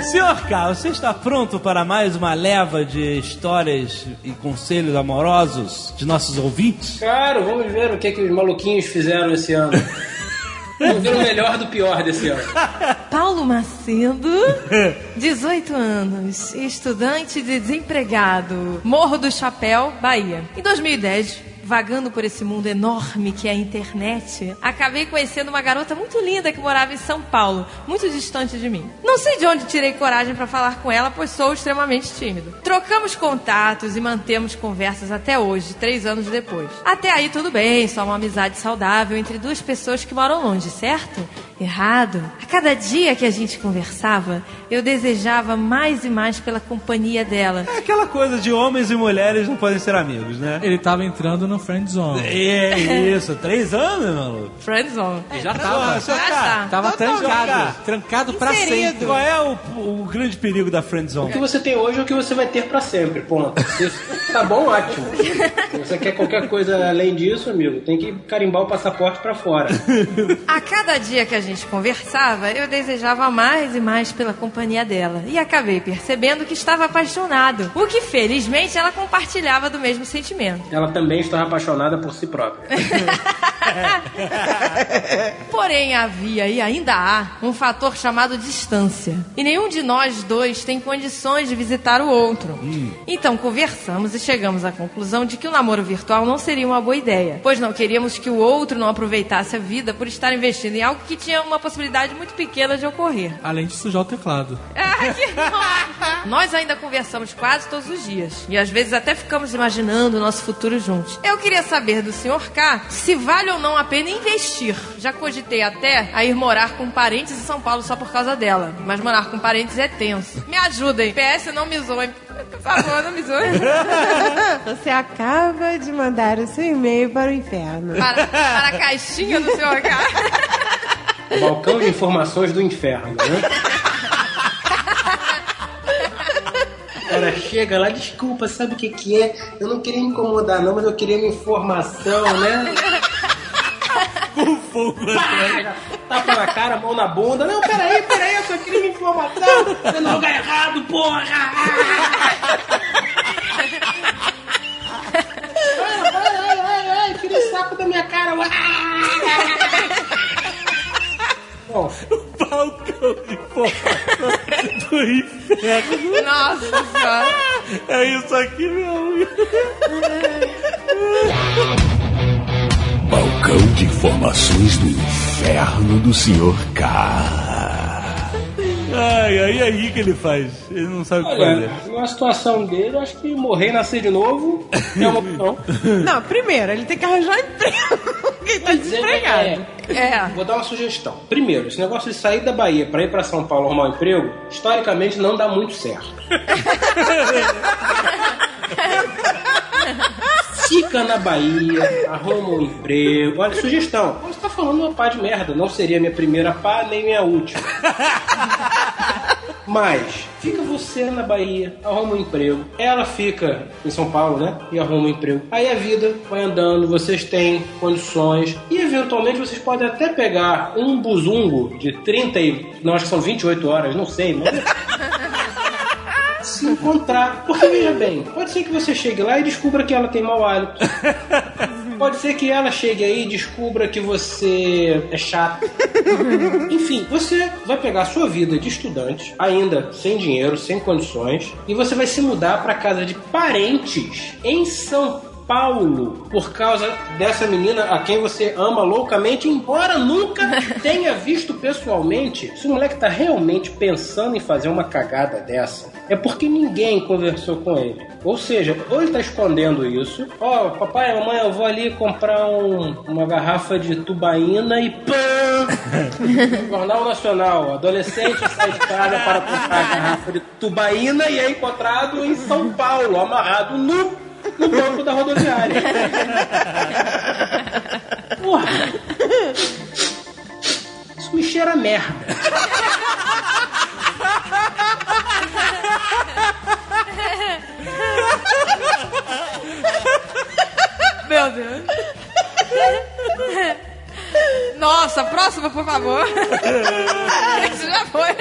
Speaker 2: Senhor K, você está pronto para mais uma leva de histórias e conselhos amorosos de nossos ouvintes?
Speaker 16: Claro, vamos ver o que, que os maluquinhos fizeram esse ano. Vamos ver o melhor do pior desse ano.
Speaker 3: Paulo Macedo, 18 anos, estudante de desempregado, Morro do Chapéu, Bahia. Em 2010, vagando por esse mundo enorme que é a internet, acabei conhecendo uma garota muito linda que morava em São Paulo, muito distante de mim. Não sei de onde tirei coragem para falar com ela, pois sou extremamente tímido. Trocamos contatos e mantemos conversas até hoje, três anos depois. Até aí tudo bem, só uma amizade saudável entre duas pessoas que moram longe, certo? Errado. A cada dia que a gente conversava, eu desejava mais e mais pela companhia dela.
Speaker 2: É aquela coisa de homens e mulheres não podem ser amigos, né?
Speaker 6: Ele tava entrando no friend zone.
Speaker 2: É isso, três anos, maluco.
Speaker 3: Friendzone.
Speaker 6: Já
Speaker 3: É,
Speaker 6: tava.
Speaker 3: Já tá.
Speaker 6: Tava
Speaker 2: Total,
Speaker 6: trancado.
Speaker 2: cara.
Speaker 6: Trancado pra
Speaker 2: Inserido.
Speaker 6: sempre.
Speaker 2: Qual é o, o grande perigo da friend
Speaker 16: O
Speaker 2: zone?
Speaker 16: que você tem hoje é o que você vai ter pra sempre, ponto. Tá bom, ótimo. Se você quer qualquer coisa além disso, amigo, tem que carimbar o passaporte pra fora.
Speaker 3: A cada dia que a gente conversava, eu desejava mais e mais pela companhia dela. E acabei percebendo que estava apaixonado. O que, felizmente, ela compartilhava do mesmo sentimento.
Speaker 16: Ela também estava apaixonada por si própria.
Speaker 3: Porém, havia e ainda há um fator chamado distância. E nenhum de nós dois tem condições de visitar o outro. Então conversamos e chegamos à conclusão de que o namoro virtual não seria uma boa ideia, pois não queríamos que o outro não aproveitasse a vida por estar investindo em algo que tinha uma possibilidade muito pequena de ocorrer.
Speaker 6: Além de sujar o teclado.
Speaker 3: Ah, que. Nós ainda conversamos quase todos os dias. E às vezes até ficamos imaginando o nosso futuro juntos. Eu queria saber do Sr. K se vale ou não a pena investir. Já cogitei até a ir morar com parentes em São Paulo só por causa dela. Mas morar com parentes é tenso. Me ajudem. PS, não me zoem. Por favor, não me zoem.
Speaker 4: Você acaba de mandar o seu e-mail para o inferno.
Speaker 3: Para, para a caixinha do Sr. K.
Speaker 16: Balcão de informações do inferno, né? Cara chega lá, desculpa, sabe o que que é? Eu não queria incomodar não, mas eu queria uma informação, né? Pá! Tapa na cara, mão na bunda. Não, peraí, peraí, eu só queria uma informação. Eu no lugar errado, porra! Ai, ai, ai, ai, ai, tira esse saco da minha cara. Bom,
Speaker 2: Balcão de informação do inferno.
Speaker 3: Nossa senhora.
Speaker 2: É isso aqui, meu.
Speaker 1: Balcão de informações do inferno do Sr. K.
Speaker 2: Ai, aí aí que ele faz. Ele não sabe o que fazer.
Speaker 16: numa situação dele, eu acho que morrer e nascer de novo é uma opção.
Speaker 4: Não, primeiro, ele tem que arranjar emprego. Porque ele tá desempregado.
Speaker 3: É.
Speaker 16: Vou dar uma sugestão. Primeiro, esse negócio de sair da Bahia pra ir pra São Paulo arrumar um emprego, historicamente não dá muito certo. Fica na Bahia, arruma um emprego. Olha, sugestão. Você tá falando uma pá de merda. Não seria minha primeira pá, nem minha última. Mas, fica você na Bahia, arruma um emprego. Ela fica em São Paulo, né? E arruma um emprego. Aí a vida vai andando, vocês têm condições. E eventualmente vocês podem até pegar um buzungo de 30 e. Não, acho que são 28 horas, não sei, mas. se encontrar. Porque veja bem, pode ser que você chegue lá e descubra que ela tem mau hálito. Pode ser que ela chegue aí e descubra que você é chato. Enfim, você vai pegar a sua vida de estudante, ainda sem dinheiro, sem condições, e você vai se mudar para casa de parentes em São Paulo por causa dessa menina a quem você ama loucamente, embora nunca tenha visto pessoalmente. Se o moleque tá realmente pensando em fazer uma cagada dessa, é porque ninguém conversou com ele. Ou seja, ou ele tá escondendo isso. Ó, papai, mamãe, eu vou ali comprar um- uma garrafa de tubaína e pã! Jornal Nacional, adolescente sai de casa para comprar a garrafa de tubaína e é encontrado em São Paulo, amarrado nu no banco da rodoviária. Porra! Isso me cheira a merda.
Speaker 3: Meu Deus. Nossa, próxima, por favor. Esse já foi.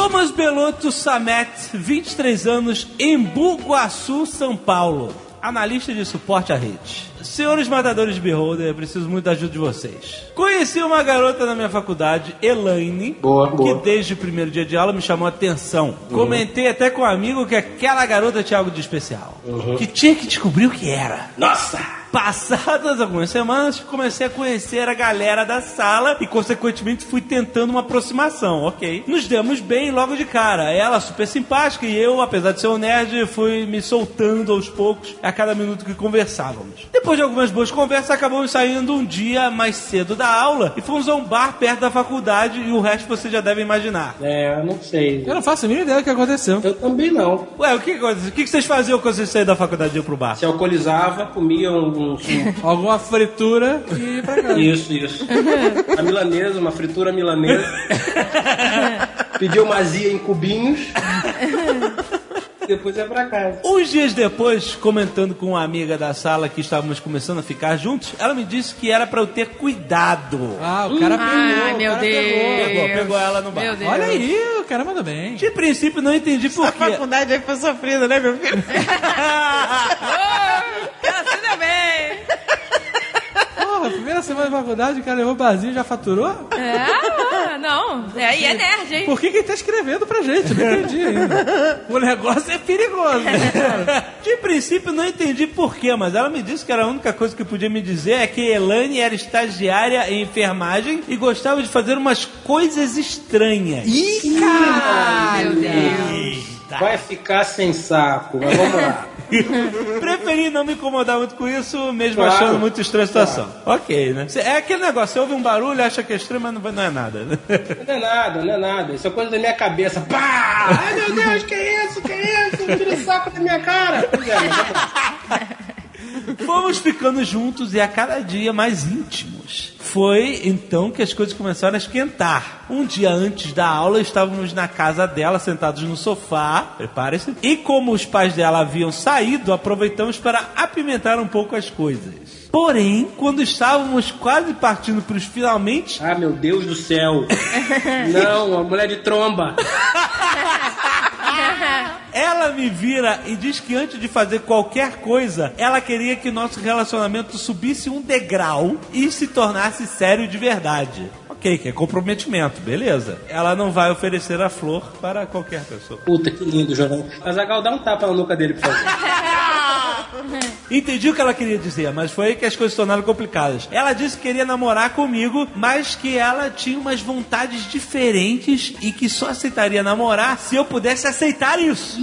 Speaker 2: Thomas Belotto Samet, 23 anos, em Buguaçu, São Paulo. Analista de suporte à rede. Senhores matadores de Beholder, eu preciso muito da ajuda de vocês. Conheci uma garota na minha faculdade, Elaine,
Speaker 16: Boa,
Speaker 2: que
Speaker 16: boa.
Speaker 2: desde o primeiro dia de aula me chamou a atenção. Comentei até com um amigo que aquela garota tinha algo de especial. Que tinha que descobrir o que era.
Speaker 16: Nossa!
Speaker 2: Passadas algumas semanas, comecei a conhecer a galera da sala e, consequentemente, fui tentando uma aproximação, ok? Nos demos bem logo de cara. Ela super simpática e eu, apesar de ser um nerd, fui me soltando aos poucos a cada minuto que conversávamos. Depois de algumas boas conversas, acabamos saindo um dia mais cedo da aula e fomos a um bar perto da faculdade e o resto você já deve imaginar.
Speaker 16: É, eu não sei.
Speaker 6: Eu não faço a mínima ideia do que aconteceu.
Speaker 16: Eu também não.
Speaker 2: Ué, o que aconteceu? O que vocês faziam quando vocês saíam da faculdade e iam pro bar?
Speaker 16: Se alcoolizava, comia um. Um-
Speaker 6: Alguma fritura e ia pra casa.
Speaker 16: Isso, isso. A milanesa, uma fritura milanesa. Pediu uma azia em cubinhos. Depois é pra casa.
Speaker 2: Uns dias depois, comentando com uma amiga da sala que estávamos começando a ficar juntos, ela me disse que era pra eu ter cuidado.
Speaker 6: Ah, o cara pegou.
Speaker 3: Ai, meu
Speaker 6: cara
Speaker 3: Deus.
Speaker 6: pegou.
Speaker 2: Pegou, pegou ela no bar.
Speaker 3: Meu Deus.
Speaker 6: Olha aí, o cara manda bem.
Speaker 2: De princípio, não entendi por
Speaker 4: A
Speaker 2: quê.
Speaker 4: faculdade aí foi sofrida, né, meu filho?
Speaker 3: Ela se deu bem.
Speaker 6: Porra, primeira semana de faculdade, o cara levou o barzinho e já faturou?
Speaker 3: É, não. É, aí é nerd, hein?
Speaker 6: Por que, que ele tá escrevendo pra gente? Não entendi ainda. O negócio é perigoso. né?
Speaker 2: De princípio, não entendi por quê, mas ela me disse que era a única coisa que podia me dizer é que Elane era estagiária em enfermagem e gostava de fazer umas coisas estranhas.
Speaker 6: Ih, cara!
Speaker 3: Meu Deus.
Speaker 16: Vai ficar sem saco, mas vamos lá.
Speaker 2: Preferi não me incomodar muito com isso, mesmo
Speaker 16: Claro.
Speaker 2: achando muito estranha a situação. Ok, né? É aquele negócio, você ouve um barulho, acha que é estranho, mas não é nada. né?
Speaker 16: Não é nada, não é nada. Isso é coisa da minha cabeça. Pá! Ai meu Deus, que isso? Que isso? Tira o saco da minha cara. Pois é, lá.
Speaker 2: Fomos ficando juntos e a cada dia mais íntimos. Foi então que as coisas começaram a esquentar. Um dia antes da aula, estávamos na casa dela, sentados no sofá, prepare-se. E como os pais dela haviam saído, aproveitamos para apimentar um pouco as coisas. Porém, quando estávamos quase partindo para os finalmente,
Speaker 16: Ah, meu Deus do céu. Não, a mulher de tromba.
Speaker 2: ela me vira e diz que antes de fazer qualquer coisa, ela queria que nosso relacionamento subisse um degrau e se tornasse sério de verdade. Ok, que é comprometimento, beleza. Ela não vai oferecer a flor para qualquer pessoa.
Speaker 16: Puta, que lindo, Jorão. Mas a dá um tapa na nuca dele, por favor.
Speaker 2: Entendi o que ela queria dizer, mas foi aí que as coisas se tornaram complicadas. Ela disse que queria namorar comigo, mas que ela tinha umas vontades diferentes e que só aceitaria namorar se eu pudesse aceitar isso.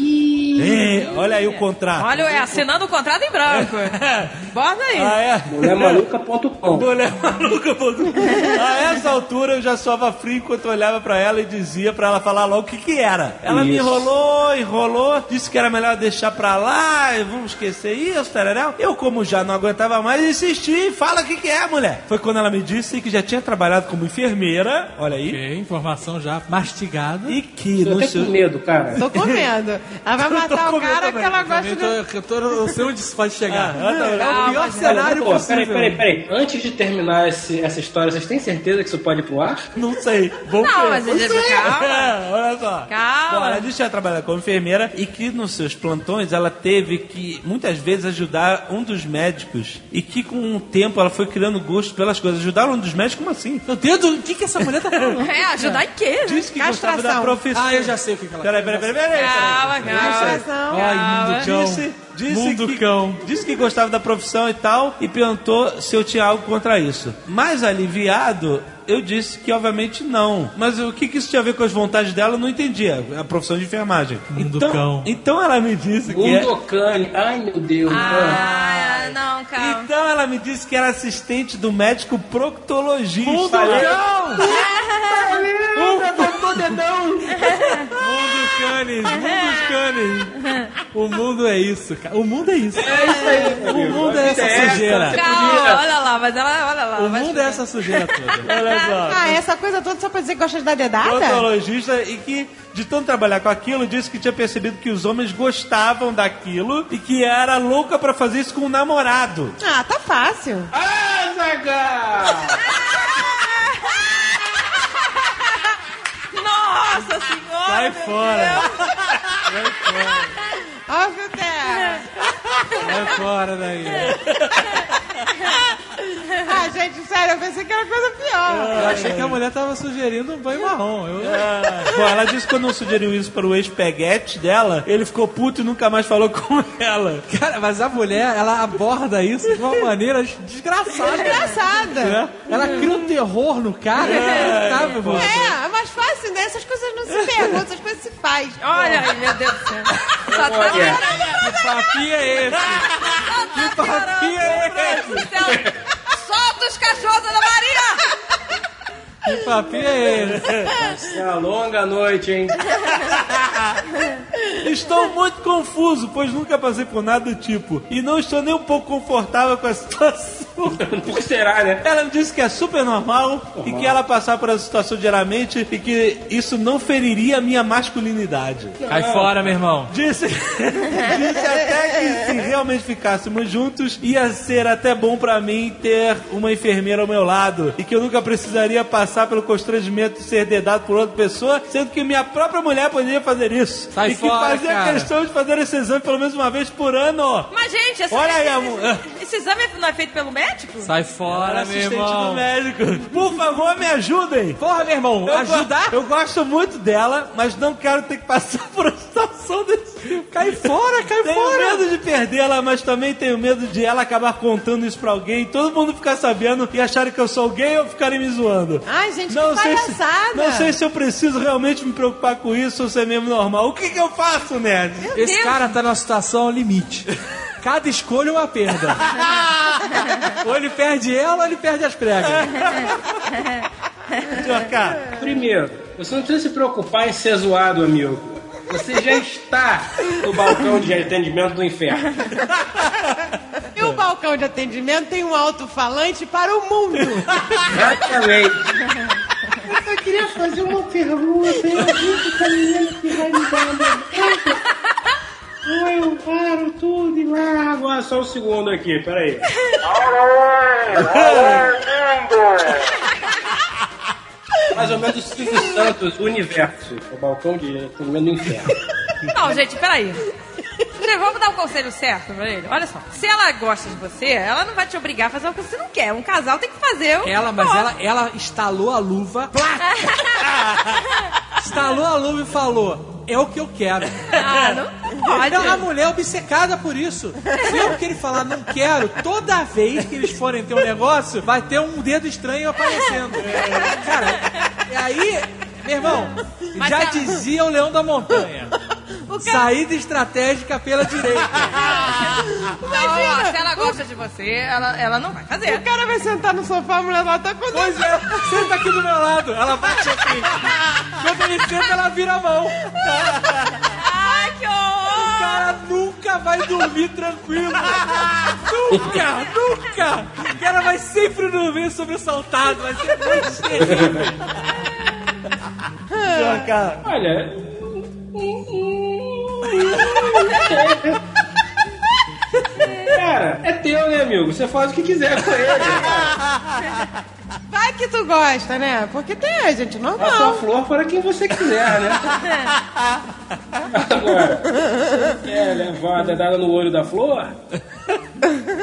Speaker 2: É, olha aí o contrato.
Speaker 3: Olha, é assinando o contrato em branco. Bota aí.
Speaker 2: Ah, é?
Speaker 16: Mulhermaluca.com
Speaker 2: Mulher maluca.com. A essa altura eu já soava frio enquanto eu olhava pra ela e dizia pra ela falar logo o que que era. Ela me
Speaker 16: Isso.
Speaker 2: enrolou, enrolou, disse que era melhor deixar pra lá, e vamos esquecer isso, tarará. Eu, como já não aguentava mais, insisti, fala o que que é, mulher. Foi quando ela me disse que já tinha trabalhado como enfermeira, olha aí.
Speaker 6: Ok, informação já mastigada.
Speaker 2: E que
Speaker 16: Tô
Speaker 2: no
Speaker 16: até
Speaker 2: seu...
Speaker 16: com medo, cara.
Speaker 4: Tô com medo. Ela vai matar o cara que ela gosta
Speaker 6: Eu,
Speaker 4: de...
Speaker 6: tô, eu, tô, eu sei onde isso pode chegar.
Speaker 2: Ah, eu
Speaker 6: é o pior cenário
Speaker 16: pô,
Speaker 6: possível.
Speaker 16: Peraí, peraí, peraí. Antes de terminar esse- essa história, vocês têm certeza que isso pode ir pro ar?
Speaker 2: Não sei. Vamos
Speaker 3: Não,
Speaker 2: ver.
Speaker 3: mas ele- calma.
Speaker 2: É, olha só.
Speaker 3: Calma.
Speaker 2: Bom, ela disse que trabalhar como enfermeira e que nos seus plantões ela teve que muitas vezes ajudar um dos médicos e que com o tempo ela foi criando gosto pelas coisas. Ajudar um dos médicos, como assim?
Speaker 6: Meu Deus, o que, que essa mulher tá falando?
Speaker 3: É, ajudar em quê?
Speaker 2: Disse que gostava da
Speaker 4: Castração.
Speaker 2: profissão.
Speaker 6: Ah, eu já sei o que, que ela
Speaker 2: Peraí, peraí, peraí, peraí.
Speaker 3: Calma, calma.
Speaker 4: Castração.
Speaker 6: Ai, mundo cão.
Speaker 2: Disse, disse
Speaker 6: Mundo
Speaker 2: que,
Speaker 6: cão.
Speaker 2: Disse que gostava da profissão e tal, e perguntou se eu tinha algo contra isso. Mais aliviado, eu disse que obviamente não. Mas o que, que isso tinha a ver com as vontades dela, eu não entendia. A profissão de enfermagem. Então,
Speaker 6: cão.
Speaker 2: então ela me disse que. é-
Speaker 16: Mundocane. Ai, meu Deus.
Speaker 3: Ah, não, calma.
Speaker 2: Então ela me disse que era assistente do médico proctologista.
Speaker 6: Mundo cão!
Speaker 16: Botou dedão.
Speaker 6: Canes, mundo canes. O mundo é isso, cara. O mundo é isso.
Speaker 16: É isso aí.
Speaker 6: O mundo é essa
Speaker 16: essa,
Speaker 6: sujeira.
Speaker 3: Calma, olha lá, mas ela, olha lá.
Speaker 6: O mundo é essa sujeira toda.
Speaker 2: Olha só.
Speaker 4: Ah, essa coisa toda só pra dizer que gosta de dar dedada?
Speaker 2: proctologista e que de tanto trabalhar com aquilo disse que tinha percebido que os homens gostavam daquilo e que era louca pra fazer isso com o namorado.
Speaker 4: Ah, tá fácil.
Speaker 16: Ah, Zagal!
Speaker 3: Nossa
Speaker 2: Sai
Speaker 3: meu
Speaker 2: fora.
Speaker 4: Ó, viu, Terra?
Speaker 6: Vai fora daí.
Speaker 4: Ah, gente, sério, eu pensei que era coisa pior.
Speaker 6: Eu achei que a mulher tava sugerindo um banho marrom. Eu...
Speaker 2: Bom, ela disse que quando eu sugeriu isso para o ex-peguete dela, ele ficou puto e nunca mais falou com ela.
Speaker 6: Cara, mas a mulher, ela aborda isso de uma maneira desgraçada.
Speaker 4: Engraçada.
Speaker 6: né? Ela cria um terror no cara. É, mano.
Speaker 4: É, é mais fácil, né? Essas coisas não se perguntam, essas coisas se faz.
Speaker 3: Olha aí, meu Deus do céu. Só tá
Speaker 16: Olha.
Speaker 6: Que papinho é esse? Que papinho é esse?
Speaker 3: Do céu. Solta os cachorros, Ana Maria!
Speaker 6: Que papinho é esse?
Speaker 16: É uma longa noite, hein?
Speaker 2: Estou muito confuso, pois nunca passei por nada do tipo. E não estou nem um pouco confortável com a situação.
Speaker 16: Por que será, né?
Speaker 2: Ela me disse que é super normal e que ela passar por essa situação diariamente e que isso não feriria a minha masculinidade.
Speaker 6: Cai fora, meu irmão.
Speaker 2: Disse, disse até que se realmente ficássemos juntos, ia ser até bom pra mim ter uma enfermeira ao meu lado e que eu nunca precisaria passar pelo constrangimento de ser dedado por outra pessoa, sendo que minha própria mulher poderia fazer isso.
Speaker 6: Sai
Speaker 2: e que
Speaker 6: fora,
Speaker 2: fazia
Speaker 6: cara.
Speaker 2: questão de fazer esse exame pelo menos uma vez por ano.
Speaker 3: Mas, gente, essa,
Speaker 2: Olha aí,
Speaker 3: esse,
Speaker 2: amor.
Speaker 3: esse exame não é feito pelo médico?
Speaker 6: Sai fora, meu
Speaker 2: assistente
Speaker 6: irmão.
Speaker 2: do médico. Por favor, me ajudem.
Speaker 6: Porra, meu irmão,
Speaker 2: Eu
Speaker 6: ajudar?
Speaker 2: go- Eu gosto muito dela, mas não quero ter que passar por uma situação desse tipo.
Speaker 6: Cai fora, cai
Speaker 2: Tenho
Speaker 6: fora.
Speaker 2: medo de perdê-la, mas também tenho medo de ela acabar contando isso pra alguém, todo mundo ficar sabendo e acharem que eu sou gay ou ficarem me zoando.
Speaker 4: Ai, gente,
Speaker 2: Não
Speaker 4: que
Speaker 2: sei, se,
Speaker 4: palhaçada.
Speaker 2: não sei se eu preciso realmente me preocupar com isso ou se é mesmo normal. O que, que eu faço, nerd?
Speaker 6: Esse
Speaker 3: Deus.
Speaker 6: cara tá numa situação ao limite. Cada escolha é uma perda. ou ele perde ela ou ele perde as pregas.
Speaker 2: Tchau,
Speaker 16: Primeiro, você não precisa se preocupar em ser zoado, amigo. Você já está no balcão de atendimento do inferno.
Speaker 4: E o balcão de atendimento tem um alto-falante para o mundo.
Speaker 16: Exatamente. Eu só queria fazer uma pergunta. Eu acredito que menina que vai me dar uma eu paro tudo e largo. Ah, só um segundo aqui, peraí. Mais ou menos o Silvio Santos, o universo. O balcão de atendimento do inferno.
Speaker 3: Não, gente, peraí. Gente, Vamos dar o conselho certo pra ele. Olha só, se ela gosta de você, ela não vai te obrigar a fazer o que você não quer. Um casal tem que fazer o
Speaker 6: Ela, mas ela, ela estalou a luva. estalou a luva e falou: É o que eu quero.
Speaker 3: Ah, não pode.
Speaker 6: Então, a mulher é obcecada por isso. Sempre que ele falar não quero, toda vez que eles forem ter um negócio, vai ter um dedo estranho aparecendo. Cara, e aí, meu irmão,
Speaker 3: Mas
Speaker 6: já
Speaker 3: ela-
Speaker 6: dizia o leão da montanha. Saída estratégica pela direita.
Speaker 3: Não, ó, se ela gosta de você, ela, ela não vai fazer.
Speaker 4: O cara vai sentar no sofá, a mulher lá tá com
Speaker 6: Pois é, senta aqui do meu lado. Ela bate aqui. Quando ele senta, ela vira a mão.
Speaker 3: Ai, que
Speaker 6: O
Speaker 3: horror!
Speaker 6: cara nunca vai dormir tranquilo. nunca, nunca. O cara vai sempre dormir sobressaltado. Vai ser muito
Speaker 2: cara.
Speaker 16: Olha. Cara, é teu, né, amigo? Você faz o que quiser com ele.
Speaker 4: Vai que tu gosta, né? Porque tem gente
Speaker 16: A sua
Speaker 4: normal.
Speaker 16: flor para quem você quiser, né? Agora, você quer levar a dedada no olho da flor?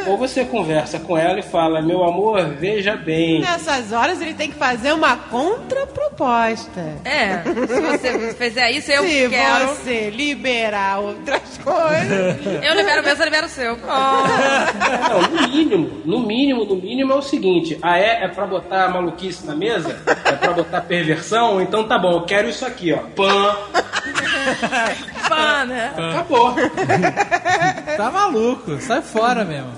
Speaker 16: Ou você conversa com ela e fala, meu amor, veja bem.
Speaker 4: Nessas horas ele tem que fazer uma contraproposta.
Speaker 3: É, se você fizer isso, eu
Speaker 4: Se
Speaker 3: quero.
Speaker 4: você liberar outras coisas.
Speaker 3: Eu libero o meu, você libera o seu.
Speaker 16: Não, no mínimo, no mínimo, no mínimo é o seguinte: a é é pra botar maluquice na mesa? É pra botar perversão? Então tá bom, eu quero isso aqui, ó. Pã.
Speaker 3: Fã, né?
Speaker 16: Acabou.
Speaker 6: Tá maluco, sai fora mesmo.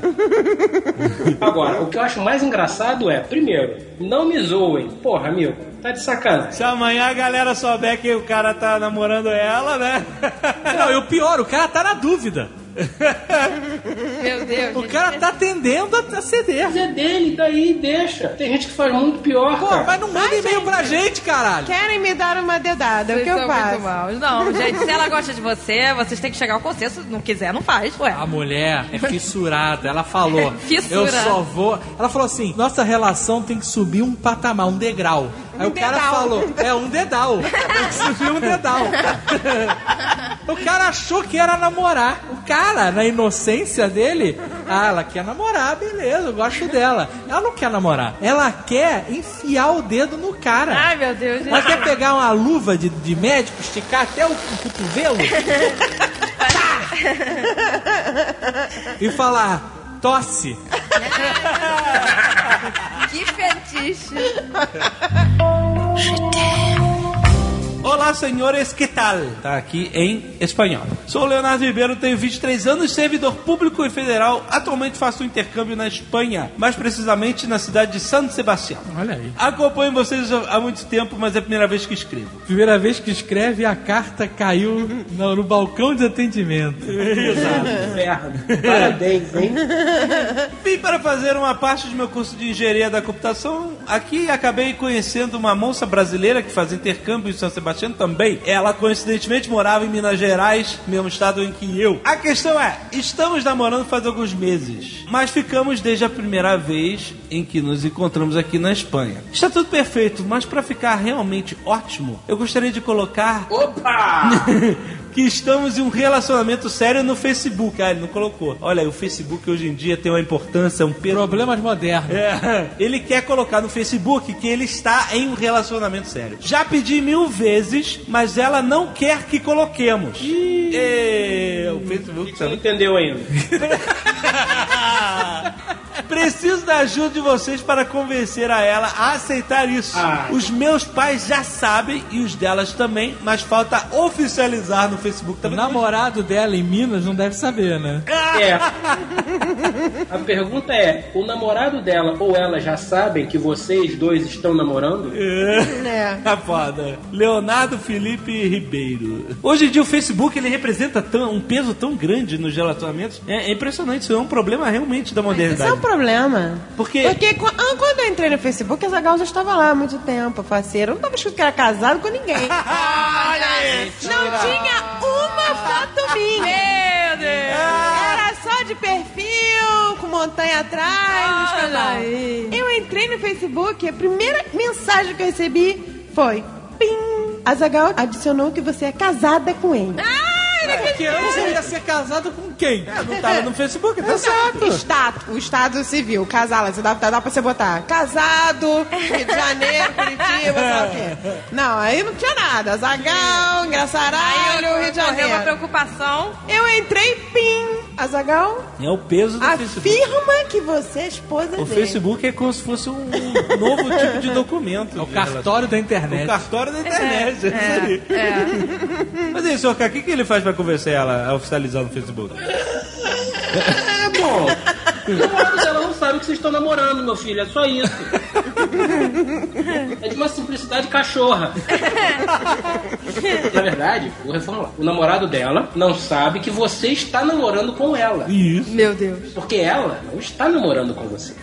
Speaker 16: Agora, o que eu acho mais engraçado é, primeiro, não me zoem. Porra, amigo, tá de sacanagem.
Speaker 2: Se amanhã a galera souber que o cara tá namorando ela, né?
Speaker 6: Não, e o pior, o cara tá na dúvida.
Speaker 3: Meu Deus.
Speaker 6: O cara tá tendendo a ceder.
Speaker 16: Mas é dele, daí deixa. Tem gente que faz muito pior,
Speaker 6: Pô,
Speaker 16: cara.
Speaker 6: mas não manda e-mail pra gente, caralho.
Speaker 4: Querem me dar uma dedada, o
Speaker 3: Vocês
Speaker 4: que eu faço?
Speaker 3: Não, gente, se ela gosta de você, vocês têm que chegar ao consenso. Se não quiser, não faz. Ué.
Speaker 6: A mulher é fissurada, ela falou.
Speaker 3: Fissurada.
Speaker 6: Eu só vou. Ela falou assim: nossa relação tem que subir um patamar, um degrau. Aí
Speaker 4: Um
Speaker 6: o cara falou: é um dedal. Subir um dedal. o cara achou que era namorar. O cara, na inocência dele, ah, ela quer namorar, beleza, eu gosto dela. Ela não quer namorar. Ela quer enfiar o dedo no cara.
Speaker 3: Ai, meu Deus.
Speaker 6: Ela quer pegar uma luva de, de médico, esticar até o cotovelo e falar: tosse.
Speaker 3: Fetiche.
Speaker 2: Olá, senhores, que tal? Tá aqui em espanhol. Sou o Leonardo Ribeiro, tenho 23 anos, servidor público e federal. Atualmente faço um intercâmbio na Espanha, mais precisamente na cidade de San Sebastián.
Speaker 6: Olha aí.
Speaker 2: Acompanho vocês há muito tempo, mas é a primeira vez que escrevo.
Speaker 6: Primeira vez que escreve, a carta caiu no, no balcão de atendimento.
Speaker 16: Inferno. Parabéns, hein?
Speaker 2: Vim para fazer uma parte do meu curso de engenharia da computação aqui e acabei conhecendo uma moça brasileira que faz intercâmbio em São Sebastião também. Ela coincidentemente morava em Minas Gerais, mesmo estado em que eu. A questão é, estamos namorando faz alguns meses, mas ficamos desde a primeira vez em que nos encontramos aqui na Espanha. Está tudo perfeito, mas para ficar realmente ótimo, eu gostaria de colocar
Speaker 16: Opa!
Speaker 2: que estamos em um relacionamento sério no Facebook. Ah, ele não colocou. Olha, aí, o Facebook hoje em dia tem uma importância, um peso.
Speaker 6: Problemas modernos.
Speaker 2: É, ele quer colocar no Facebook que ele está em um relacionamento sério. Já pedi mil vezes, mas ela não quer que coloquemos. E... O Facebook
Speaker 16: Você não entendeu ainda.
Speaker 2: Preciso da ajuda de vocês para convencer a ela a aceitar isso.
Speaker 16: Ah.
Speaker 2: Os meus pais já sabem e os delas também, mas falta oficializar no Facebook
Speaker 6: O
Speaker 2: também.
Speaker 6: namorado dela em Minas não deve saber, né?
Speaker 16: É. A pergunta é: o namorado dela ou ela já sabem que vocês dois estão namorando?
Speaker 4: É.
Speaker 2: Tá foda. Leonardo Felipe Ribeiro. Hoje em dia o Facebook ele representa tão- um peso tão grande nos relacionamentos. É, é impressionante, isso é um problema realmente da
Speaker 4: Isso é
Speaker 2: modernidade.
Speaker 4: um problema.
Speaker 2: Porque
Speaker 4: Porque qu- ah, quando eu entrei no Facebook, a Zagal já estava lá há muito tempo, parceiro. Eu não estava escrito que era casado com ninguém. não tinha uma foto minha.
Speaker 3: Meu Deus.
Speaker 4: Era só de perfil, com montanha atrás,
Speaker 3: aí.
Speaker 4: Eu entrei no Facebook, a primeira mensagem que eu recebi foi: Pim! A Zagal adicionou que você é casada com ele.
Speaker 6: Porque antes ele ia ser casado com quem?
Speaker 2: não tava no Facebook, tá certo.
Speaker 4: Estado, o Estado Civil, casá-la. Você dá, dá pra você botar casado, Rio de Janeiro, Curitiba, sei lá o quê. Não, aí não tinha nada. Zagal, Engraçaralho, Rio de
Speaker 3: Correu uma
Speaker 4: Janeiro.
Speaker 3: preocupação.
Speaker 4: Eu entrei, pim. Azagal,
Speaker 2: É o peso do Facebook.
Speaker 4: afirma que você é esposa
Speaker 2: O
Speaker 4: dele.
Speaker 2: Facebook é como se fosse um novo tipo de documento.
Speaker 6: É o cartório da internet.
Speaker 2: O cartório da internet, é,
Speaker 3: É,
Speaker 2: isso aí.
Speaker 3: é.
Speaker 2: Mas aí, senhor, o que, que ele faz pra convencer ela a oficializar no Facebook?
Speaker 16: É bom. O namorado dela não sabe que vocês estão namorando, meu filho. É só isso. É de uma simplicidade cachorra. Na verdade, vou reformular. O namorado dela não sabe que você está namorando com ela.
Speaker 2: Isso.
Speaker 3: Meu Deus.
Speaker 16: Porque ela não está namorando com você.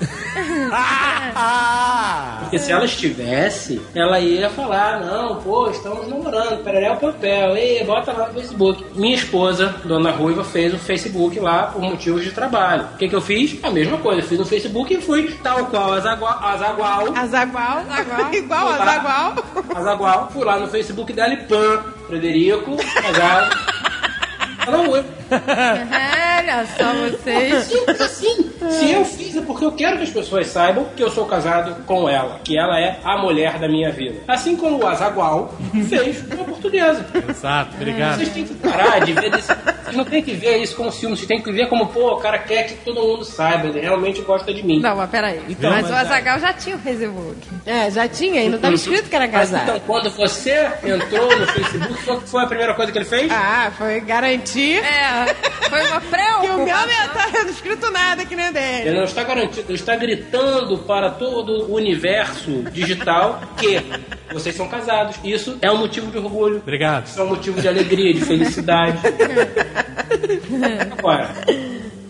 Speaker 16: Porque se ela estivesse, ela ia falar, não, pô, estamos namorando, peraí o papel, ei, bota lá no Facebook. Minha esposa, Dona Ruiva, fez o Facebook lá por motivos de trabalho. O que, que eu fiz? A mesma coisa, fiz no Facebook e fui tal qual Azagual. Azagual.
Speaker 4: Azagual. Igual
Speaker 16: lá-
Speaker 4: Azagual.
Speaker 16: Azagual. Fui lá no Facebook dela e pã, Frederico. Dona Ruiva.
Speaker 3: Olha só vocês.
Speaker 16: Simples assim. Se eu fiz é porque eu quero que as pessoas saibam que eu sou casado com ela, que ela é a mulher da minha vida. Assim como o Azagual fez com a portuguesa.
Speaker 6: Exato, obrigado.
Speaker 16: Vocês têm que parar de ver desse... Vocês não tem que ver isso como ciúme, vocês têm que ver como, pô, o cara quer que todo mundo saiba, ele realmente gosta de mim.
Speaker 3: Não, mas peraí.
Speaker 16: Então,
Speaker 3: mas,
Speaker 16: mas
Speaker 3: o Azagal já tinha o Facebook.
Speaker 4: É, já tinha, ainda estava escrito que era
Speaker 16: Mas
Speaker 4: casado.
Speaker 16: então, quando você entrou no Facebook, qual foi a primeira coisa que ele fez?
Speaker 4: Ah, foi garantir.
Speaker 3: É, foi uma preocupação.
Speaker 4: Que o meu não tá escrito nada que nem
Speaker 16: Ele
Speaker 4: dele.
Speaker 16: não está garantido, ele está gritando para todo o universo digital que vocês são casados. Isso é um motivo de orgulho.
Speaker 6: Obrigado.
Speaker 16: Isso é um motivo de alegria, de felicidade. Agora,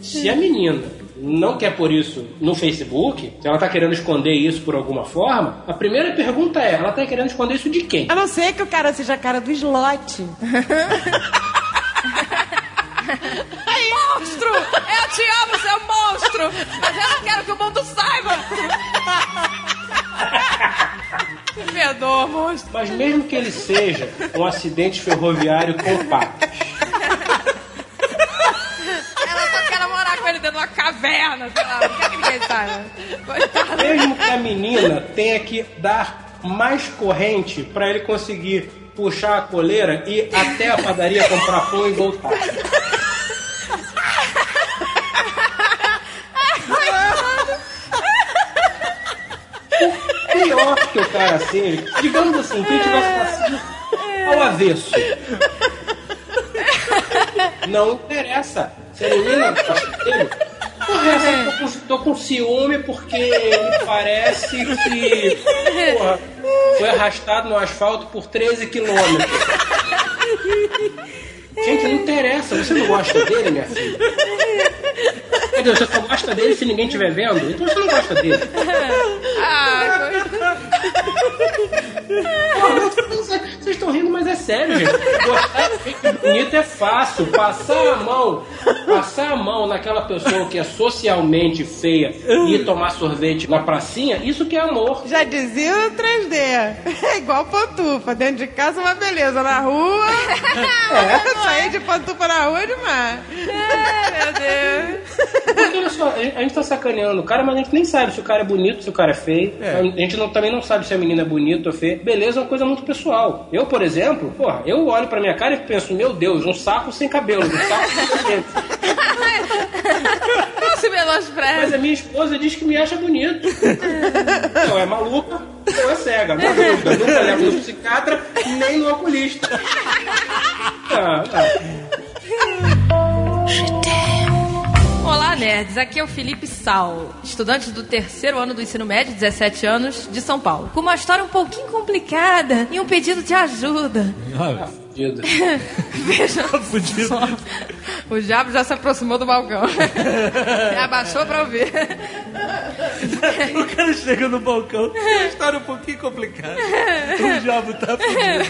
Speaker 16: se a menina não quer por isso no Facebook, se ela está querendo esconder isso por alguma forma, a primeira pergunta é: ela está querendo esconder isso de quem?
Speaker 4: A não ser que o cara seja a cara do slot.
Speaker 3: Monstro! Eu te amo, seu monstro! Mas eu não quero que o mundo saiba! Me perdoa, monstro.
Speaker 16: Mas mesmo que ele seja um acidente ferroviário compacto,
Speaker 3: Ela só quer namorar com ele dentro de uma caverna, sei lá, não quer que ninguém saiba.
Speaker 16: Mesmo que a menina tenha que dar mais corrente para ele conseguir puxar a coleira e ir até a padaria comprar pão e voltar. Que o cara seja, digamos assim, que ele tivesse nascido ao avesso. Não interessa. Se a menina gosta dele, porra, essa tô com, tô com ciúme porque me parece que porra, foi arrastado no asfalto por 13 quilômetros. Gente, não interessa. Você não gosta dele, minha filha? Quer dizer, você só gosta dele se ninguém estiver vendo? Então você não gosta dele.
Speaker 3: Ah,
Speaker 16: Vocês estão rindo, mas é sério, gente. Gostar de gente é fácil. Passar a mão, passar a mão naquela pessoa que é socialmente feia e tomar sorvete na pracinha, isso que é amor.
Speaker 4: Já dizia o 3D. É igual pantufa. Dentro de casa uma beleza. Na rua.
Speaker 16: É.
Speaker 4: Sair de pantufa na rua é demais.
Speaker 3: Ai, meu Deus.
Speaker 16: Porque olha só, a gente- tá sacaneando o cara, mas a gente nem sabe se o cara é bonito, se o cara é feio. A gente não- também não sabe se a menina é bonita ou feia. Beleza é uma coisa muito pessoal. Eu, por exemplo, porra, eu olho pra minha cara e penso, meu Deus, um saco sem cabelo, um saco sem cabelo.
Speaker 3: Não se menospreze.
Speaker 16: Mas a minha esposa diz que me acha bonito. Ou é maluca, ou é cega. Não dúvida. Nunca levo no psiquiatra, nem no oculista. Ah, ah.
Speaker 3: Olá, nerds. Aqui é o Felipe Sal, estudante do terceiro ano do ensino médio, 17 anos, de São Paulo. Com uma história um pouquinho complicada e um pedido de ajuda.
Speaker 16: Ah, fudido.
Speaker 3: Veja só. O diabo já se aproximou do balcão. Abaixou pra ouvir.
Speaker 2: O cara chega no balcão, tem uma história um pouquinho complicada. O diabo tá fudido.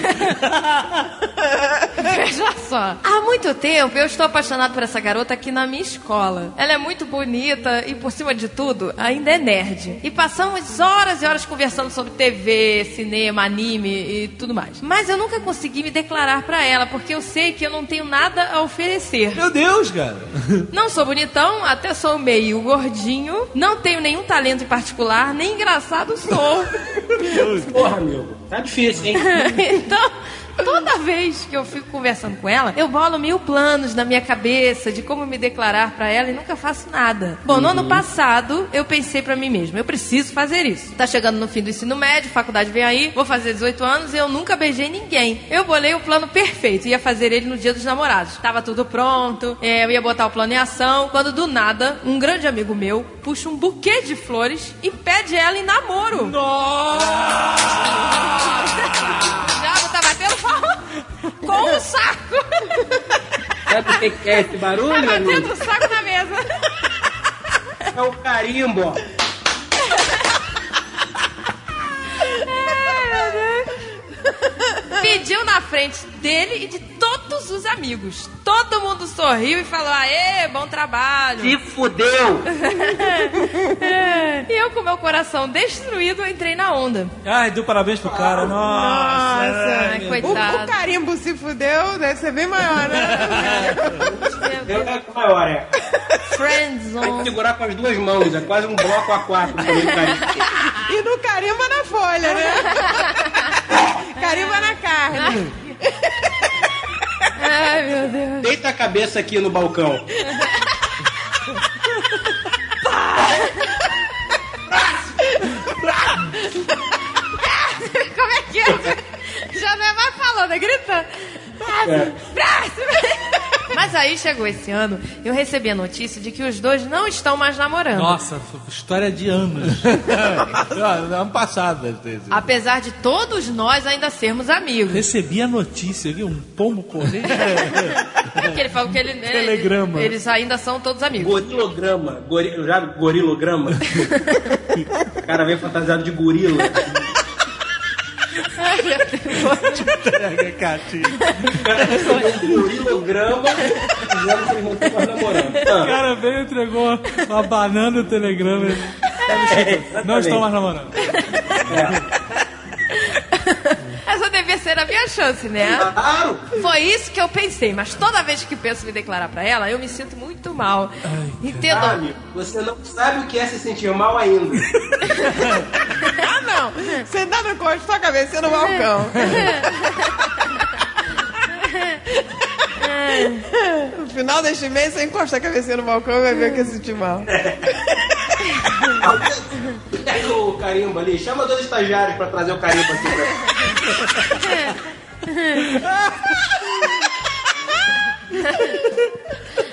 Speaker 3: Veja só. Há muito tempo eu estou apaixonado por essa garota aqui na minha escola. Ela é muito bonita e, por cima de tudo, ainda é nerd. E passamos horas e horas conversando sobre TV, cinema, anime e tudo mais. Mas eu nunca consegui me declarar pra ela, porque eu sei que eu não tenho nada a oferecer.
Speaker 2: Meu Deus, cara.
Speaker 3: Não sou bonitão, até sou meio gordinho, não tenho nenhum talento em particular, nem engraçado sou.
Speaker 16: Porra, amigo. Tá difícil, hein?
Speaker 3: então, Toda vez que eu fico conversando com ela, eu bolo mil planos na minha cabeça de como me declarar pra ela e nunca faço nada. Bom, no ano passado, eu pensei pra mim mesma, eu preciso fazer isso. Tá chegando no fim do ensino médio, faculdade vem aí, vou fazer 18 anos e eu nunca beijei ninguém. Eu bolei o plano perfeito, ia fazer ele no dia dos namorados. Tava tudo pronto, é, eu ia botar o plano em ação, quando do nada, um grande amigo meu puxa um buquê de flores e pede ela em namoro. Palma com o saco.
Speaker 16: Sabe o que é esse
Speaker 3: Tá
Speaker 16: barulho,
Speaker 3: batendo
Speaker 16: amigo?
Speaker 3: o saco na mesa.
Speaker 16: É o carimbo,
Speaker 3: Pediu na frente dele e de todos os amigos. Todo mundo sorriu e falou: Aê, bom trabalho.
Speaker 16: Se fudeu!
Speaker 3: e eu, com meu coração destruído, entrei na onda.
Speaker 2: Ai, deu parabéns pro cara. Nossa.
Speaker 4: Nossa,
Speaker 2: ai, meu
Speaker 3: coitado.
Speaker 4: O, o carimbo se fudeu, deve ser bem maior, né?
Speaker 16: Eu é maior, é.
Speaker 3: Friendzone.
Speaker 16: segurar com as duas mãos, é quase um bloco a quatro. carimbo.
Speaker 4: E no carimba na folha, né? carimba na carne.
Speaker 3: Ai, meu Deus.
Speaker 16: Deita a cabeça aqui no balcão.
Speaker 3: Como é que é? Já não é mais falando, é gritando. Mas aí chegou esse ano, eu recebi a notícia de que os dois não estão mais namorando.
Speaker 2: Nossa, história de anos. Ah, ano passado ter sido.
Speaker 3: Apesar de todos nós ainda sermos amigos.
Speaker 2: Recebi a notícia aqui, um pombo correio.
Speaker 3: É porque ele falou que ele, né,
Speaker 2: Telegrama.
Speaker 3: Eles, eles ainda são todos amigos.
Speaker 16: Gorilograma. Gori, já gorilograma? o cara vem fantasiado de gorila.
Speaker 2: Entrega, Cati.
Speaker 16: gorilograma. Dizendo que eles não estão mais namorando.
Speaker 2: O
Speaker 16: Ah,
Speaker 2: cara veio e entregou uma banana no telegrama.
Speaker 16: é,
Speaker 2: Não estão mais namorando.
Speaker 3: Essa devia ser a minha chance, né?
Speaker 16: Claro!
Speaker 3: Foi isso que eu pensei, mas toda vez que penso em me declarar pra ela, eu me sinto muito mal. Entendam?
Speaker 16: Sabe, você não sabe o que é se sentir mal ainda.
Speaker 4: Ah, não. Você dá no corte sua cabeça no balcão. No final deste mês, você encosta a cabeça no balcão e vai ver que é sentir mal.
Speaker 16: Pega o carimbo ali, chama dois estagiários pra trazer o carimbo aqui pra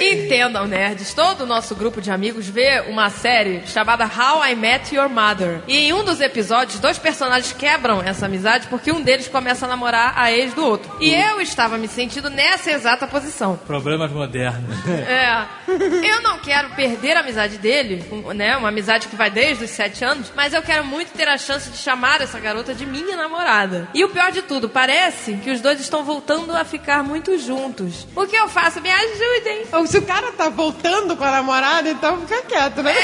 Speaker 3: Entendam, nerds. Todo o nosso grupo de amigos vê uma série chamada How I Met Your Mother. E em um dos episódios, dois personagens quebram essa amizade porque um deles começa a namorar a ex do outro. E eu estava me sentindo nessa exata posição.
Speaker 2: Problemas modernos.
Speaker 3: É. Eu não quero perder a amizade dele, né? Uma amizade que vai desde os sete anos, mas eu quero muito ter a chance de chamar essa garota de minha namorada. E o pior de tudo, parece que os dois estão voltando a ficar muito juntos. O que eu faço? Me ajudem.
Speaker 4: Ou se o cara tá voltando com a namorada, então fica quieto, né?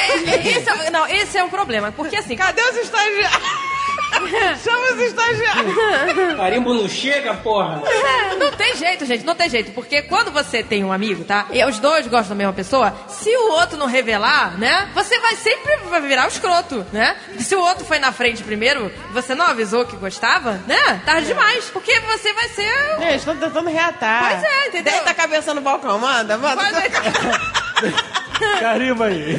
Speaker 3: Esse é, não, esse é o problema, porque assim.
Speaker 4: Cadê os estagiários? Chama os estagiários.
Speaker 16: Carimbo não chega, porra.
Speaker 3: É, Não tem jeito, gente, não tem jeito. Porque quando você tem um amigo, tá? E os dois gostam da mesma pessoa, se o outro não revelar, né? Você vai sempre virar o escroto, né? Se o outro foi na frente primeiro, você não avisou que gostava, né? Tarde demais. Porque você vai ser.
Speaker 4: Gente, estou tentando reatar.
Speaker 3: Pois é, entendeu?
Speaker 4: Deita a cabeça no balcão, manda, manda.
Speaker 2: Carimba aí.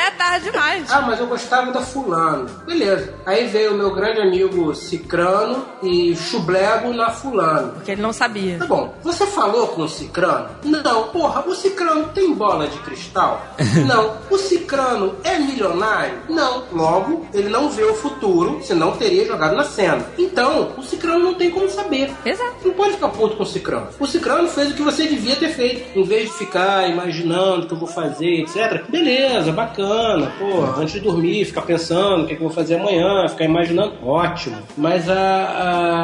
Speaker 3: É tarde demais.
Speaker 16: Ah, mas eu gostava da fulano. Beleza. Aí veio o meu grande amigo Cicrano e chublego na fulano.
Speaker 3: Porque ele não sabia.
Speaker 16: Tá bom, você falou com o Cicrano? Não, porra, o Cicrano tem bola de cristal? Não. O Cicrano é milionário? Não. Logo, ele não vê o futuro, senão teria jogado na cena. Então, o Cicrano não tem como saber.
Speaker 3: Exato.
Speaker 16: Não pode ficar puto com o Cicrano. O Cicrano fez o que você devia ter feito. Em vez de ficar imaginando o que eu vou fazer, etc. Beleza, bacana. Pô, antes de dormir, ficar pensando o que, é que eu vou fazer amanhã, ficar imaginando. Ótimo. Mas a,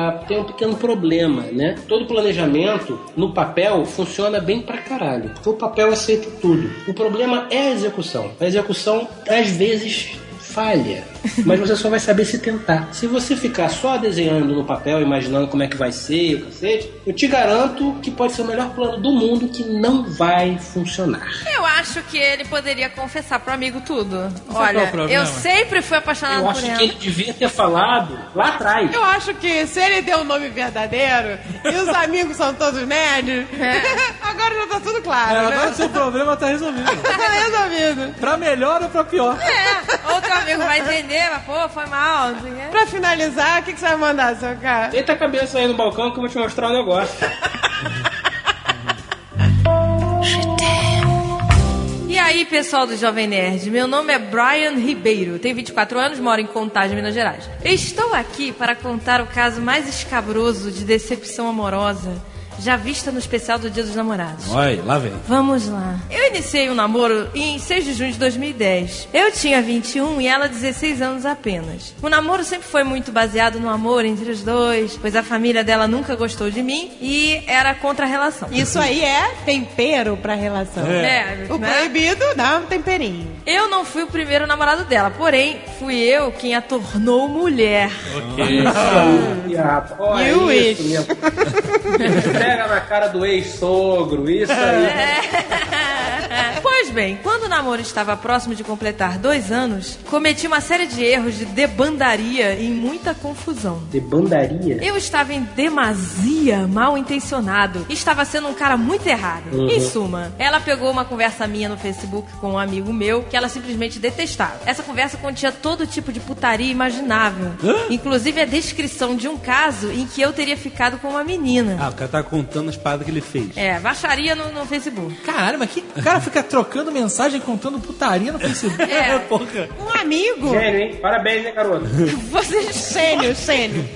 Speaker 16: a- tem um pequeno problema, né? Todo planejamento no papel funciona bem pra caralho. O papel aceita tudo. O problema é a execução. A execução, às vezes, falha. Mas você só vai saber se tentar. Se você ficar só desenhando no papel, imaginando como é que vai ser, o cacete, eu te garanto que pode ser o melhor plano do mundo que não vai funcionar.
Speaker 3: Eu acho que ele poderia confessar pro amigo tudo.
Speaker 16: É
Speaker 3: Olha,
Speaker 16: problema?
Speaker 3: eu sempre fui apaixonado
Speaker 16: Eu
Speaker 3: por
Speaker 16: acho
Speaker 3: ela.
Speaker 16: que ele devia ter falado lá atrás.
Speaker 4: Eu acho que se ele deu o nome verdadeiro e os amigos são todos nerds, agora já tá tudo claro,
Speaker 6: É,
Speaker 4: né?
Speaker 6: agora seu problema tá resolvido.
Speaker 4: Tá resolvido.
Speaker 6: pra melhor ou pra pior?
Speaker 3: É, outro amigo vai entender, pô, foi mal. quê.
Speaker 4: Pra finalizar, o que, que você vai mandar, seu cara?
Speaker 16: Deita a cabeça aí no balcão que eu vou te mostrar um negócio.
Speaker 3: E aí, pessoal do Jovem Nerd, meu nome é Brian Ribeiro, tenho 24 anos, moro em Contagem, Minas Gerais. Estou aqui para contar o caso mais escabroso de decepção amorosa já vista no especial do Dia dos Namorados.
Speaker 2: Olha, lá vem.
Speaker 3: Vamos lá. Eu iniciei um namoro em 6 de junho de 2010. Eu tinha 21 e ela 16 anos apenas. O namoro sempre foi muito baseado no amor entre os dois, pois a família dela nunca gostou de mim e era contra a relação.
Speaker 4: Isso aí é tempero pra relação.
Speaker 3: É,
Speaker 4: O
Speaker 3: né?
Speaker 4: proibido dá um temperinho.
Speaker 3: Eu não fui o primeiro namorado dela, porém, fui eu quem a tornou mulher.
Speaker 16: Olha
Speaker 4: You
Speaker 16: isso
Speaker 4: wish.
Speaker 16: Pega na cara do ex-sogro, isso aí.
Speaker 3: Pois bem, quando o namoro estava próximo de completar dois anos, cometi uma série de erros de debandaria e muita confusão.
Speaker 16: De bandaria?
Speaker 3: Eu estava em demasia mal intencionado estava sendo um cara muito errado.
Speaker 16: Uhum.
Speaker 3: Em suma, ela pegou uma conversa minha no Facebook com um amigo meu que ela simplesmente detestava. Essa conversa continha todo tipo de putaria imaginável, inclusive a descrição de um caso em que eu teria ficado com uma menina.
Speaker 2: Ah, o cara tá contando as paradas que ele fez.
Speaker 3: É, baixaria no, no Facebook.
Speaker 6: Caralho, mas que o cara fica trocando mensagem contando putaria no Facebook?
Speaker 3: É.
Speaker 6: Porra.
Speaker 4: Um amigo.
Speaker 16: Gênio, hein? Parabéns, né, garoto?
Speaker 3: Vocês
Speaker 4: Sênio, sênio.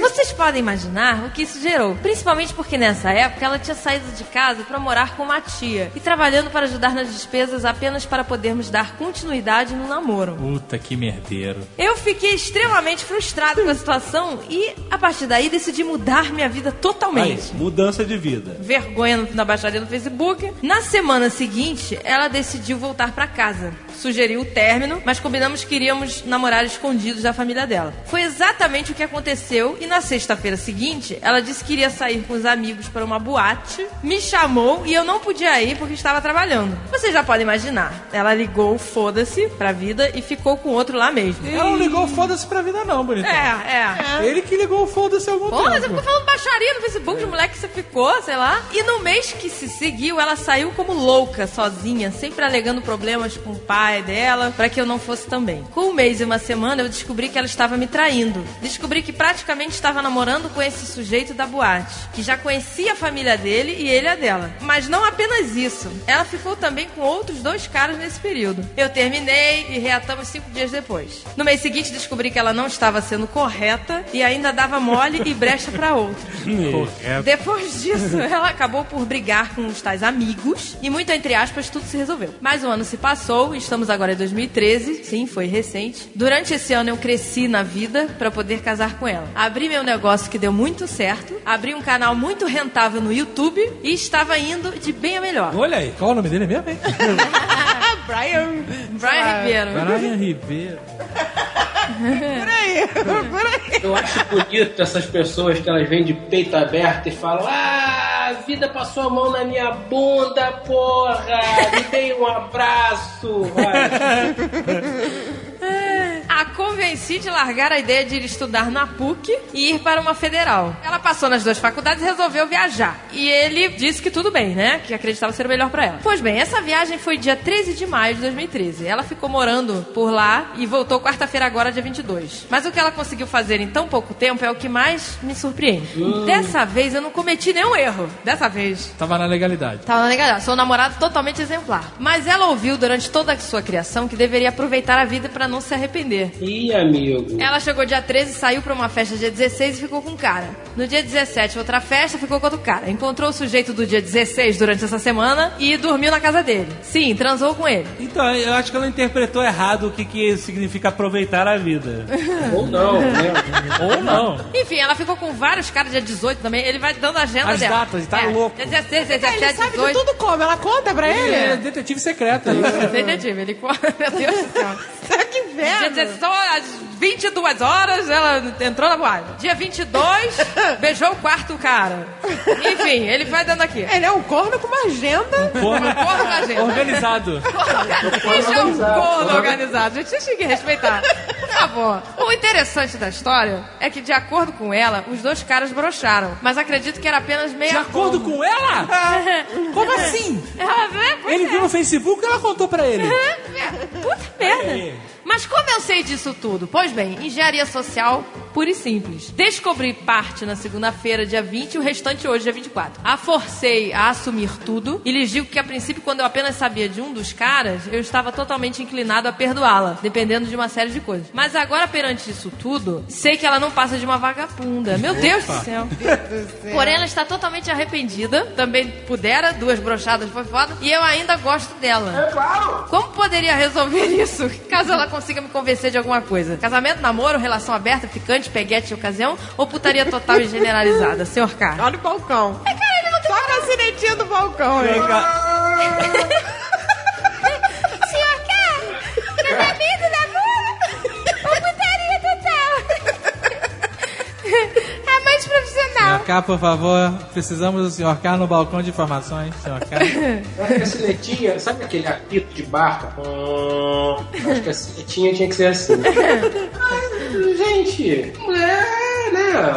Speaker 3: Vocês podem imaginar o que isso gerou, principalmente porque nessa época ela tinha saído de casa para morar com uma tia e trabalhando para ajudar nas despesas apenas para podermos dar continuidade no namoro.
Speaker 6: Puta que merdeiro.
Speaker 3: Eu fiquei extremamente frustrado com a situação e a partir daí decidi mudar minha vida
Speaker 2: Aí,
Speaker 3: totalmente.
Speaker 2: mudança de vida.
Speaker 3: Vergonha na baixaria no Facebook. Na semana seguinte, ela decidiu voltar pra casa. Sugeriu o término, mas combinamos que iríamos namorar escondidos da família dela. Foi exatamente o que aconteceu e na sexta-feira seguinte, ela disse que iria sair com os amigos para uma boate, me chamou e eu não podia ir porque estava trabalhando. Vocês já podem imaginar. Ela ligou foda-se pra vida e ficou com outro lá mesmo.
Speaker 6: Ela não ligou foda-se pra vida, não, bonitão.
Speaker 3: É, é.
Speaker 6: Ele que ligou foda-se algum
Speaker 3: Porra, você
Speaker 6: tempo.
Speaker 3: ficou falando baixaria no Facebook de moleque que você ficou, sei lá. E no mês que se seguiu, ela saiu como louca, sozinha, sempre alegando problemas com o pai dela, pra que eu não fosse também. Com um mês e uma semana, eu descobri que ela estava me traindo. Descobri que praticamente estava namorando com esse sujeito da boate, que já conhecia a família dele e ele a dela. Mas não apenas isso. Ela ficou também com outros dois caras nesse período. Eu terminei e reatamos cinco dias depois. No mês seguinte, descobri que ela não estava sendo correta e ainda dava mole e brecha pra outros.
Speaker 6: Correto.
Speaker 3: Depois disso, ela acabou por brigar com os tais amigos e, muito entre aspas, tudo se resolveu. Mais um ano se passou, estamos agora em 2013, sim, foi recente. Durante esse ano eu cresci na vida pra poder casar com ela. Abri meu negócio que deu muito certo, abri um canal muito rentável no YouTube e estava indo de bem a melhor.
Speaker 6: Olha aí. Qual o nome dele mesmo, hein?
Speaker 4: Brian.
Speaker 3: Brian Ribeiro.
Speaker 6: Brian Ribeiro.
Speaker 4: Por aí, por aí.
Speaker 16: Eu acho bonito essas pessoas que elas vêm de peito aberto e falam: Ah, a vida passou a mão na minha bunda, porra! Me dei um abraço! Vai.
Speaker 3: A convenci de largar a ideia de ir estudar na PUC e ir para uma federal. Ela passou nas duas faculdades e resolveu viajar. E ele disse que tudo bem, né? Que acreditava ser o melhor para ela. Pois bem, essa viagem foi dia 13 de maio de 2013. Ela ficou morando por lá e voltou quarta-feira agora, dia 22. Mas o que ela conseguiu fazer em tão pouco tempo é o que mais me surpreende. Dessa vez eu não cometi nenhum erro. Dessa vez.
Speaker 6: Tava na legalidade.
Speaker 3: Tava legal, sou um namorado totalmente exemplar. Mas ela ouviu durante toda a sua criação que deveria aproveitar a vida para não se arrepender.
Speaker 16: Ih, amigo.
Speaker 3: Ela chegou dia 13, saiu pra uma festa dia 16 e ficou com um cara. No dia 17, outra festa, ficou com outro cara. Encontrou o sujeito do dia 16 durante essa semana e dormiu na casa dele. Sim, transou com ele.
Speaker 2: Então, eu acho que ela interpretou errado o que, que significa aproveitar a vida.
Speaker 16: Ou não, né?
Speaker 2: Ou não.
Speaker 3: Enfim, ela ficou com vários caras dia 18 também. Ele vai dando a agenda
Speaker 2: As
Speaker 3: dela.
Speaker 2: datas, tá
Speaker 3: é.
Speaker 2: louco.
Speaker 3: Dia 16, 17,
Speaker 4: ele
Speaker 3: 18.
Speaker 4: sabe de tudo como, ela conta pra
Speaker 2: ele.
Speaker 4: Ele é
Speaker 2: detetive secreto.
Speaker 3: Detetive, ele conta. Meu Deus do céu.
Speaker 4: Tá que
Speaker 3: inferno.
Speaker 4: Dia
Speaker 3: 16, 23 às 22 horas, ela entrou na boate. Dia 22, beijou o quarto cara. Enfim, ele vai dando aqui.
Speaker 4: Ele é um corno com uma agenda.
Speaker 2: Um
Speaker 3: corno, um corno agenda.
Speaker 2: Organizado.
Speaker 3: Isso é um corno organizado. Gente, tinha que respeitar. Por favor. O interessante da história é que, de acordo com ela, os dois caras brocharam. Mas acredito que era apenas meia.
Speaker 2: De acordo com ela? Como assim?
Speaker 3: Ela,
Speaker 2: ele
Speaker 3: é.
Speaker 2: viu no Facebook e ela contou pra ele.
Speaker 3: Puta merda. Mas como eu sei disso tudo? Pois bem, engenharia social pura e simples. Descobri parte na segunda-feira, dia 20, e o restante hoje, dia 24. A forcei a assumir tudo e lhes digo que, a princípio, quando eu apenas sabia de um dos caras, eu estava totalmente inclinado a perdoá-la, dependendo de uma série de coisas. Mas agora, perante isso tudo, sei que ela não passa de uma vagabunda. Meu Deus do céu. Porém, ela está totalmente arrependida. Também pudera, duas brochadas foi foda. E eu ainda gosto dela. É claro! Como poderia resolver isso? Caso ela consiga me convencer de alguma coisa. Casamento, namoro, relação aberta, ficante, peguete de ocasião ou putaria total e generalizada? Senhor K.
Speaker 4: Olha o balcão.
Speaker 3: É, cara, ele não tem
Speaker 4: Toca a sinetinha do balcão, hein?
Speaker 3: Senhor K. Casamento, namoro ou putaria total? É mais profissional.
Speaker 6: Senhor K, por favor, precisamos do Senhor K no balcão de informações. Senhor K.
Speaker 16: Acho que a sinetinha, sabe aquele apito de barca? Hum, acho que a sinetinha tinha que ser assim. Mas, gente, é, né?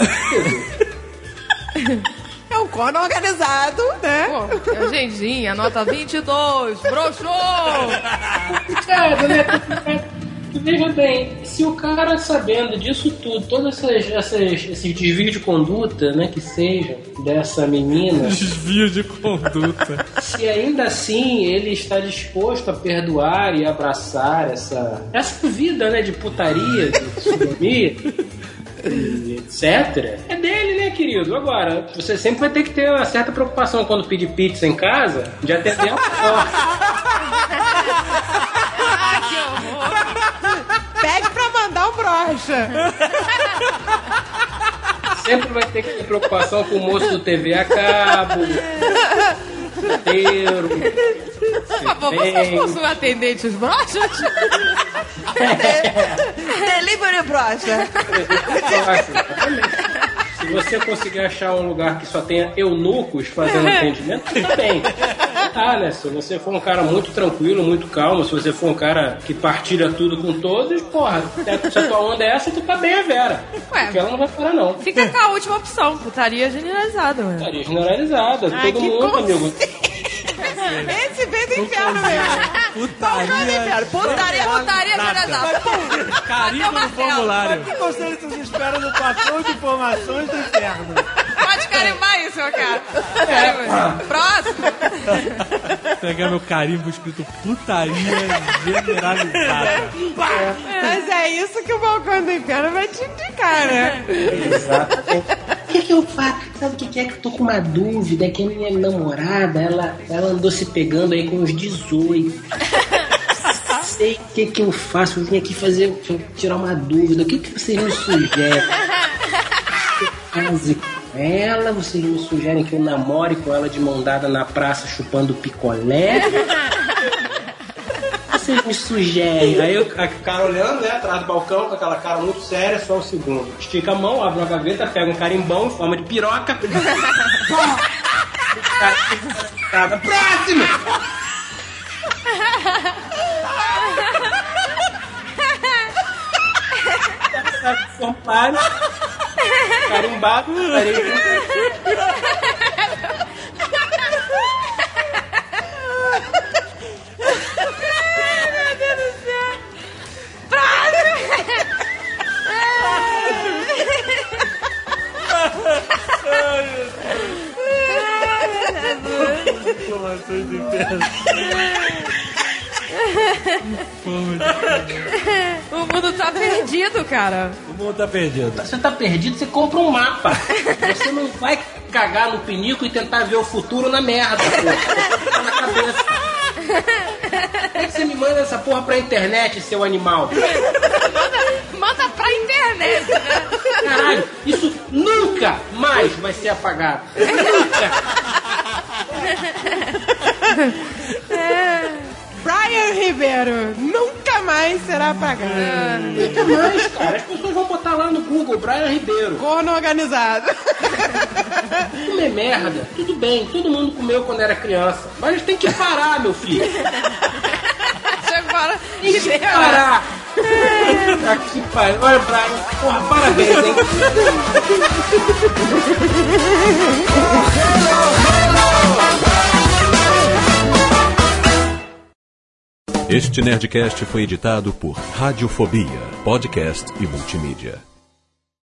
Speaker 4: É um corno organizado, né?
Speaker 3: Pô, é agendinha, nota 22, broxou!
Speaker 16: Né? Veja bem, se o cara sabendo disso tudo, todos essas, essas, esses desvios de conduta, né, que sejam dessa menina,
Speaker 6: Desvio de conduta.
Speaker 16: se ainda assim ele está disposto a perdoar e abraçar essa, essa vida, né, de putaria, de sodomia, etc. É dele, né, querido? Agora, você sempre vai ter que ter uma certa preocupação quando pedir pizza em casa de atender a
Speaker 3: Ai,
Speaker 4: brocha.
Speaker 16: Sempre vai ter que ter preocupação com o moço do TV a cabo.
Speaker 3: Por favor, vocês possuem atendentes brochas?
Speaker 4: Delivery brocha.
Speaker 16: Se você conseguir achar um lugar que só tenha eunucos fazendo atendimento, tá bem. Tá, né? Se você for um cara muito tranquilo, muito calmo, se você for um cara que partilha tudo com todos, porra, se a tua onda é essa, tu tá bem a Vera.
Speaker 3: Ué.
Speaker 16: Porque ela não vai parar, não.
Speaker 3: Fica com a última opção, putaria generalizada, mano.
Speaker 16: Estaria generalizada,
Speaker 4: Ai,
Speaker 16: todo mundo,
Speaker 4: conce-
Speaker 16: amigo.
Speaker 4: Esse veio do inferno mesmo. Balcão do inferno. Putaria.
Speaker 3: Putaria generalizada.
Speaker 2: Carimbo no formulário.
Speaker 5: Que conselho vocês esperam no patrão de informações do inferno?
Speaker 3: Pode carimbar isso, meu cara. Próximo.
Speaker 6: Pegar meu carimbo escrito putaria generalizada.
Speaker 4: Mas é isso que o balcão do inferno vai te indicar, né?
Speaker 16: O que, que eu faço? Sabe o que, que é que eu tô com uma dúvida? É que a minha namorada, ela, ela andou se pegando aí com uns 18. Sei o que, que eu faço. Eu vim aqui fazer, tirar uma dúvida. O que, que vocês me sugerem? Com ela? Vocês me sugerem que eu namore com ela de mão dada na praça chupando picolé? Vocês me sugerem? Aí o a- cara olhando, né, atrás do balcão, com aquela cara muito séria, só um segundo. Estica a mão, abre uma gaveta, pega um carimbão em forma de piroca. Próximo! Formulário. Carimbado, carimbo.
Speaker 5: Informações do inferno.
Speaker 3: o mundo tá perdido, cara.
Speaker 2: O mundo tá perdido.
Speaker 16: Você tá perdido, você compra um mapa. Você não vai cagar no pinico e tentar ver o futuro na merda, pô. Tá na cabeça. Por que você me manda essa porra pra internet, seu animal?
Speaker 3: Manda pra internet, né?
Speaker 16: Caralho, isso nunca mais vai ser apagado.
Speaker 4: Brian Ribeiro, nunca mais será apagado.
Speaker 16: Nunca mais, cara. As pessoas vão botar lá no Google, Brian Ribeiro.
Speaker 4: Corno organizado.
Speaker 16: Comer merda, tudo bem, todo mundo comeu quando era criança. Mas tem que parar, meu filho. Tem que parar. Aqui, pai. Olha, Brian. Porra, parabéns, hein?
Speaker 7: Este Nerdcast foi editado por Radiofobia, podcast e multimídia.